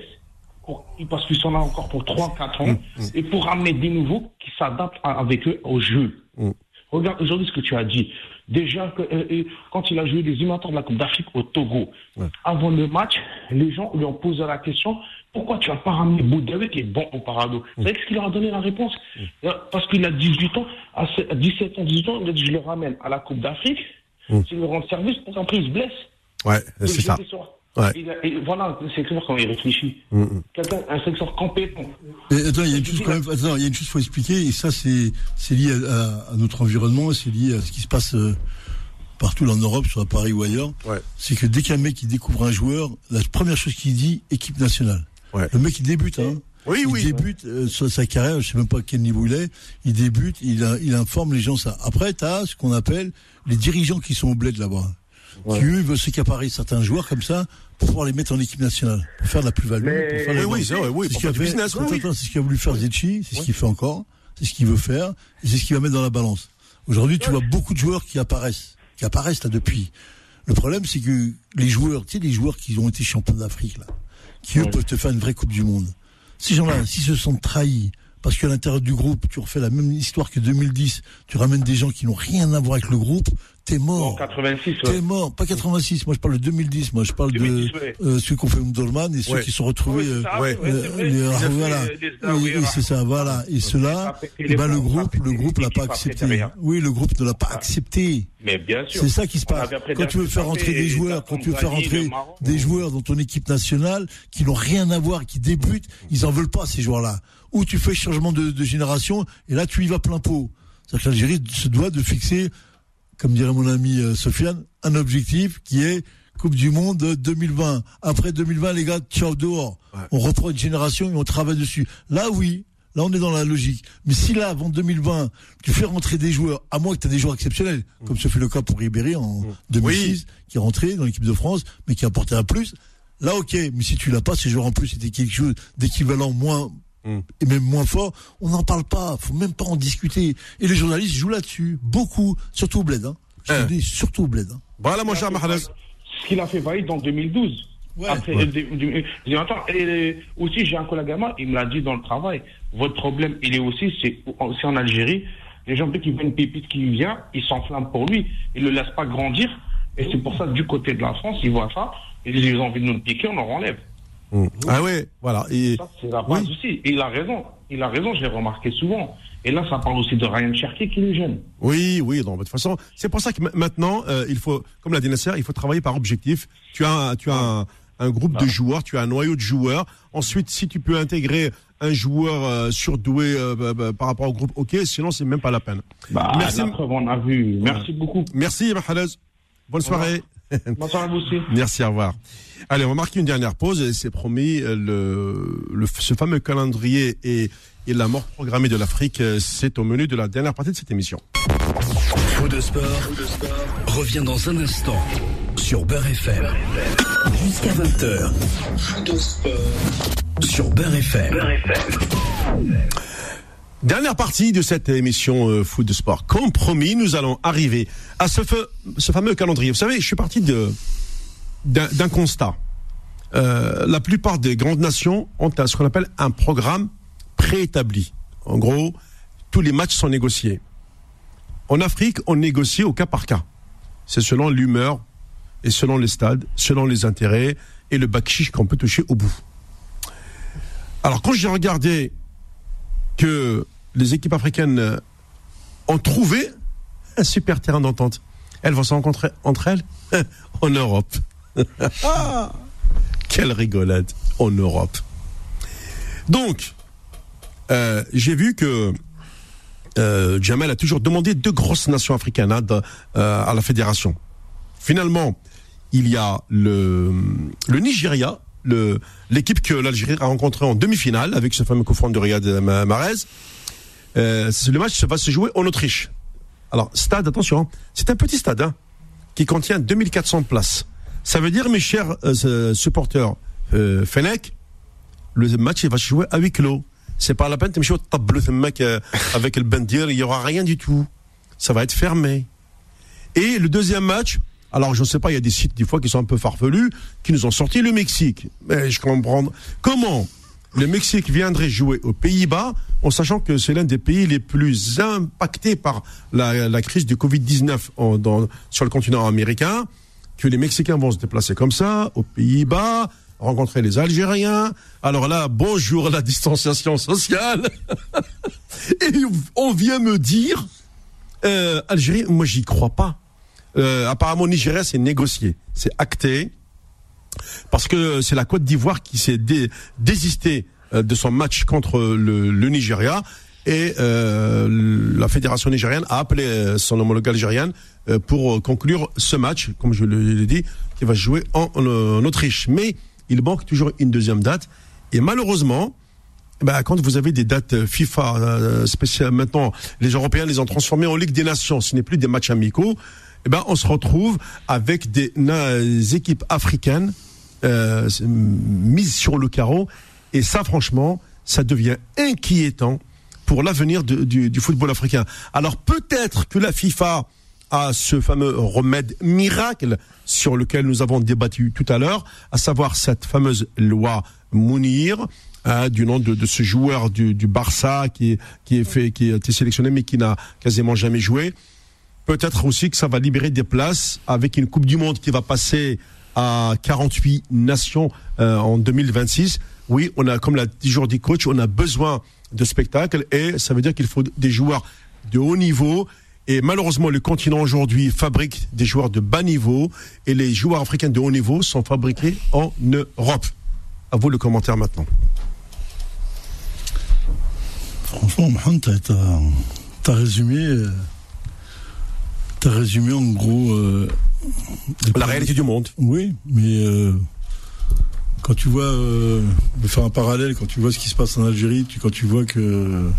pour- parce qu'ils sont là encore pour 3-4 ans, Mm, et pour ramener des nouveaux qui s'adaptent avec eux au jeu. Regarde aujourd'hui ce que tu as dit. Déjà, que, euh, euh, quand il a joué les éliminatoires de la Coupe d'Afrique au Togo, avant le match, les gens lui ont posé la question pourquoi tu n'as pas ramené Boudaoui qui est bon au Parado? Vous savez ce qu'il leur a donné la réponse? Euh, Parce qu'il a 18 ans, à se- à 17 ans, 18 ans, il a dit je le ramène à la Coupe d'Afrique, s'il me rend service, pour qu'après il se blesse. Ouais, c'est ça. Ouais. Il a- et voilà, c'est clair quand il réfléchit. Quelqu'un, un sélectionneur compétent. Et attends, il y a une chose quand même, attends, il y a une chose qu'il faut expliquer, et ça c'est c'est lié à, à notre environnement, c'est lié à ce qui se passe euh, partout en Europe, soit à Paris ou ailleurs. Ouais. C'est que dès qu'un mec qui découvre un joueur, la première chose qu'il dit, équipe nationale. Ouais. Le mec il débute, hein. Oui, il oui. débute euh, sur sa carrière, je sais même pas à quel niveau il est. Il débute, il, a- il informe les gens ça. Après, tu as ce qu'on appelle les dirigeants qui sont au bled là-bas, qui eux veulent s'accaparer certains joueurs comme ça pour pouvoir les mettre en équipe nationale, pour faire de la plus-value. Mais- pour faire Oui, oui, c'est oui, ce qu'il business, oui, c'est ce qu'a voulu faire Zetchi, c'est ce qu'il fait encore, c'est ce qu'il veut faire, et c'est ce qu'il va mettre dans la balance. Aujourd'hui, tu vois beaucoup de joueurs qui apparaissent, qui apparaissent là depuis. Le problème, c'est que les joueurs, tu sais, les joueurs qui ont été champions d'Afrique là, qui eux peuvent te faire une vraie Coupe du Monde. Ces gens-là, s'ils se sentent trahis, parce qu'à l'intérieur du groupe, tu refais la même histoire que 2010, tu ramènes des gens qui n'ont rien à voir avec le groupe, t'es En mort. 86, T'es mort. Pas 86, moi je parle de 2010, moi je parle 2010, de ouais. euh, ceux qu'on fait Umdurman et ceux Ouais. qui sont retrouvés. Oui, euh, c'est ça, ouais, ouais, c'est euh, voilà. ça, voilà. Et ceux-là, Après, eh ben, le groupe, le groupe l'a pas accepté. Oui, le groupe ne l'a pas accepté. Mais bien sûr. C'est ça qui se passe. Quand tu veux faire rentrer Tapé des joueurs, quand tu veux faire Maroc. des joueurs dans ton équipe nationale qui n'ont rien à voir, qui débutent, ils en veulent pas ces joueurs-là. Ou tu fais changement de, de génération et là tu y vas plein pot. C'est-à-dire que l'Algérie se doit de fixer, comme dirait mon ami euh, Sofiane, un objectif qui est Coupe du Monde 2020. Après 2020, les gars, ciao dehors. Ouais. On reprend une génération et on travaille dessus. Là, oui. Là, on est dans la logique. Mais si là, avant 2020, tu fais rentrer des joueurs, à moins que tu aies des joueurs exceptionnels, comme ce fut le cas pour Ribéry en 2006, qui est rentré dans l'équipe de France, mais qui a apporté un plus, là, ok. Mais si tu l'as pas, ces joueurs en plus, c'était quelque chose d'équivalent moins, Mm. et même moins fort, on n'en parle pas. Faut même pas en discuter. Et les journalistes jouent là-dessus. Beaucoup. Surtout au bled, hein. Je te Hein. dis, surtout au bled, hein. Voilà, mon cher Mahalaz. Ce qu'il a fait Vaïd en 2012. Ouais. Après, Ouais. euh, du- du- du- attends, et aussi, j'ai un collègue à moi, il me l'a dit dans le travail. Votre problème, il est aussi, c'est aussi en Algérie. Les gens, dès qu'ils voient une pépite qui vient, ils s'enflamment pour lui. Ils le laissent pas grandir. Et c'est pour ça que du côté de la France, ils voient ça. Ils disent, ils ont envie de nous le piquer, on leur enlève. Mm. Ah ouais, voilà. Et Ça, c'est la base aussi. Et il a raison. Il a raison, je l'ai remarqué souvent. Et là, ça parle aussi de Ryan Cherky qui est jeune. oui, oui, donc, de toute façon, c'est pour ça que ma- maintenant, euh, il faut, comme l'a dit Nasser, il faut travailler par objectif. Tu as, tu as un, un groupe de joueurs, tu as un noyau de joueurs. Ensuite, si tu peux intégrer un joueur euh, surdoué euh, bah, bah, par rapport au groupe, ok. Sinon, c'est même pas la peine. Bah, Merci. la preuve, on a vu. Merci beaucoup. Merci, Mahalaz. Bonne soirée. Bonsoir à vous aussi. Merci, au revoir. Allez, on va marquer une dernière pause et c'est promis, euh, le, le, ce fameux calendrier et, et la mort programmée de l'Afrique, euh, c'est au menu de la dernière partie de cette émission. Faux de sport, revient dans un instant sur Beurre FM. Jusqu'à 20h. Faux de sport sur Beurre FM. Dernière partie de cette émission euh, Foot de Sport. Comme promis, nous allons arriver à ce, fa- ce fameux calendrier. Vous savez, je suis parti d'un constat. Euh, la plupart des grandes nations ont ce qu'on appelle un programme préétabli. En gros, tous les matchs sont négociés. En Afrique, on négocie au cas par cas. C'est selon l'humeur et selon les stades, selon les intérêts et le bakchich qu'on peut toucher au bout. Alors, quand j'ai regardé que les équipes africaines ont trouvé un super terrain d'entente. Elles vont se rencontrer entre elles en Europe. Ah, Quelle rigolade en Europe. Donc, Euh, J'ai vu que euh, Jamel a toujours demandé deux grosses nations africaines hein, de, euh, à la fédération. Finalement, il y a le, le Nigeria, l'équipe que l'Algérie a rencontrée en demi-finale avec ce fameux coup de Riyad Ma- Mahrez. Euh, le match va se jouer en Autriche. Alors, stade, attention, hein, c'est un petit stade hein, qui contient 2400 places. Ça veut dire, mes chers euh, supporters euh, le match va se jouer à huis clos. C'est pas la peine de me tableau euh, avec le bandir, il y aura rien du tout. Ça va être fermé. Et le deuxième match, alors je ne sais pas, il y a des sites des fois qui sont un peu farfelus, qui nous ont sorti le Mexique. Mais je comprends. Comment le Mexique viendrait jouer aux Pays-Bas en sachant que c'est l'un des pays les plus impactés par la, crise du Covid-19 en- dans- sur le continent américain, que les Mexicains vont se déplacer comme ça aux Pays-Bas, rencontrer les Algériens. Alors là, bonjour la distanciation sociale. Et on vient me dire, euh, Algérie, moi j'y crois pas. Euh, apparemment, Nigeria, c'est négocié, c'est acté, parce que c'est la Côte d'Ivoire qui s'est dé- désistée euh, de son match contre le, Nigeria. Et euh, la fédération nigérienne a appelé son homologue algérienne pour conclure ce match, comme je l'ai dit, qui va jouer en, Autriche. Mais il manque toujours une deuxième date. Et malheureusement, ben, quand vous avez des dates FIFA spéciales, maintenant, les Européens les ont transformés en Ligue des Nations. Ce n'est plus des matchs amicaux. Eh ben, on se retrouve avec des, équipes africaines euh, mises sur le carreau. Et ça, franchement, ça devient inquiétant pour l'avenir du, football africain. Alors peut-être que la FIFA a ce fameux remède miracle sur lequel nous avons débattu tout à l'heure, à savoir cette fameuse loi Mounir, hein, du nom de, ce joueur du, Barça qui, qui, est fait, qui a été sélectionné mais qui n'a quasiment jamais joué. Peut-être aussi que ça va libérer des places avec une Coupe du Monde qui va passer à 48 nations euh, en 2026. Oui, on a, comme l'a toujours dit coach, on a besoin de spectacles et ça veut dire qu'il faut des joueurs de haut niveau. Et malheureusement, le continent aujourd'hui fabrique des joueurs de bas niveau et les joueurs africains de haut niveau sont fabriqués en Europe. À vous le commentaire maintenant. Franchement, Mohamed, t'as- t'as résumé, t'as résumé en gros. euh, La problèmes- réalité du monde. Oui, mais euh, quand tu vois, euh, je vais faire un parallèle, quand tu vois ce qui se passe en Algérie, tu, quand tu vois que,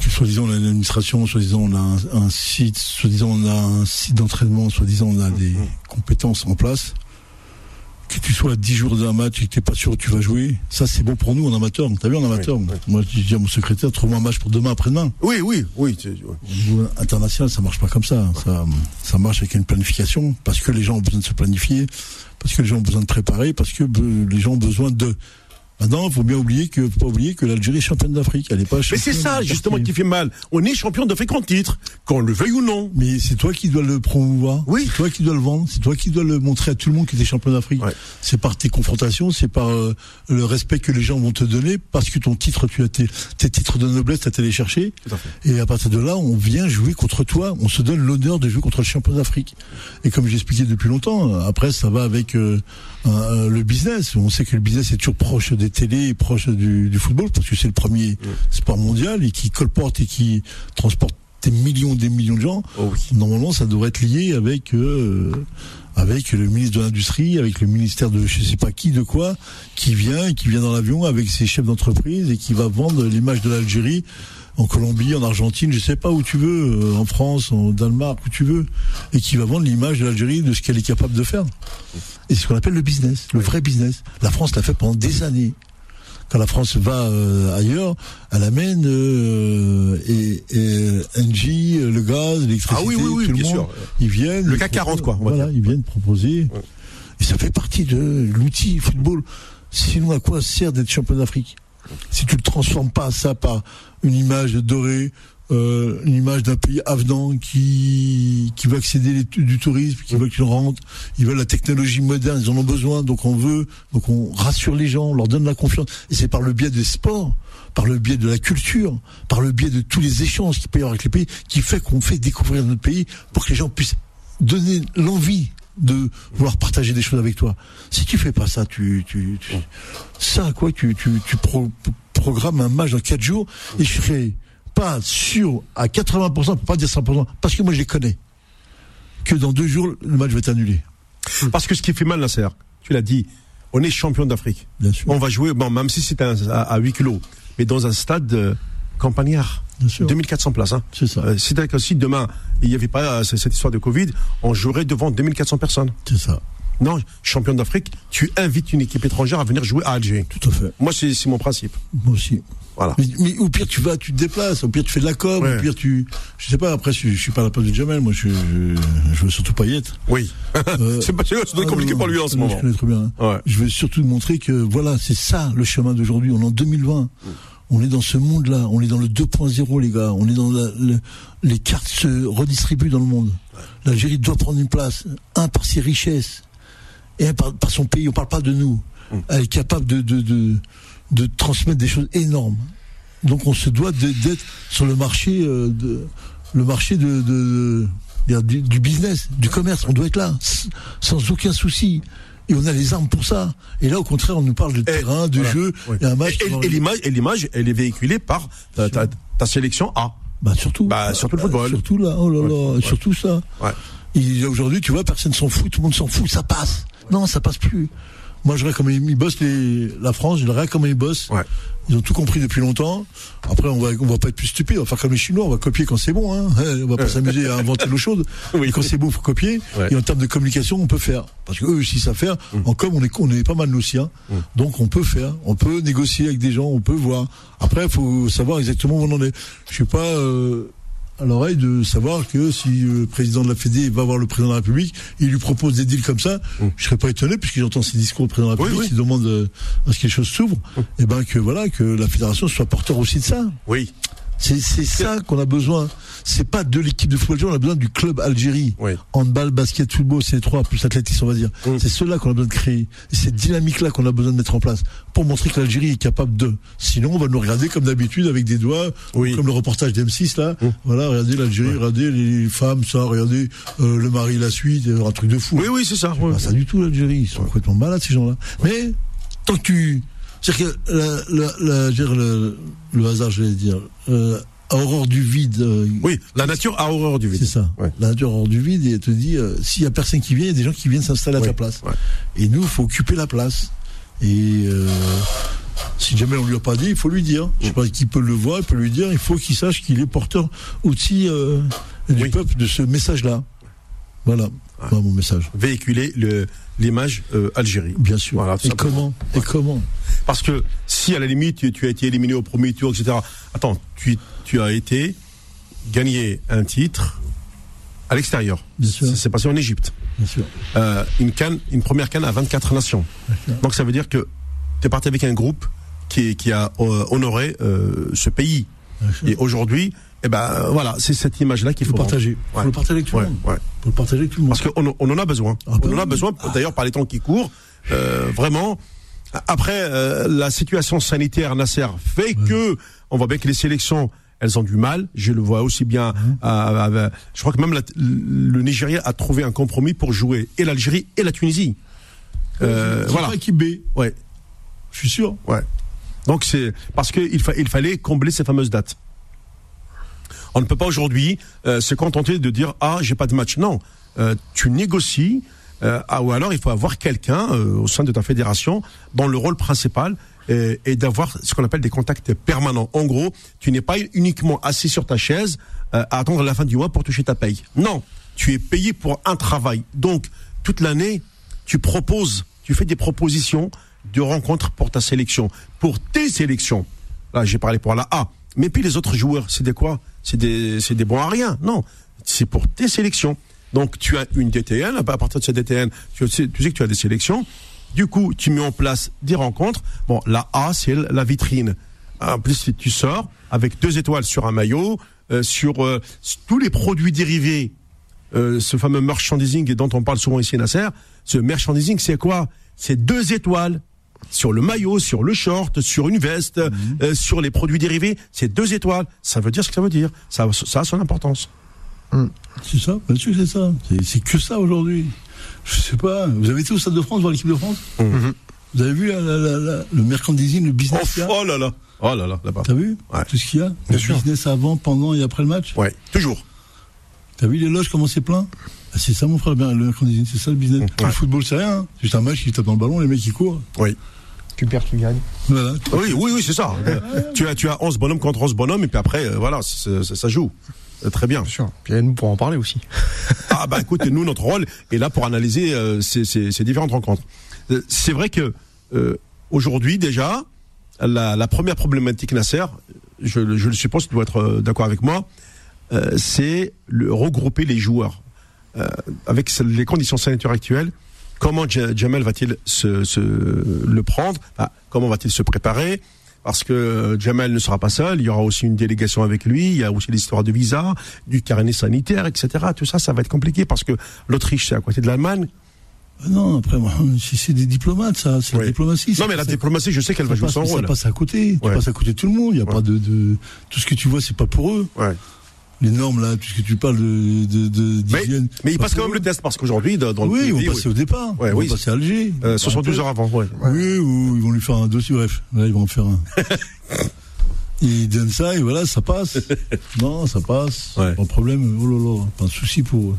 que soi-disant on a une administration, soi-disant on a un, un site, soi-disant on a un site d'entraînement, soi-disant on a des compétences en place, que tu sois à 10 jours d'un match et que tu n'es pas sûr que tu vas jouer, ça c'est bon pour nous en amateur. T'as vu en amateur Oui, oui. Moi je dis à mon secrétaire, trouve-moi un match pour demain après-demain. Oui, oui, oui. ouais. Au niveau international, ça marche pas comme ça. Ça, ça marche avec une planification, parce que les gens ont besoin de se planifier, parce que les gens ont besoin de préparer, parce que les gens ont besoin de. Maintenant, il faut bien oublier que, faut pas oublier que l'Algérie est championne d'Afrique. Elle est pas Mais championne c'est ça justement qui fait mal. On est champion d'Afrique en titre, qu'on le veuille ou non. Mais c'est toi qui dois le promouvoir. Oui. C'est toi qui dois le vendre. C'est toi qui dois le montrer à tout le monde que tu es champion d'Afrique. Ouais. C'est par tes confrontations, c'est par euh, le respect que les gens vont te donner, parce que ton titre, tu as tes, tes titres de noblesse, tu as les chercher. Et à partir de là, on vient jouer contre toi. On se donne l'honneur de jouer contre le champion d'Afrique. Et comme j'ai expliqué depuis longtemps, après, ça va avec euh, un- un- le business. On sait que le business est toujours proche des télés, proche du, du football, parce que c'est le premier sport mondial et qui colporte et qui transporte des millions et des millions de gens. Oh oui. Normalement, ça devrait être lié avec euh, avec le ministre de l'industrie, avec le ministère de je sais pas qui, de quoi, qui vient, qui vient dans l'avion avec ses chefs d'entreprise et qui va vendre l'image de l'Algérie en Colombie, en Argentine, je sais pas où tu veux, euh, en France, en Danemark, où tu veux, et qui va vendre l'image de l'Algérie de ce qu'elle est capable de faire. Et c'est ce qu'on appelle le business, le vrai business. La France l'a fait pendant des années. Quand la France va euh, ailleurs, elle amène euh, et, et Engie, euh, le gaz, l'électricité, Ah oui, oui, oui, tout le bien monde. sûr. Ils viennent. Le CAC 40, proposent- quoi, on va Voilà, dire. ils viennent proposer. Et ça fait partie de l'outil football. Sinon, à quoi sert d'être champion d'Afrique? Si tu ne transformes pas ça par une image dorée, euh, une image d'un pays avenant qui qui veut accéder du tourisme, qui veut qu'ils rentrent, ils veulent la technologie moderne, ils en ont besoin, donc on veut, donc on rassure les gens, on leur donne la confiance. Et c'est par le biais des sports, par le biais de la culture, par le biais de tous les échanges qu'il peut y avoir avec les pays, qui fait qu'on fait découvrir notre pays pour que les gens puissent donner l'envie de vouloir partager des choses avec toi. Si tu fais pas ça, tu, tu, tu ça à quoi tu, tu, tu pro- programme un match dans 4 jours et je serais pas sûr à 80%, pour pas dire 100%, parce que moi je les connais, que dans deux jours le match va être annulé. Parce que ce qui fait mal, Nasser, tu l'as dit, on est champion d'Afrique. Bien sûr. On va jouer, bon, même si c'est un- à, à 8 kilos, mais dans un stade euh, campagnard. Bien sûr. 2400 places. Hein. C'est ça. Euh, C'est-à-dire que si demain, il n'y avait pas euh, cette histoire de Covid, on jouerait devant 2400 personnes. C'est ça, Non, champion d'Afrique, tu invites une équipe étrangère à venir jouer à Alger. tout à fait. Moi, c'est mon principe. Moi aussi. Voilà. Mais, mais au pire, tu vas, tu te déplaces. Au pire, tu fais de la com. Ouais. Au pire, tu. Je sais pas, après, je, je suis pas à la place de Jamel. Moi, je, je, je veux surtout pas y être. Oui. Euh, c'est pas c'est ah, compliqué non, pour lui en ce non, moment. Je connais très bien. hein. Ouais. Je veux surtout montrer que, voilà, c'est ça le chemin d'aujourd'hui. On est en 2020. On est dans ce monde-là. On est dans le 2.0, les gars. On est dans la, le- les cartes se redistribuent dans le monde. L'Algérie doit prendre une place. Un, par ses richesses. Et un, par, par son pays. On parle pas de nous. Elle est capable de, de, de, de transmettre des choses énormes. Donc on se doit d'être sur le marché, euh, de, le marché de, de- de- du, business, du commerce. On doit être là, sans aucun souci. Et on a les armes pour ça. Et là, au contraire, on nous parle de terrain, de voilà. jeu, Oui. et un match. Et- qui et- va- et l'image, et l'image, elle est véhiculée par ta, ta- ta sélection A. bah surtout. Bah, surtout le football. Surtout là, oh là là, Ouais. surtout ça. Ouais. Aujourd'hui, tu vois, personne s'en fout, tout le monde s'en fout, ça passe. Non, ça passe plus. Moi, je regarde comment ils ils bossent les, la France, je regarde comment ils bossent. Ouais. Ils ont tout compris depuis longtemps. Après, on va, on va pas être plus stupide. On va faire comme les Chinois. On va copier quand c'est bon. Hein. On va pas s'amuser à inventer l'eau chaude. Oui. Et quand c'est bon, faut copier. Ouais. Et en termes de communication, on peut faire. Parce que eux aussi savent faire. En com, on est, on est pas mal nous aussi. Hein. Donc, on peut faire. On peut négocier avec des gens. On peut voir. Après, il faut savoir exactement où on en est. Je suis pas euh, à l'oreille de savoir que si le président de la Fédé va voir le président de la République, il lui propose des deals comme ça, je serais pas étonné puisque j'entends ces discours du président de la Oui, République oui. qui demande euh, à ce que les choses s'ouvrent, et ben que voilà que la fédération soit porteur aussi de ça. Oui. C'est c'est ça qu'on a besoin. C'est pas de l'équipe de football, on a besoin du club Algérie. Oui. Handball, basket, football, c'est les trois, plus athlétisme, on va dire. Mm. C'est cela qu'on a besoin de créer. Et cette dynamique-là qu'on a besoin de mettre en place pour montrer que l'Algérie est capable de. Sinon, on va nous regarder comme d'habitude avec des doigts, Oui. comme le reportage d'M6 là. Voilà, regardez l'Algérie, regardez les femmes, ça, regardez euh, le mari, la suite, euh, un truc de fou. Oui, oui, c'est ça. Pas ça du tout l'Algérie, ils sont complètement malades ces gens-là. Mais tant que tu, c'est-à-dire que la, la, le, le hasard, je vais dire, euh, à aurore du vide. euh, Oui, la nature a horreur du vide. c'est ça. Ouais. La nature a horreur du vide et elle te dit, euh, s'il y a personne qui vient, il y a des gens qui viennent s'installer à ta place. ouais. Et nous, il faut occuper la place. Et euh, si jamais on lui a pas dit, il faut lui dire. Je sais pas qui peut le voir, il peut lui dire. Il faut qu'il sache qu'il est porteur aussi euh, du Oui. peuple de ce message-là. Voilà, Voilà mon message. Véhiculer le- l'image euh, Algérie. Bien sûr. Voilà, et comment Et comment Parce que si à la limite tu, tu as été éliminé au premier tour, etc. Attends, tu, tu as été gagné un titre à l'extérieur. Bien sûr. Ça s'est passé en Égypte. Bien sûr. Euh, une canne, une première canne à 24 nations. Donc ça veut dire que tu es parti avec un groupe qui, qui a euh, honoré ce pays. Et aujourd'hui, eh ben euh, voilà, c'est cette image-là qu'il Il faut partager. Il faut Ouais. le partager avec tout Ouais, le monde. ouais. Faut le partager avec tout le monde. Parce qu'on on en a besoin. Ah, bah on en a besoin, d'ailleurs, par les temps qui courent. Euh, vraiment. Après, euh, la situation sanitaire, Nasser, fait que on voit bien que les sélections, elles ont du mal. Je le vois aussi bien. à- à- à- je crois que même la- le Nigeria a trouvé un compromis pour jouer et l'Algérie et la Tunisie. Euh, C'est voilà. équipe B, Ouais, je suis sûr. ouais. Donc c'est parce qu'il fa- il fallait combler ces fameuses dates. On ne peut pas aujourd'hui euh, se contenter de dire ah j'ai pas de match. Non, Euh, tu négocies euh, ah, ou alors il faut avoir quelqu'un au sein de ta fédération dans le rôle principal et d'avoir ce qu'on appelle des contacts permanents. En gros, tu n'es pas uniquement assis sur ta chaise à attendre la fin du mois pour toucher ta paye. Non, tu es payé pour un travail. Donc toute l'année, tu proposes, tu fais des propositions de rencontres pour ta sélection, pour tes sélections. Là, j'ai parlé pour la A. Mais puis les autres joueurs, c'est des quoi C'est des, c'est des bons à rien. Non, c'est pour tes sélections. Donc tu as une DTN. À partir de cette DTN, tu sais, tu que tu as des sélections. Du coup, tu mets en place des rencontres. Bon, la A, c'est la vitrine. En plus, tu sors avec deux étoiles sur un maillot, euh, sur euh, tous les produits dérivés euh, ce fameux merchandising dont on parle souvent ici Nasser, ce merchandising, c'est quoi? C'est deux étoiles sur le maillot, sur le short, sur une veste, euh, sur les produits dérivés. C'est deux étoiles. Ça veut dire ce que ça veut dire. Ça, ça a son importance. C'est ça, bien sûr que c'est ça. C'est- que ça aujourd'hui. Je sais pas. Vous avez été au Stade de France voir l'équipe de France Mhm. Vous avez vu la- la- la- la- le merchandising, le business a oh là là. Oh là là, là-bas. T'as vu Ouais. Tout ce qu'il y a Bien Le sûr. business avant, pendant et après le match Ouais, toujours. T'as vu les loges, comment c'est plein C'est ça, mon frère, bien, le mercredi, c'est ça le business. Ouais. Le football, c'est rien. hein. C'est juste un match qui tape dans le ballon, les mecs qui courent. Oui. Tu perds, tu gagnes. Voilà. Oui, oui, oui, c'est ça. Tu as, tu as 11 bonhommes contre 11 bonhommes, et puis après, euh, voilà, ça joue. Euh, Très bien. Bien sûr. Puis nous pour en parler aussi. Ah bah écoute, nous notre rôle est là pour analyser euh, ces, ces- ces différentes rencontres. Euh, C'est vrai que euh, aujourd'hui déjà, la, la première problématique Nasser, je, le- je le suppose, tu dois être d'accord avec moi, euh, c'est le regrouper les joueurs avec ce- les conditions sanitaires actuelles. Comment Ja- Jamel va-t-il se, se- le prendre? Ah, Comment va-t-il se préparer? Parce que euh, Jamal ne sera pas seul, il y aura aussi une délégation avec lui, il y a aussi l'histoire de visa, du carnet sanitaire, etc. Tout ça, ça va être compliqué parce que l'Autriche, c'est à côté de l'Allemagne. Ah Non, après, c'est des diplomates, ça, c'est Oui. la diplomatie. ça Non, mais la diplomatie, je sais qu'elle ça va jouer son Ça rôle. passe à côté. Tu Ouais. passes à côté de tout le monde. Il y a Ouais. pas de, de, tout ce que tu vois, c'est pas pour eux. Ouais. Les normes, là, tout ce que tu parles de, de, de- Mais, d'hygiène. mais il pas passe quand même le test parce qu'aujourd'hui, dans dans le Oui, ils vont pays, passer au départ. Ouais, ils vont oui. passer à Alger. euh, 72 heures avant. Ouais. Oui, ou ils vont lui faire un dossier, bref. Là, ils vont en faire un. ils donnent ça et voilà, ça passe. non, ça passe. Ouais. Pas de problème. Oh là là, pas de souci pour eux.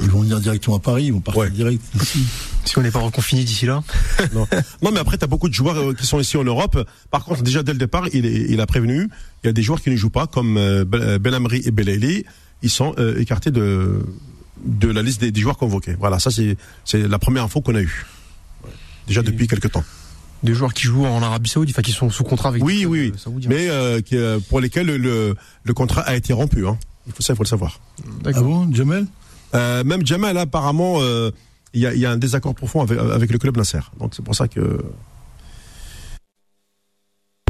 Ils vont venir directement à Paris, ils vont partir Ouais. direct ici. Si on n'est pas reconfiné d'ici là. Non. non, mais après, tu as beaucoup de joueurs euh, qui sont ici en Europe. Par contre, déjà dès le départ, il, est- il a prévenu, il y a des joueurs qui ne jouent pas, comme euh, Ben Ben Amri et Belaïli. Ils sont euh, écartés de, de la liste des, des joueurs convoqués. Voilà, ça c'est la première info qu'on a eue. Déjà Et- depuis quelques temps. Des joueurs qui jouent en Arabie Saoudite, enfin qui sont sous contrat avec. Oui, oui, euh, oui. saoudiens. Mais euh, qui, euh, pour lesquels le, le, le contrat a été rompu. Hein. Il faut ça, il faut le savoir. Ah D'accord. bon, Jamel? Euh, même Jamal, apparemment, euh, il y, a, y a un désaccord profond avec, avec le club Nasser. Donc c'est pour ça que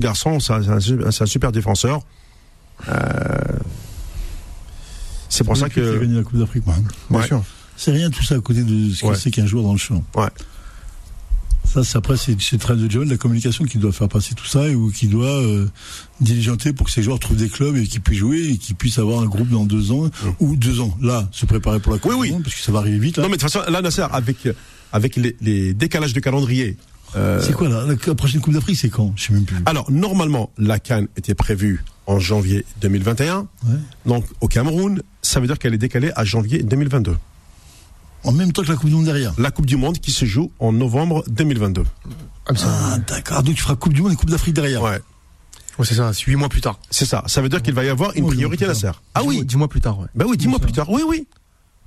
garçon, c'est un, un super défenseur. Euh, c'est pour ça que gagné la Coupe d'Afrique, moi. Bien Ouais. sûr. C'est rien tout ça à côté de ce que Ouais. c'est qu'un joueur dans le champ. Ouais. Ça, c'est après, c'est c'est le travail de Jamel, de la communication qui doit faire passer tout ça et ou qui doit euh, diligenter pour que ces joueurs trouvent des clubs et qu'ils puissent jouer et qu'ils puissent avoir un groupe dans deux ans ou deux ans. Là, se préparer pour la Coupe Oui, oui. Parce que ça va arriver vite. Là. non mais de toute façon là Nasser avec avec les, les décalages de calendrier. euh, C'est quoi là la, la prochaine Coupe d'Afrique, c'est quand? Je sais même plus. alors normalement la Cannes était prévue en janvier 2021. Ouais. Donc au Cameroun, ça veut dire qu'elle est décalée à janvier 2022. En même temps que la Coupe du Monde derrière. La Coupe du Monde qui se joue en novembre 2022. Ah, ça- Ah, d'accord. Donc tu feras Coupe du Monde et Coupe d'Afrique derrière. Ouais. ouais, c'est ça, c'est huit mois plus tard. C'est ça. Ça veut dire qu'il va y avoir une Oui, priorité à oui, Nasser. Ah oui. mois- Dix mois plus tard, ouais. Bah oui, dis-moi ça. plus tard. Oui, oui.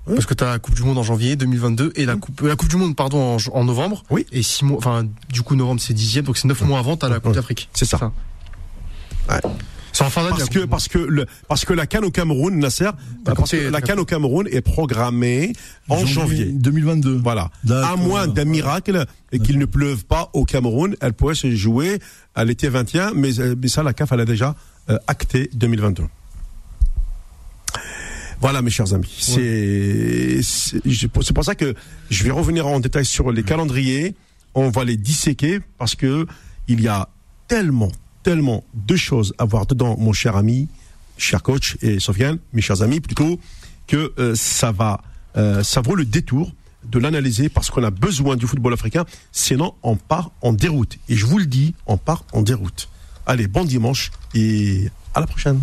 Parce que t'as la Coupe du Monde en janvier 2022 et la Coupe, euh, la Coupe du Monde, pardon, en, en novembre. Oui. Et six mois, enfin, du coup, novembre, c'est dixième, donc c'est neuf mois avant, t'as la Coupe Ouais. d'Afrique. C'est ça. Ouais. Parce la que parce que le parce que la canne au Cameroun, Nasser, parce que compté- la canne au Cameroun est programmée en janvier. 2022. Voilà. À moins d'un miracle et qu'il ne pleuve pas au Cameroun, elle pourrait se jouer à l'été 21, mais, euh, mais ça, la CAF, elle a déjà euh, acté 2022. Voilà, mes chers amis. C'est c'est pour ça que je vais revenir en détail sur les calendriers. On va les disséquer parce que il y a tellement, tellement de choses à voir dedans, mon cher ami, cher coach et Sofiane, mes chers amis, plutôt que euh, ça va, euh, ça vaut le détour de l'analyser parce qu'on a besoin du football africain. Sinon, on part en déroute. Et je vous le dis, on part en déroute. Allez, bon dimanche et à la prochaine.